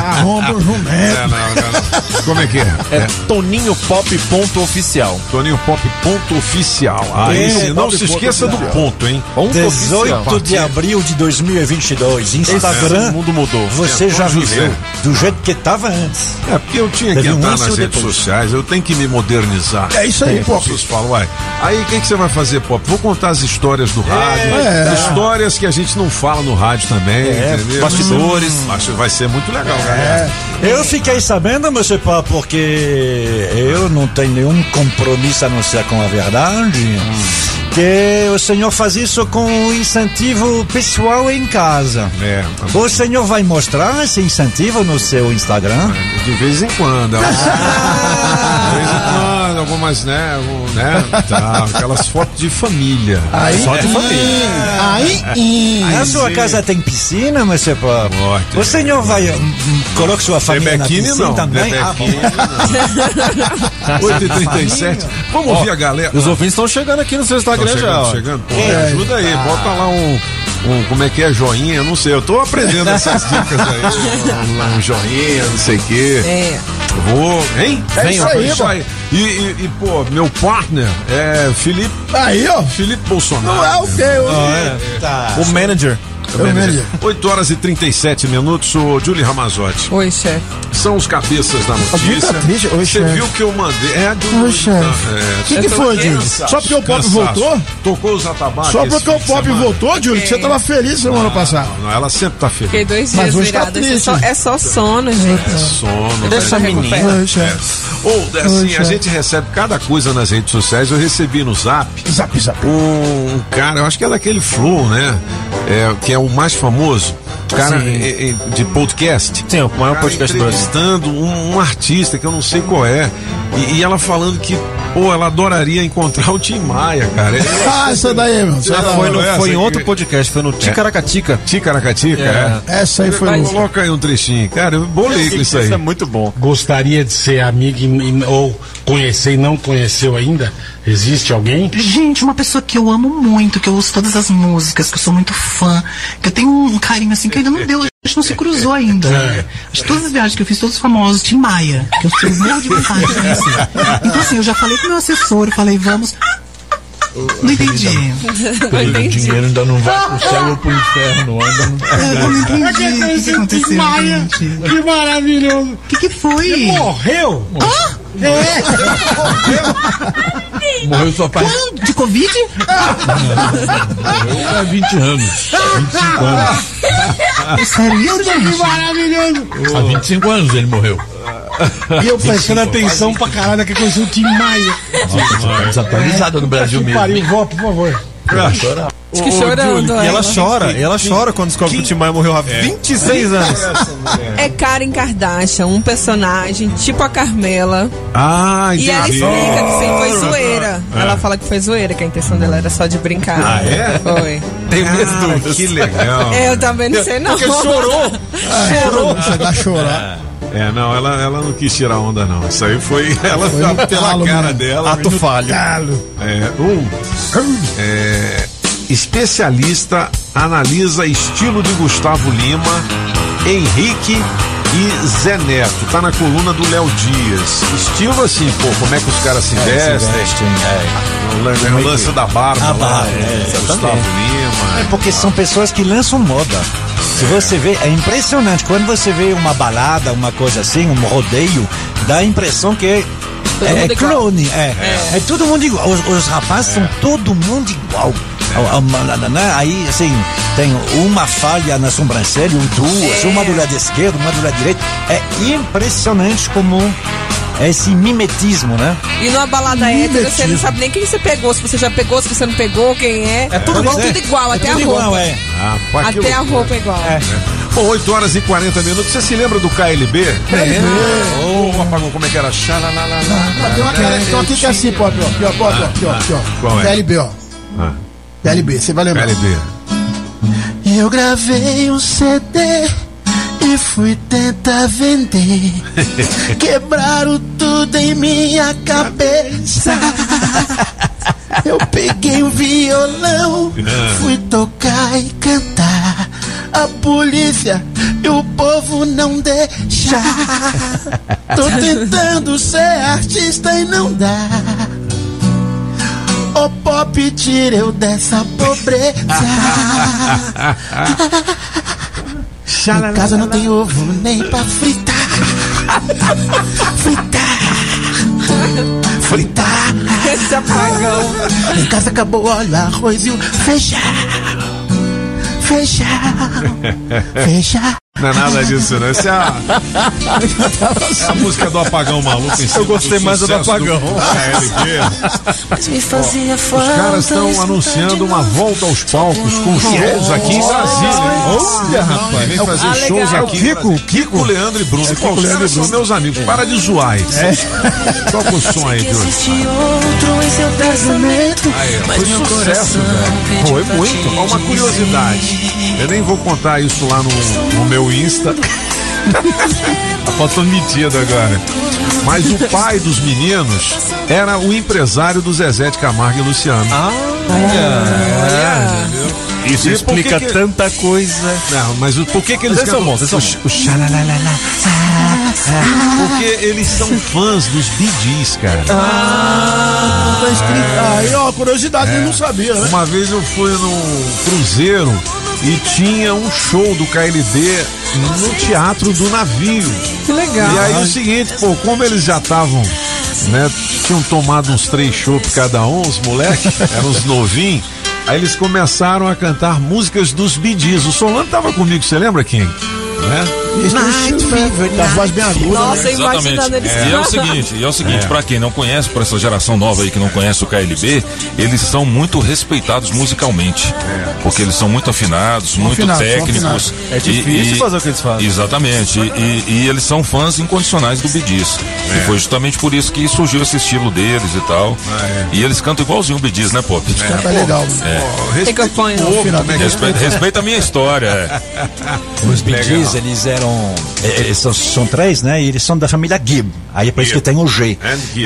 Arromba o jumento. É, não, não, não. Como é que é? É Toninho Pop ponto oficial. Toninho Pop ponto oficial. Aí, É, sim, não se ponto esqueça do oficial. ponto, hein? 18 de abril de 2022, Instagram. Esse mundo mudou. Você É, já viveu do jeito que estava antes. É, porque eu tinha que um entrar nas redes depois? sociais, eu tenho que me modernizar. É isso aí, Pop. falam, uai. Aí o que, que você vai fazer, Pop? Vou contar as histórias do rádio, É. histórias que a gente não fala no rádio também, É, entendeu? bastidores. Acho que vai ser muito legal, galera. Eu fiquei sabendo, monsieur Pá, porque eu não tenho nenhum compromisso a não ser com a verdade, que o senhor faz isso com um incentivo pessoal em casa. É, O senhor vai mostrar esse incentivo no seu Instagram? de vez em quando. [LAUGHS] De vez em quando, algumas, né? né tá, aquelas fotos de família. Aí, Só de família. Aí, [LAUGHS] ih. Na sua casa tem piscina, monsieur Pá? Ó, O senhor vai. hum, hum, Coloca sua família na piscina não. também? Ah, bom. Bebequine [LAUGHS] 8h37. Vamos ouvir a galera. Os ouvintes estão chegando aqui no seu Instagram já. chegando, ó. chegando. Pô, me ajuda aí, bota lá um, um. Como é que é? Joinha? Eu não sei. Eu tô aprendendo essas dicas aí. Um, um joinha, não sei o quê. É. Vou. Hein? É isso aí, isso aí. E, e, e, pô, meu partner é Felipe. Aí, ó. Felipe Bolsonaro. Não é o quê? O. É o manager. 8 horas e 37 minutos, sou Julie Ramazotti. Oi, chefe. São os cabeças da notícia. tá? Oi, Você viu que eu mandei. É, do. Oi, chefe. É, O que, que foi, Júlio? Só porque o Pop Cansaço. voltou? Tocou os atabaques. Só porque o Pop semana. voltou, Júlio, que você tava feliz semana passada. Não, ela sempre tá feliz. Fiquei dois Mas dias hoje tá. Isso é só, é só sono, gente. Sono. Deixa a né? menina. Ou, assim, Oi, a gente recebe cada coisa nas redes sociais. Eu recebi no zap Zap, zap. um, um cara, eu acho que é daquele Flow, né? É, que é o mais famoso. Cara é, é, de podcast. Sim, o maior cara podcast do Brasil. entrevistando um, um artista que eu não sei qual é. E, e ela falando que, pô, ela adoraria encontrar o Tim Maia, cara. [LAUGHS] Ah, essa daí, meu. Não foi, no- essa foi em outro podcast, foi no Ticaracatica. Ticaracatica, é. Essa aí foi boa. Coloca aí um trechinho. Cara, eu bolei com isso aí. é muito bom. Gostaria de ser amigo ou conhecer e não conheceu ainda? Existe alguém? Gente, uma pessoa que eu amo muito, que eu ouço todas as músicas, que eu sou muito fã, que eu tenho um carinho assim que ainda não deu, a gente não se cruzou ainda. É. Acho que todas as viagens que eu fiz, todos os famosos, Tim Maia, que eu sou morro de vontade de conhecer. Então assim, eu já falei com meu assessor, falei, vamos. [LAUGHS] Não entendi. Não entendi. ainda não vai pro céu ou pro inferno, ainda não Eu não entendi o que, que aconteceu, gente. Que maravilhoso! O que, que foi? Morreu? Morreu só faz Quando? De Covid? há 20 anos. 25 anos. Sério, Que gente? maravilhoso! Há 25 anos ele morreu. E eu prestando atenção pra caralho que conheci o Tim Maia. Tá desatualizado no Brasil Que mesmo. Pariu, vó, por favor. Acho que chorando. E ela ela. chora, e ela chora quando descobre que o Tim Maia morreu há 26 anos. É Karen Kardashian, um personagem tipo a Carmela. Ah, E ela entendi. explica que sim, foi zoeira. É. Ela fala que foi zoeira, que a intenção dela era só de brincar. Ah, é? Foi. Tem minhas Ah, dúvidas. que legal. É, eu também não sei não. Porque chorou. Chorou. Chegar a chorar. É, não, ela, ela não quis tirar onda, não. Isso aí foi. [LAUGHS] Ela Foi no pela talo cara mesmo. dela. Ato falho. Galo. É, um. É, especialista analisa estilo de Gustavo Lima, Henrique e Zé Neto. Tá na coluna do Léo Dias. Estilo assim, pô, como é que os caras se vestem. O lan- o lance da barba. A barba, é, é. Gustavo Lima. É porque são pessoas que lançam moda. Se você vê, é impressionante. Quando você vê uma balada, uma coisa assim, um rodeio, dá a impressão que é, Todo é, igual. clone. É, é. todo mundo igual. Os, os rapazes são todo mundo igual. Aí, assim, tem uma falha na sobrancelha, duas, É. uma do lado esquerdo, uma do lado direito. É impressionante como é esse mimetismo, né? E numa balada hétero, você não sabe nem quem você pegou, se você já pegou, se você não pegou, quem é. É tudo igual. tudo igual, É até tudo a igual, roupa. é. Ah, Até a roupa é igual. Bom, 8 horas e 40 minutos. Você se lembra do KLB? É. Oh, apagou como é que era? Xalalalala. Tem uma cara, então aqui que é assim, ó. Aqui, ó, aqui, ó, aqui, ó. Qual é? PLB, ó. Ah, PLB, você vai lembrar. Eu gravei um CD e fui tentar vender. [LAUGHS] Quebraram tudo em minha cabeça. Eu peguei o violão, fui tocar e cantar. a polícia e o povo não deixa. [LAUGHS] Tô tentando ser artista e não dá. Ô pop, tira eu dessa pobreza. Em casa não tem ovo nem pra fritar. Fritar. Fritar. Esse apagão. Em casa acabou o óleo, arroz e o feijão. Feijão. Feijão. Não é nada disso, não. Essa é a, é a música do apagão maluco em cima Eu gostei do mais do apagão. KLB. Mas me fazia Os falta. caras estão anunciando uma volta aos palcos com shows aqui em Brasília. Olha, rapaz. Vem É fazer ah, shows legal. aqui. Kiko, Kiko, Kiko, Leandro e Bruno. Pô, os caras são meus amigos. Para de zoar aí. Toca o som aí, Bruno. Aí, foi meu sucesso, velho. Foi muito. Ó, uma curiosidade. Eu nem vou contar isso lá no, no meu Insta. [LAUGHS] A foto metida agora. Mas o pai dos meninos era o empresário do Zezé de Camargo e Luciano. Ah, Isso explica tanta coisa. Não, mas o, por que que eles são bons, vocês são o- bons. o xalalalala? Porque eles são fãs dos Gees, cara. Ah, tá escrito. Aí, ó, curiosidade, É. eu não sabia, né? Uma vez eu fui num cruzeiro e tinha um show do KLB no teatro do navio. Que legal. E aí o seguinte, pô, como eles já estavam, né, tinham tomado uns três chopps cada um, os moleques, [LAUGHS] eram uns novinhos, aí eles começaram a cantar músicas dos Gees. O Solano tava comigo, você lembra quem? Né? Night Fever, da voz bem aguda. Nossa, né? imaginando eles E é o seguinte, e é o seguinte, É. pra quem não conhece, pra essa geração nova aí que não conhece o KLB, eles são muito respeitados musicalmente. Porque eles são muito afinados, muito afinados, técnicos. É difícil fazer o que eles fazem. Exatamente. E, e- e eles são fãs incondicionais do Gees. É. E foi justamente por isso que surgiu esse estilo deles e tal. E eles cantam igualzinho o Gees, né, Pop? Canta legal. É. Tem que acompanhar. Respeita, respeita a minha história. é. [LAUGHS] Os Gees, eles eram. Eh, Eles são, são três, né? E eles são da família Gibb. Aí é por isso que tem o G.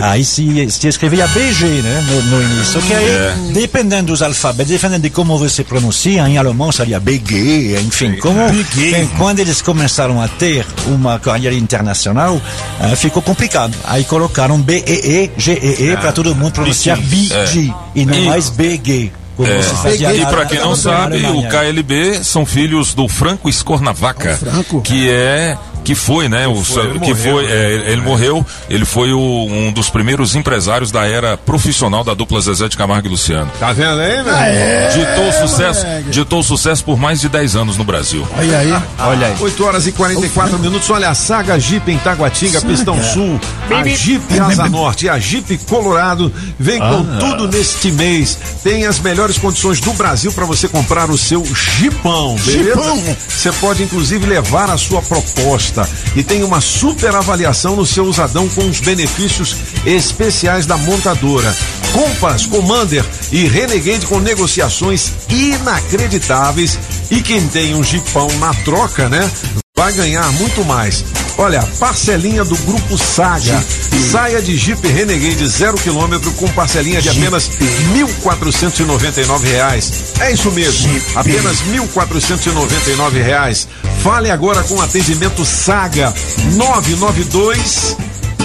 Aí se, se escrevia BG, né? No, no início. Que aí, É. dependendo dos alfabetos, dependendo de como você pronuncia, em alemão seria BG, enfim. Como, eh, quando eles começaram a ter uma carreira internacional, eh, ficou complicado. Aí colocaram B-E-E, G-E-E, para todo mundo pronunciar BG. E não mais BG. É. E pra quem não sabe, o. KLB são filhos do Franco Escornavaca, que é que foi, né? O, foi, ele que morreu, foi, né? é, ele morreu. Ele foi o- um dos primeiros empresários da era profissional da dupla Zezé de Camargo e Luciano. Tá vendo aí, meu? Ah, é, Ditou sucesso, moleque. ditou sucesso por mais de 10 anos no Brasil. Olha aí. Olha aí. 8 horas e 44 minutos. Olha, a Saga Jeep em Taguatinga, Pistão Sul, a Jeep Asa Norte e a Jeep Colorado vem com Ah. tudo neste mês. Tem as melhores condições do Brasil para você comprar o seu Jeepão, beleza? Jeepão. Você pode inclusive levar a sua proposta e tem uma super avaliação no seu usadão com os benefícios especiais da montadora. Compass, Commander e Renegade com negociações inacreditáveis e quem tem um Jeepão na troca, né? Vai ganhar muito mais. Olha, parcelinha do Grupo Saga. Saia de Jeep Renegade zero quilômetro com parcelinha de apenas 1.499 reais. É isso mesmo, apenas 1.499 reais. Fale agora com atendimento Saga 992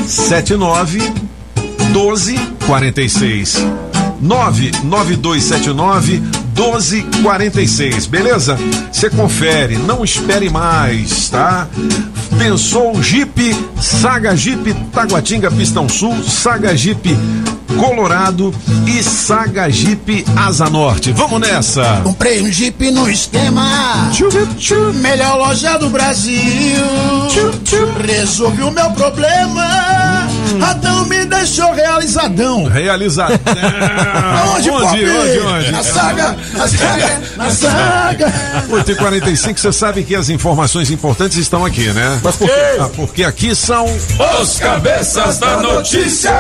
79 1246. 99279 1246, beleza? Você confere, não espere mais, tá? Pensou Jeep, Saga Jeep Taguatinga Pistão Sul, Saga Jeep Colorado e Saga Jeep Asa Norte. Vamos nessa! Comprei um Jeep no esquema. Melhor loja do Brasil. Resolvi o meu problema. Adão me deixou realizadão. Realizado. [LAUGHS] Aonde, onde, Pop? onde, onde? Na saga, na saga, na saga. 8h45, você sabe que as informações importantes estão aqui, né? Mas por quê? Ah, porque aqui são Os cabeças da notícia.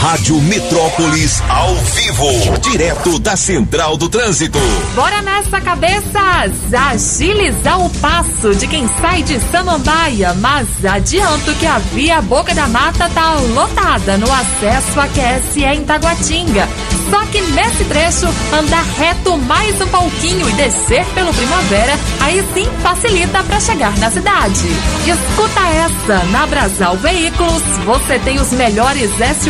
Rádio Metrópolis ao vivo, direto da Central do Trânsito. Bora nessa, cabeças! Agilizar o passo de quem sai de Samambaia, mas adianto que a via Boca da Mata tá lotada no acesso a QSE em Taguatinga. Só que nesse trecho, andar reto mais um pouquinho e descer pelo Primavera, aí sim facilita para chegar na cidade. Escuta essa, na Brasal Veículos, você tem os melhores SUVs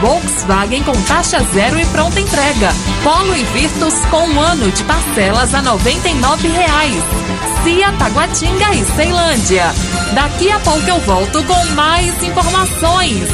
Volkswagen com taxa zero e pronta entrega. Polo e Virtus com um ano de parcelas a 99 reais. Cia, Taguatinga e Ceilândia. Daqui a pouco eu volto com mais informações.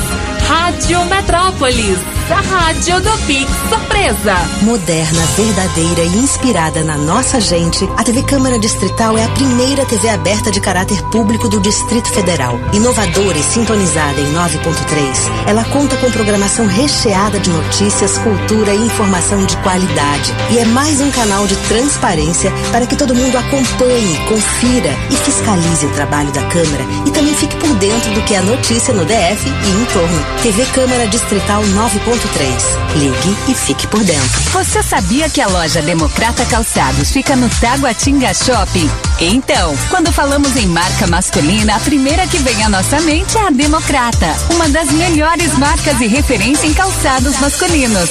Rádio Metrópolis, a rádio do Pix Surpresa. Moderna, verdadeira e inspirada na nossa gente, a TV Câmara Distrital é a primeira TV aberta de caráter público do Distrito Federal. Inovadora e sintonizada em 9.3, ela conta com programação recheada de notícias, cultura e informação de qualidade. E é mais um canal de transparência para que todo mundo acompanhe, confira e fiscalize o trabalho da Câmara e também fique por dentro do que é notícia no DF e em torno. TV Câmara Distrital 9.3. Ligue e fique por dentro. Você sabia que a loja Democrata Calçados fica no Taguatinga Shopping? Então, quando falamos em marca masculina, a primeira que vem à nossa mente é a Democrata, uma das melhores marcas e referência em calçados masculinos.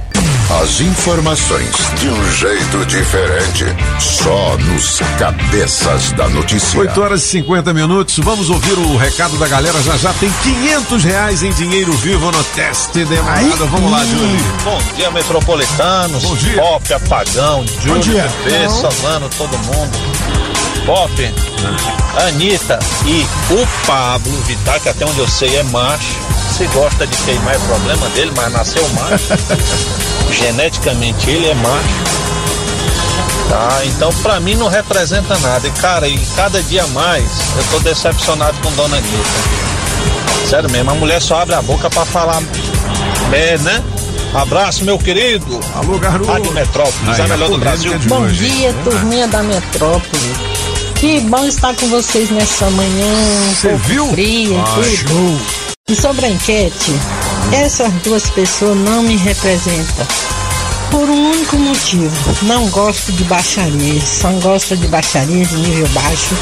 As informações de um jeito diferente. Só nos cabeças da notícia. 8 horas e 50 minutos. Vamos ouvir o recado da galera. Já já tem 500 reais em dinheiro vivo no teste demorado. Vamos lá, Júlio. Bom dia, metropolitanos. Bom dia. Pop, apagão, Júlio, dia. Bebê, Não. Solano, todo mundo. Pop, Anitta e o Pablo Vittar, que até onde eu sei é macho. Se gosta de queimar é problema dele, mas nasceu macho. [LAUGHS] Geneticamente ele é macho. Tá, então pra mim não representa nada. E cara, e cada dia mais eu tô decepcionado com Dona Anitta. Sério mesmo, a mulher só abre a boca pra falar. É, né? Abraço, meu querido. Alô, garoto. Rádio Metrópolis, Aí, a melhor do Brasil. de Bom hoje. dia, turminha da Metrópole. Que bom estar com vocês nessa manhã. Você viu? Fria Ah, tudo. E sobre a enquete, essas duas pessoas não me representam. Por um único motivo. Não gosto de baixaria. Eles só gostam de baixaria de nível baixo.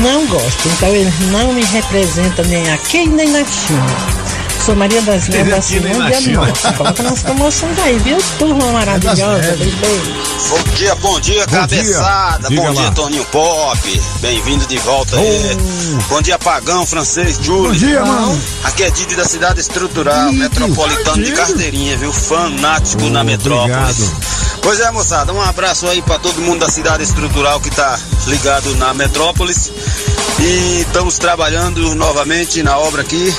Não gosto. Então eles não me representam nem aqui nem na China. Sou Maria das Neves de China. Anote. Coloca nas promoções aí, viu? Turma maravilhosa. Beijo. Bom dia, bom dia, Bom cabeçada. dia. Bom dia, lá. Toninho Pop. Bem-vindo de volta aí. Bom dia, Pagão, francês, Júlio. Bom dia, mano. Aqui é Didi da cidade estrutural, metropolitano de carteirinha, viu? Fanático na metrópolis. Pois é, moçada, um abraço aí pra todo mundo da cidade estrutural que tá ligado na metrópolis. E estamos trabalhando novamente na obra aqui.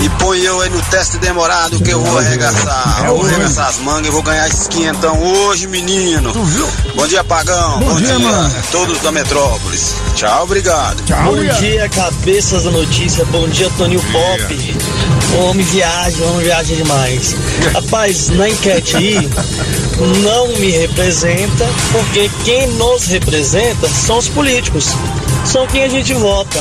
E põe eu aí no teste demorado que eu vou arregaçar. Vou arregaçar as mangas e vou ganhar esses quinhentão hoje, menino. Bom dia, Pagão. Bom, dia, Todos da metrópolis. Tchau, obrigado. Bom dia, cabeças da notícia. Bom dia, Toninho Pop. Homem viaja, homem viaja demais. Rapaz, na enquete aí, não me representa, porque quem nos representa são os políticos. São quem a gente vota.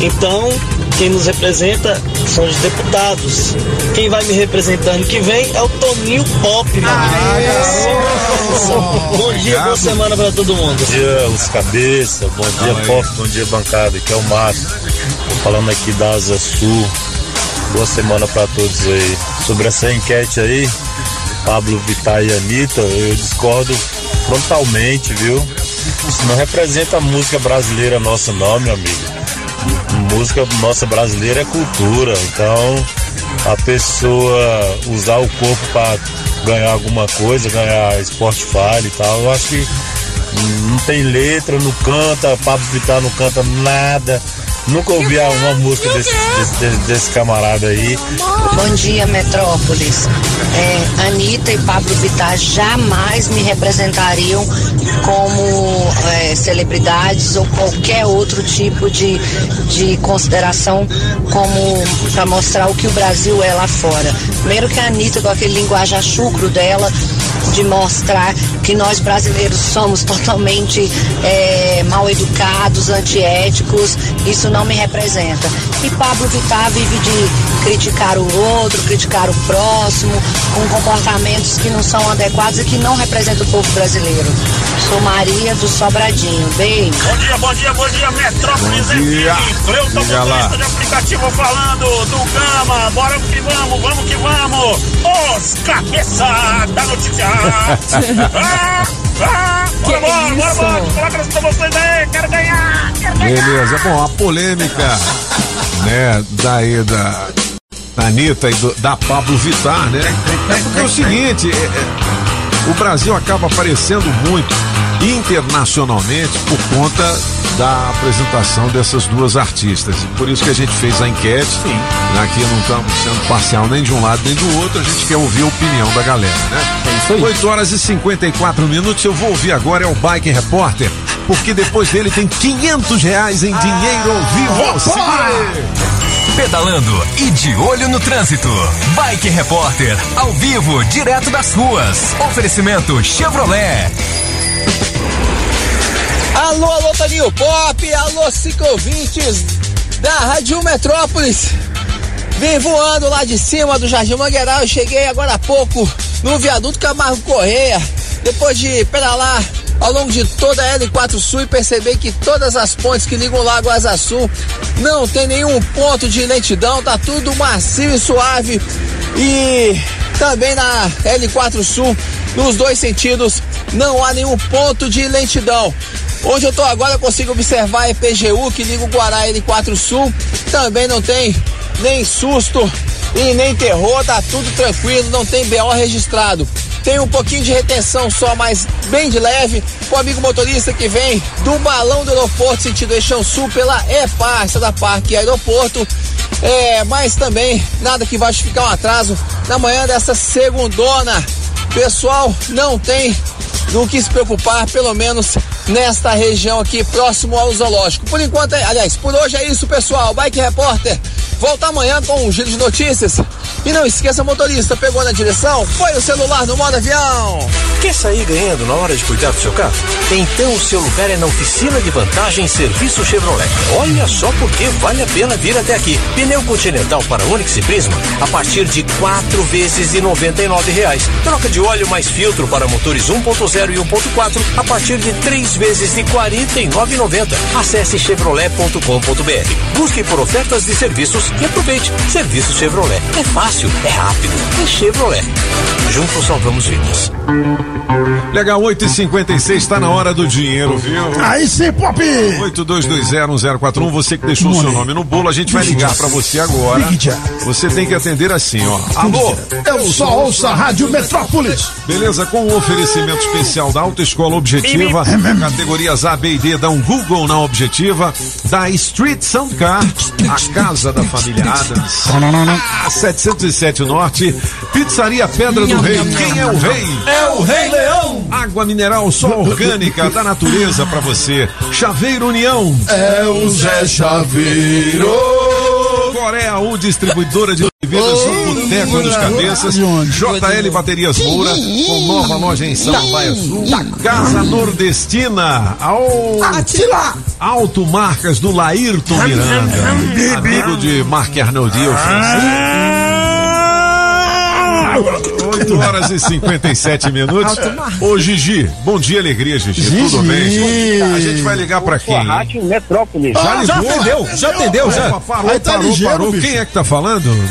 Então, quem nos representa são os deputados. Quem vai me representar ano que vem é o Toninho Pop, meu amigo. Bom dia, boa semana pra todo mundo. Bom dia, os cabeça, bom dia, Pop, bom dia, bancada, que é o Márcio. Tô falando aqui da Asa Sul. Boa semana pra todos aí. Sobre essa enquete aí, Pablo Vittar e Anitta, eu discordo frontalmente, viu? Isso não representa a música brasileira nossa não, meu amigo. Música nossa brasileira é cultura, então a pessoa usar o corpo para ganhar alguma coisa, ganhar Spotify e tal, eu acho que não tem letra, não canta, Pablo Vittar não canta nada, Nunca ouvi uma música desse, desse, desse- camarada aí. Bom dia, Metrópolis. É, Anitta e Pablo Vittar jamais me representariam como é, celebridades ou qualquer outro tipo de, de consideração como para mostrar o que o Brasil é lá fora. Primeiro que a Anitta, com aquele linguagem chucro dela, de mostrar que nós brasileiros somos totalmente é, mal educados, antiéticos, isso não me representa. E Pablo Vittar vive de criticar o outro, criticar o próximo, com comportamentos que não são adequados e que não representam o povo brasileiro. Sou Maria do Sobradinho. Beijo. Bom dia, bom dia, bom dia, Metrópolis Bom dia. Cleuton, motorista de aplicativo falando do Gama. Bora que vamos, vamos que vamos. Os cabeça da notícia. [LAUGHS] bora, bora, bora, bora. Aí, quero ganhar, quero ganhar. Beleza, bom, a polêmica, né, daí da, da Anitta e do- da Pablo Vittar, né? É porque é o seguinte, é- é, o Brasil acaba aparecendo muito internacionalmente por conta da apresentação dessas duas artistas. E Por isso que a gente fez a enquete. Aqui não estamos sendo parcial nem de um lado nem do outro, a gente quer ouvir a opinião da galera, né? É isso aí. 8 horas e 54 minutos, eu vou ouvir agora é o Bike Repórter, porque depois dele tem 500 reais em dinheiro ao vivo. Segura aí. Pedalando e de olho no trânsito. Bike Repórter, ao vivo, direto das ruas. Oferecimento Chevrolet. Alô, alô, Toninho Pop, alô, ciclovintes da Rádio Metrópolis. Vim voando lá de cima do Jardim Mangueiral cheguei agora há pouco no viaduto Camargo Correia. Depois de pedalar ao longo de toda a L4 Sul e perceber que todas as pontes que ligam o Lago Asa Sul não tem nenhum ponto de lentidão, tá tudo macio e suave. E também na L4 Sul, nos dois sentidos, não há nenhum ponto de lentidão. Onde eu tô agora eu consigo observar a EPGU que liga o Guará L4 Sul. Também não tem nem susto e nem terror, tá tudo tranquilo, não tem BO registrado. Tem um pouquinho de retenção só, mas bem de leve. O amigo motorista que vem do balão do aeroporto, sentido Eixão Sul, pela EPAR, da Parque Aeroporto. É, mas também nada que vai justificar um atraso na manhã dessa segundona. Pessoal, não tem do que se preocupar, pelo menos nesta região aqui, próximo ao zoológico. Por enquanto, é, aliás, por hoje é isso, pessoal. Bike Repórter volta amanhã com um giro de notícias. E não esqueça, motorista, pegou na direção? Põe o celular no modo avião. Quer sair ganhando na hora de cuidar do seu carro? Então o seu lugar é na oficina de vantagem Serviço Chevrolet. Olha só porque vale a pena vir até aqui. Pneu Continental para Onix e Prisma a partir de quatro vezes de 99 reais. Troca de óleo mais filtro para motores 1.0 e 1.4 a partir de três vezes de R$ 49,90. Acesse chevrolet.com.br. Busque por ofertas de serviços e aproveite. Serviço Chevrolet. É fácil, é rápido, é Chevrolet. Juntos salvamos vidas. Legal, 8h56, está na hora do dinheiro, viu? Aí sim, Pop! 82201041, você que deixou o seu nome no bolo, a gente vai ligar pra você agora. Você tem que atender assim, ó. Alô? Eu só ouço a Rádio Metrópolis. Beleza, com o oferecimento especial da Autoescola Objetiva, categorias A, B e D, dá um Google na Objetiva, da Street Sound Car, a casa da família Adams, a 707 Norte, Pizzaria Pedra do Rei, quem é o rei? É o Rei Leão. Água mineral só orgânica da natureza pra você, Chaveiro União. É o Zé Chaveiro. Coreia U, distribuidora de bebidas no Boteco dos Cabeças. JL Baterias Moura, com nova loja em Samambaia Sul. Casa Nordestina. Ao... Automarcas do Laírton Miranda. Amigo de Marc Arnoldi, o francês. 8 horas e 57 minutos. Ô Gigi, bom dia, alegria, Gigi. Tudo bem? A gente vai ligar pra quem? Rádio Metrópolis. Já Ah, ligou? já atendeu, já atendeu, já. Opa, Parou, Aí tá parou, ligeiro, parou. bicho. Quem é que tá falando?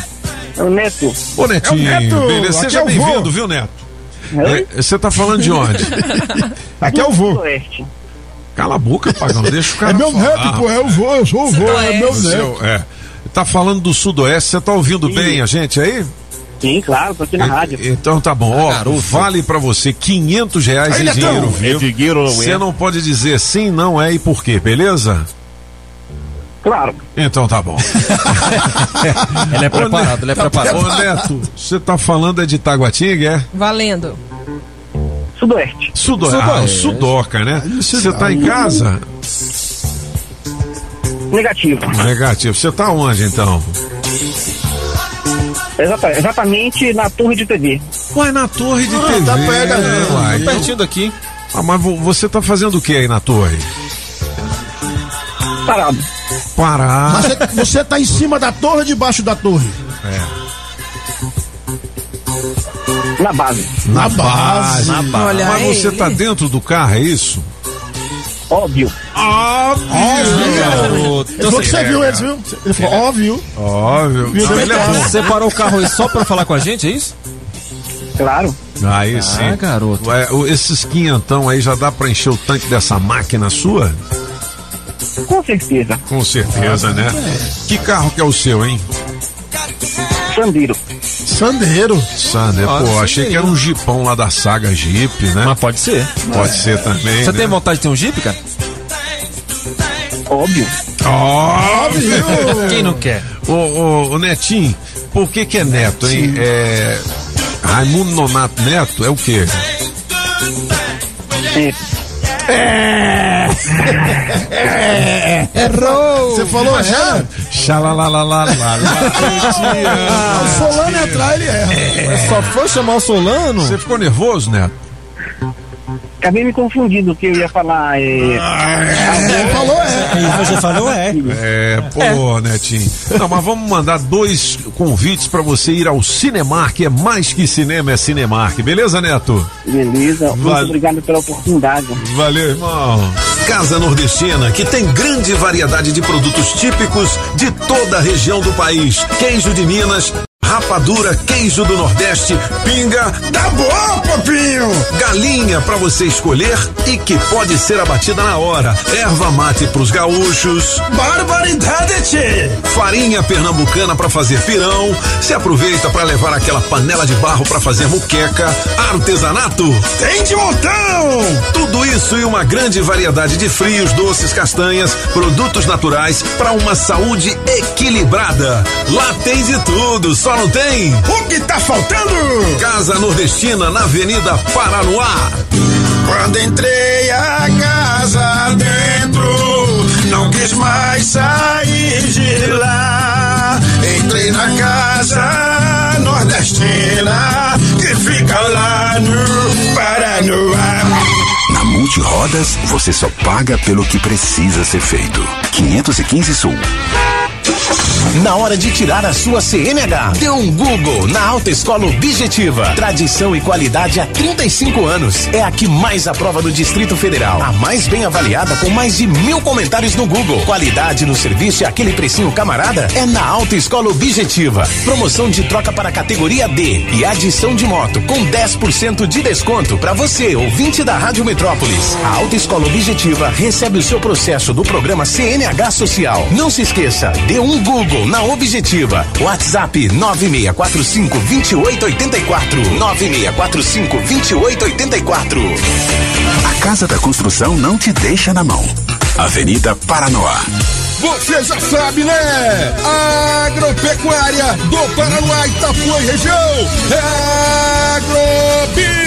É o Neto. Ô Netinho, É o Neto, beleza? aqui Seja é bem-vindo, viu, Neto? É, Você tá falando de onde? [LAUGHS] Aqui é o vô. Cala a boca, pagão, deixa o cara É meu falar. neto, pô, é o vô, eu sou o vô, é meu Seu- neto. é. Tá falando do Sudoeste, você tá ouvindo bem a gente aí? Sim, claro, tô aqui na rádio. Então tá bom, ó, vale pra você 500 reais em dinheiro vivo. É dinheiro, Você é. não pode dizer sim, não é e por quê, beleza? Claro. Então tá bom. [LAUGHS] Ele é preparado, ele é preparado. Ô Neto, você tá falando é de Taguatinga, é? Valendo. Sudoeste. Sudo ah, Sudoeste. Sudoca, né? Você tá em casa? Negativo. Negativo. Você tá onde então? Exata- exatamente na torre de TV. Ué, na torre de Ah, TV. tá perto, né? uai. Pertinho daqui. Ah, mas vo- você tá fazendo o que aí na torre? Parado. Parar. Mas Você, você tá em cima da torre ou debaixo da torre? É. Na base. Na base. Na base. Olha Mas aí. você tá dentro do carro, é isso? Óbvio. Óbvio. Ele falou que você viu eles, viu? Ele falou, ó, viu? Óbvio. Viu, Ele é bom. Você parou o carro aí só pra falar com a gente, é isso? Claro. Aí Ah, sim. garoto. Ué, o- esses quinhentão aí já dá pra encher o tanque dessa máquina sua? Com certeza. Com certeza, né? Que carro que é o seu, hein? Sandeiro. Sandeiro. Sandeiro. Ah, Pô, achei que era um jipão lá da saga Jeep, né? Mas pode ser. Pode ser também. Você né? tem vontade de ter um Jeep, cara? Óbvio. Óbvio! [LAUGHS] Quem não quer? Ô, ô, ô, Netinho, por que que é Neto, hein? É... Raimundo Nonato Neto é o quê? É. É. Errou! Você falou já? Xalalalalala. O Solano entrar, ele erra. Só foi chamar o Solano? Você ficou nervoso, Neto? Acabei me confundindo, que eu ia falar. É... Você falou é. Você falou é. É, pô, Netinho. Não, mas vamos mandar dois convites pra você ir ao Cinemark. É mais que cinema, é Cinemark. Beleza, Neto? Beleza. Muito obrigado pela oportunidade. Valeu, irmão. Casa Nordestina, que tem grande variedade de produtos típicos de toda a região do país. Queijo de Minas, rapadura, queijo do Nordeste, pinga. Tá bom, papinho! Galinha pra você escolher e que pode ser abatida na hora. Erva mate pros gaúchos. Barbaridade, tchê! Farinha pernambucana pra fazer pirão. Se aproveita pra levar aquela panela de barro pra fazer muqueca. Artesanato. Tem de montão! Tudo isso e uma grande variedade de frios, doces, castanhas, produtos naturais para uma saúde equilibrada. Lá tem de tudo, só não tem. O que tá faltando? Casa Nordestina na Avenida Paranoá. Quando entrei a casa dentro, não quis mais sair de lá. Entrei na casa nordestina que fica lá no Paranoá. Na Multirodas, você só paga pelo que precisa ser feito. 515 Sul. Na hora de tirar a sua CNH, dê um Google na Autoescola Objetiva. Tradição e qualidade há 35 anos. É a que mais aprova do Distrito Federal. A mais bem avaliada com mais de mil comentários no Google. Qualidade no serviço e aquele precinho camarada é na Autoescola Objetiva. Promoção de troca para categoria D e adição de moto com 10% de desconto para você, ouvinte da Rádio Metrópolis. A Autoescola Objetiva recebe o seu processo do programa CNH Social. Não se esqueça, dê um Google na Objetiva. WhatsApp 9645 2884. 9645 2884. A Casa da Construção não te deixa na mão. Avenida Paranoá. Você já sabe, né? Agropecuária do Paranoá, Itapuã e região. É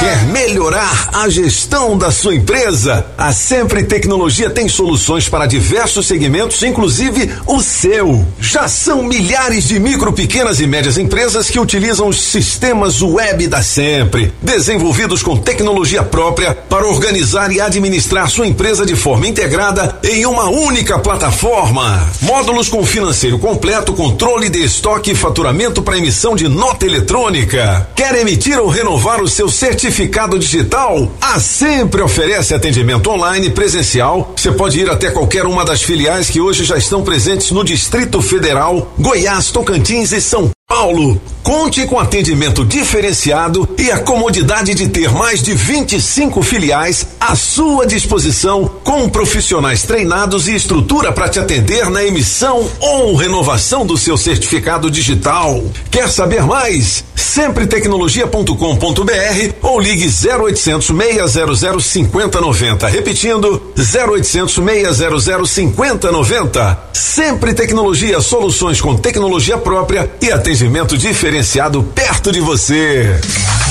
Quer melhorar a gestão da sua empresa? A Sempre Tecnologia tem soluções para diversos segmentos, inclusive o seu. Já são milhares de micro, pequenas e médias empresas que utilizam os sistemas web da Sempre, desenvolvidos com tecnologia própria para organizar e administrar sua empresa de forma integrada em uma única plataforma. Módulos com financeiro completo, controle de estoque e faturamento para emissão de nota eletrônica. Quer emitir ou renovar renovar o seu certificado digital? A Sempre oferece atendimento online presencial. Você pode ir até qualquer uma das filiais que hoje já estão presentes no Distrito Federal, Goiás, Tocantins e São Paulo. Conte com atendimento diferenciado e a comodidade de ter mais de 25 filiais à sua disposição, com profissionais treinados e estrutura para te atender na emissão ou renovação do seu certificado digital. Quer saber mais? Sempretecnologia.com.br ou ligue 0800 600 5090. Repetindo, 0800 600 5090. Sempre Tecnologia, soluções com tecnologia própria e atendimento diferenciado perto de você.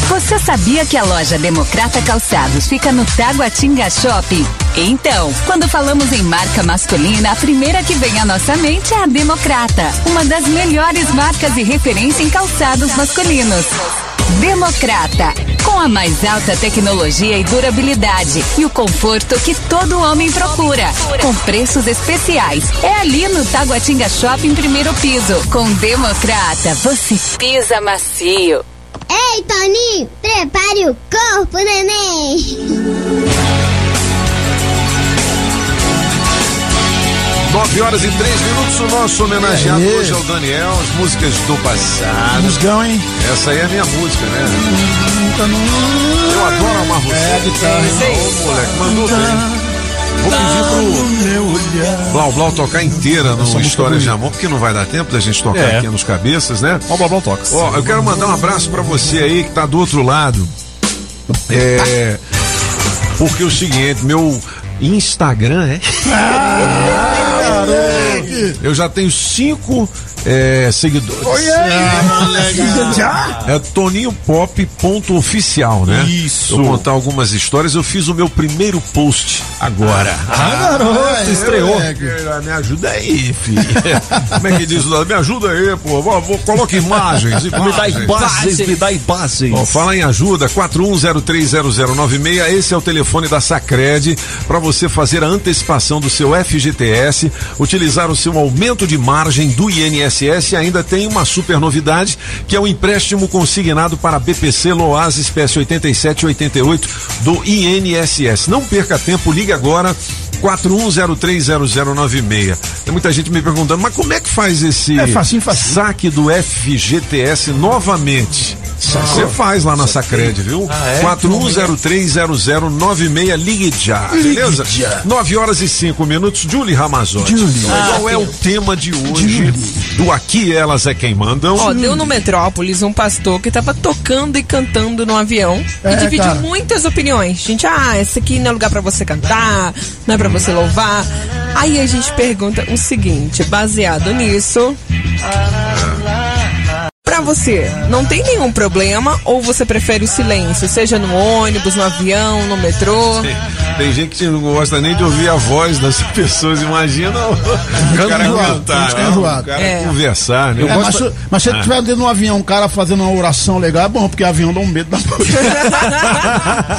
Você sabia que a loja Democrata Calçados fica no Taguatinga Shopping? Então, quando falamos em marca masculina, a primeira que vem à nossa mente é a Democrata, uma das melhores marcas e referência em calçados masculinos. Democrata, com a mais alta tecnologia e durabilidade e o conforto que todo homem procura, com preços especiais. É ali no Taguatinga Shopping, primeiro piso. Com Democrata, você pisa macio. Ei, Toninho, prepare o corpo, neném. 9 horas e 3 minutos, o nosso homenageado É hoje é o Daniel, as músicas do passado. Musgão, hein? Essa aí é a minha música, né? Eu adoro amar você. É, guitarra? Ô, moleque, mandou bem. Vou pedir pro Blau Blau tocar inteira no Histórias de Amor, porque não vai dar tempo da gente tocar É. aqui nos cabeças, né? Ó, Blau Blau toca. Ó, eu quero mandar um abraço pra você aí que tá do outro lado. É. Porque é o seguinte, meu Instagram é. Eu já tenho cinco é, seguidores. Oi. Já? É Toninho Pop ponto oficial, né? Isso. Eu contar algumas histórias. Eu fiz o meu primeiro post agora. Ah, garoto, estreou. moleque. Me ajuda aí, filho. [LAUGHS] Como é que diz? Me ajuda aí, pô. Vou, vou, coloca imagens. [LAUGHS] Me dá imagens, me dá imagens. Ó, fala em ajuda, 41030096, esse é o telefone da Sacred para você fazer a antecipação do seu FGTS, utilizar o seu aumento de margem do INSS e ainda tem uma super novidade, que é o empréstimo consignado para BPC Loas espécie 8788 do INSS. Não perca tempo, ligue agora 41030096. Tem muita gente me perguntando, mas como é que faz esse É facinho, facinho. saque do FGTS novamente? Você faz lá na Sacred, viu? Ah, é? 41030096, ligue já, Ligue beleza? já. 9 horas e 5 minutos, Julie Ramazotti. Julie. Qual é o tema de hoje do Aqui Elas é Quem Mandam? Ó, deu no Metrópolis um pastor que tava tocando e cantando no avião É, e dividiu cara. muitas opiniões. Gente, ah, esse aqui não é lugar pra você cantar, não é pra você louvar. Aí a gente pergunta o seguinte, baseado nisso, Pra você, não tem nenhum problema ou você prefere o silêncio, seja no ônibus, no avião, no metrô? Tem gente que não gosta nem de ouvir a voz das [LAUGHS] pessoas, imagina o, o cara enjoado, cantar, né? o cara É. conversar, né? É, mas, se- mas se Ah. tiver dentro de um avião, um cara fazendo uma oração legal, é bom, porque avião dá um medo da [LAUGHS] porra.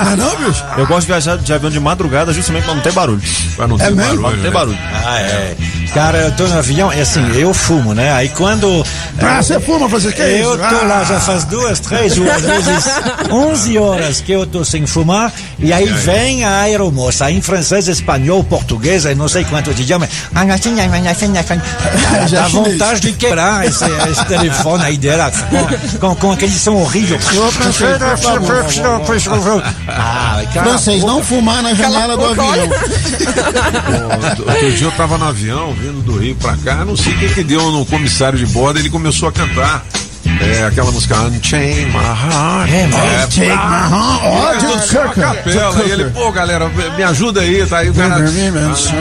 Não é não, bicho? Eu gosto de viajar de avião de madrugada justamente pra não ter barulho. Pra não É ter mesmo? barulho, Pra não ter né? barulho. Ah, é. Cara, eu tô no avião, é assim, eu fumo, né? Aí quando. Ah, você fuma, você que é Eu isso? tô Ah. lá já faz duas, três, ou às vezes 11 horas que eu tô sem fumar, e aí vem a aeromoça, em francês, espanhol, português, e não sei quanto idioma. [LAUGHS] Já Dá vontade de quebrar esse, esse telefone aí dela, com, com, com aquele som horrível. Ah, cara, Francês, não fumar na janela do avião. Outro outro dia eu tava no avião, vindo do Rio pra cá, não sei o que que deu no comissário de bordo, ele começou a cantar. É, aquela música Unchain My Heart. É, mas- Unchain My Heart. Ó, a Kirker. capela, e ele, pô, galera, me ajuda aí, tá aí o cara. Unchain My Heart.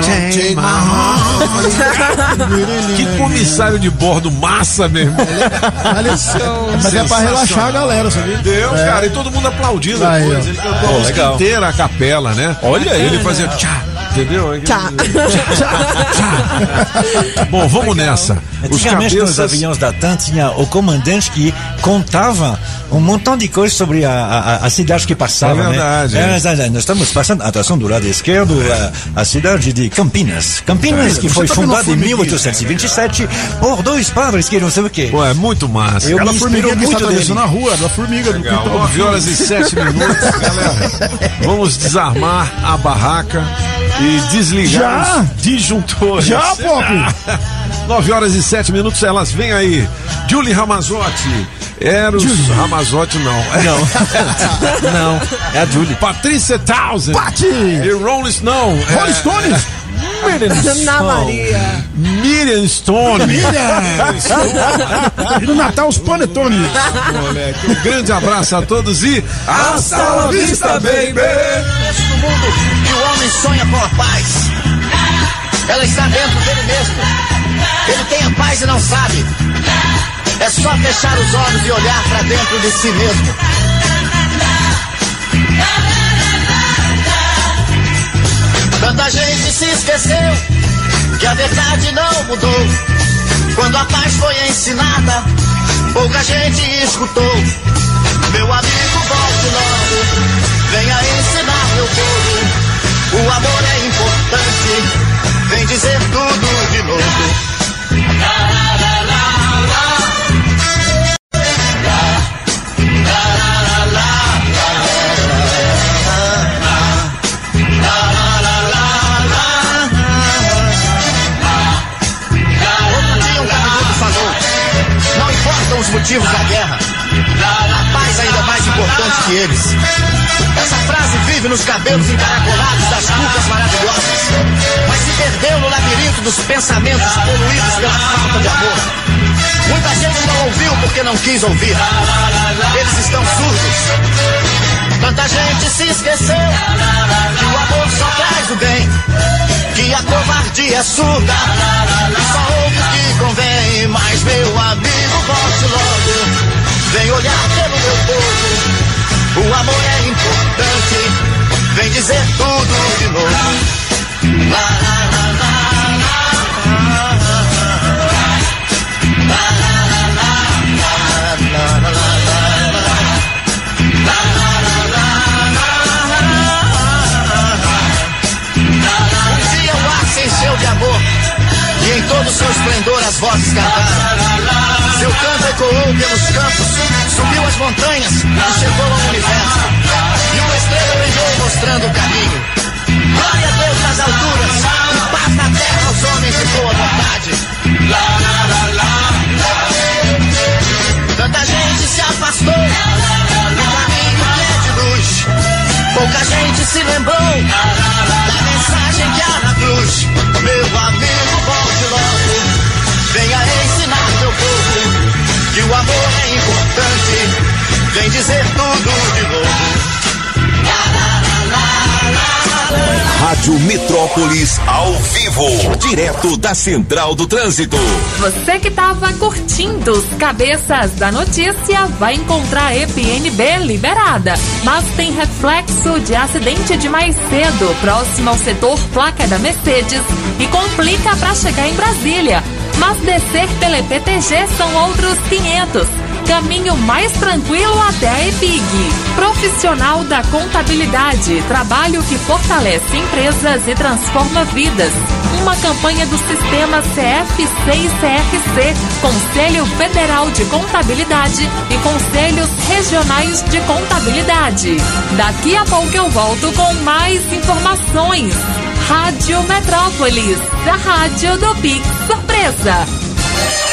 Que comissário de bordo massa mesmo. Mas é pra relaxar a galera, sabia? Deus, cara, e todo mundo aplaudindo Aí, depois. Ele cantou a música inteira a capela, né? Olha aí. Ele fazia tchá, entendeu? Tchá. Bom, vamos nessa. Os Antigamente nos cabeças. aviões da TAM tinha o comandante que contava um montão de coisas sobre a, a, a cidade que passava. É verdade, Né? é. Nós estamos passando, atenção do lado esquerdo, a, a cidade de Campinas. Campinas, É, que foi tá fundada em formiguinha? 1827 por dois padres que não sei o quê. Pô, é muito massa. Eu Aquela inspiro que está dele. atravessando a rua, da formiga do Legal, Pinto 9 horas e 7 minutos, galera. Vamos desarmar a barraca e desligar Já? os disjuntores. Já, Pop? [LAUGHS] 9 horas e 7 minutos, elas vêm aí. Julie Ramazotti. Eros Ramazotti, não. Não. [LAUGHS] não, é a Julie. Patrícia Townsend. Pati! E Rolling Stone. Rolling É, Stones? Miriam Ana Stone. Maria. Miriam Stone. E no Natal os panetones. Moleque, um grande abraço a todos e Hasta la vista, baby. do mundo que o homem sonha com a paz. Ela está dentro dele mesmo. Ele tem a paz e não sabe. É só fechar os olhos e olhar para dentro de si mesmo. Se esqueceu que a verdade não mudou. Quando a paz foi ensinada, pouca gente escutou. Meu amigo, volte logo, venha ensinar meu povo. O amor é importante, vem dizer tudo de novo. Motivos da guerra, a paz ainda é mais importante que eles. Essa frase vive nos cabelos encaracolados das cucas maravilhosas, mas se perdeu no labirinto dos pensamentos poluídos pela falta de amor. Muita gente não ouviu porque não quis ouvir. Eles estão surdos. Tanta gente se esqueceu que o amor só traz o bem, que a covardia é surda e só ouve o que convém. Mas meu amigo, volte logo, vem olhar pelo meu povo. O amor é importante, vem dizer tudo de novo. Lá, e em todo seu esplendor as vozes cantaram. Seu canto ecoou pelos campos, subiu as montanhas e chegou ao universo. E uma estrela brilhou mostrando o caminho. Glória a Deus nas alturas e paz na terra aos homens de boa vontade. Tanta gente se afastou do caminho que é de luz. Pouca gente se lembrou da mensagem que há na cruz. Meu amigo, dizer tudo de novo. Rádio Metrópolis ao vivo, direto da Central do Trânsito. Você que estava curtindo os cabeças da notícia vai encontrar EPNB liberada, mas tem reflexo de acidente de mais cedo, próximo ao setor placa da Mercedes e complica para chegar em Brasília. Mas descer pela EPTG são outros 500. Caminho mais tranquilo até a EPIG. Profissional da contabilidade, trabalho que fortalece empresas e transforma vidas. Uma campanha do sistema CFC e CRC, Conselho Federal de Contabilidade e Conselhos Regionais de Contabilidade. Daqui a pouco eu volto com mais informações. Rádio Metrópolis, a rádio do Pix Surpresa.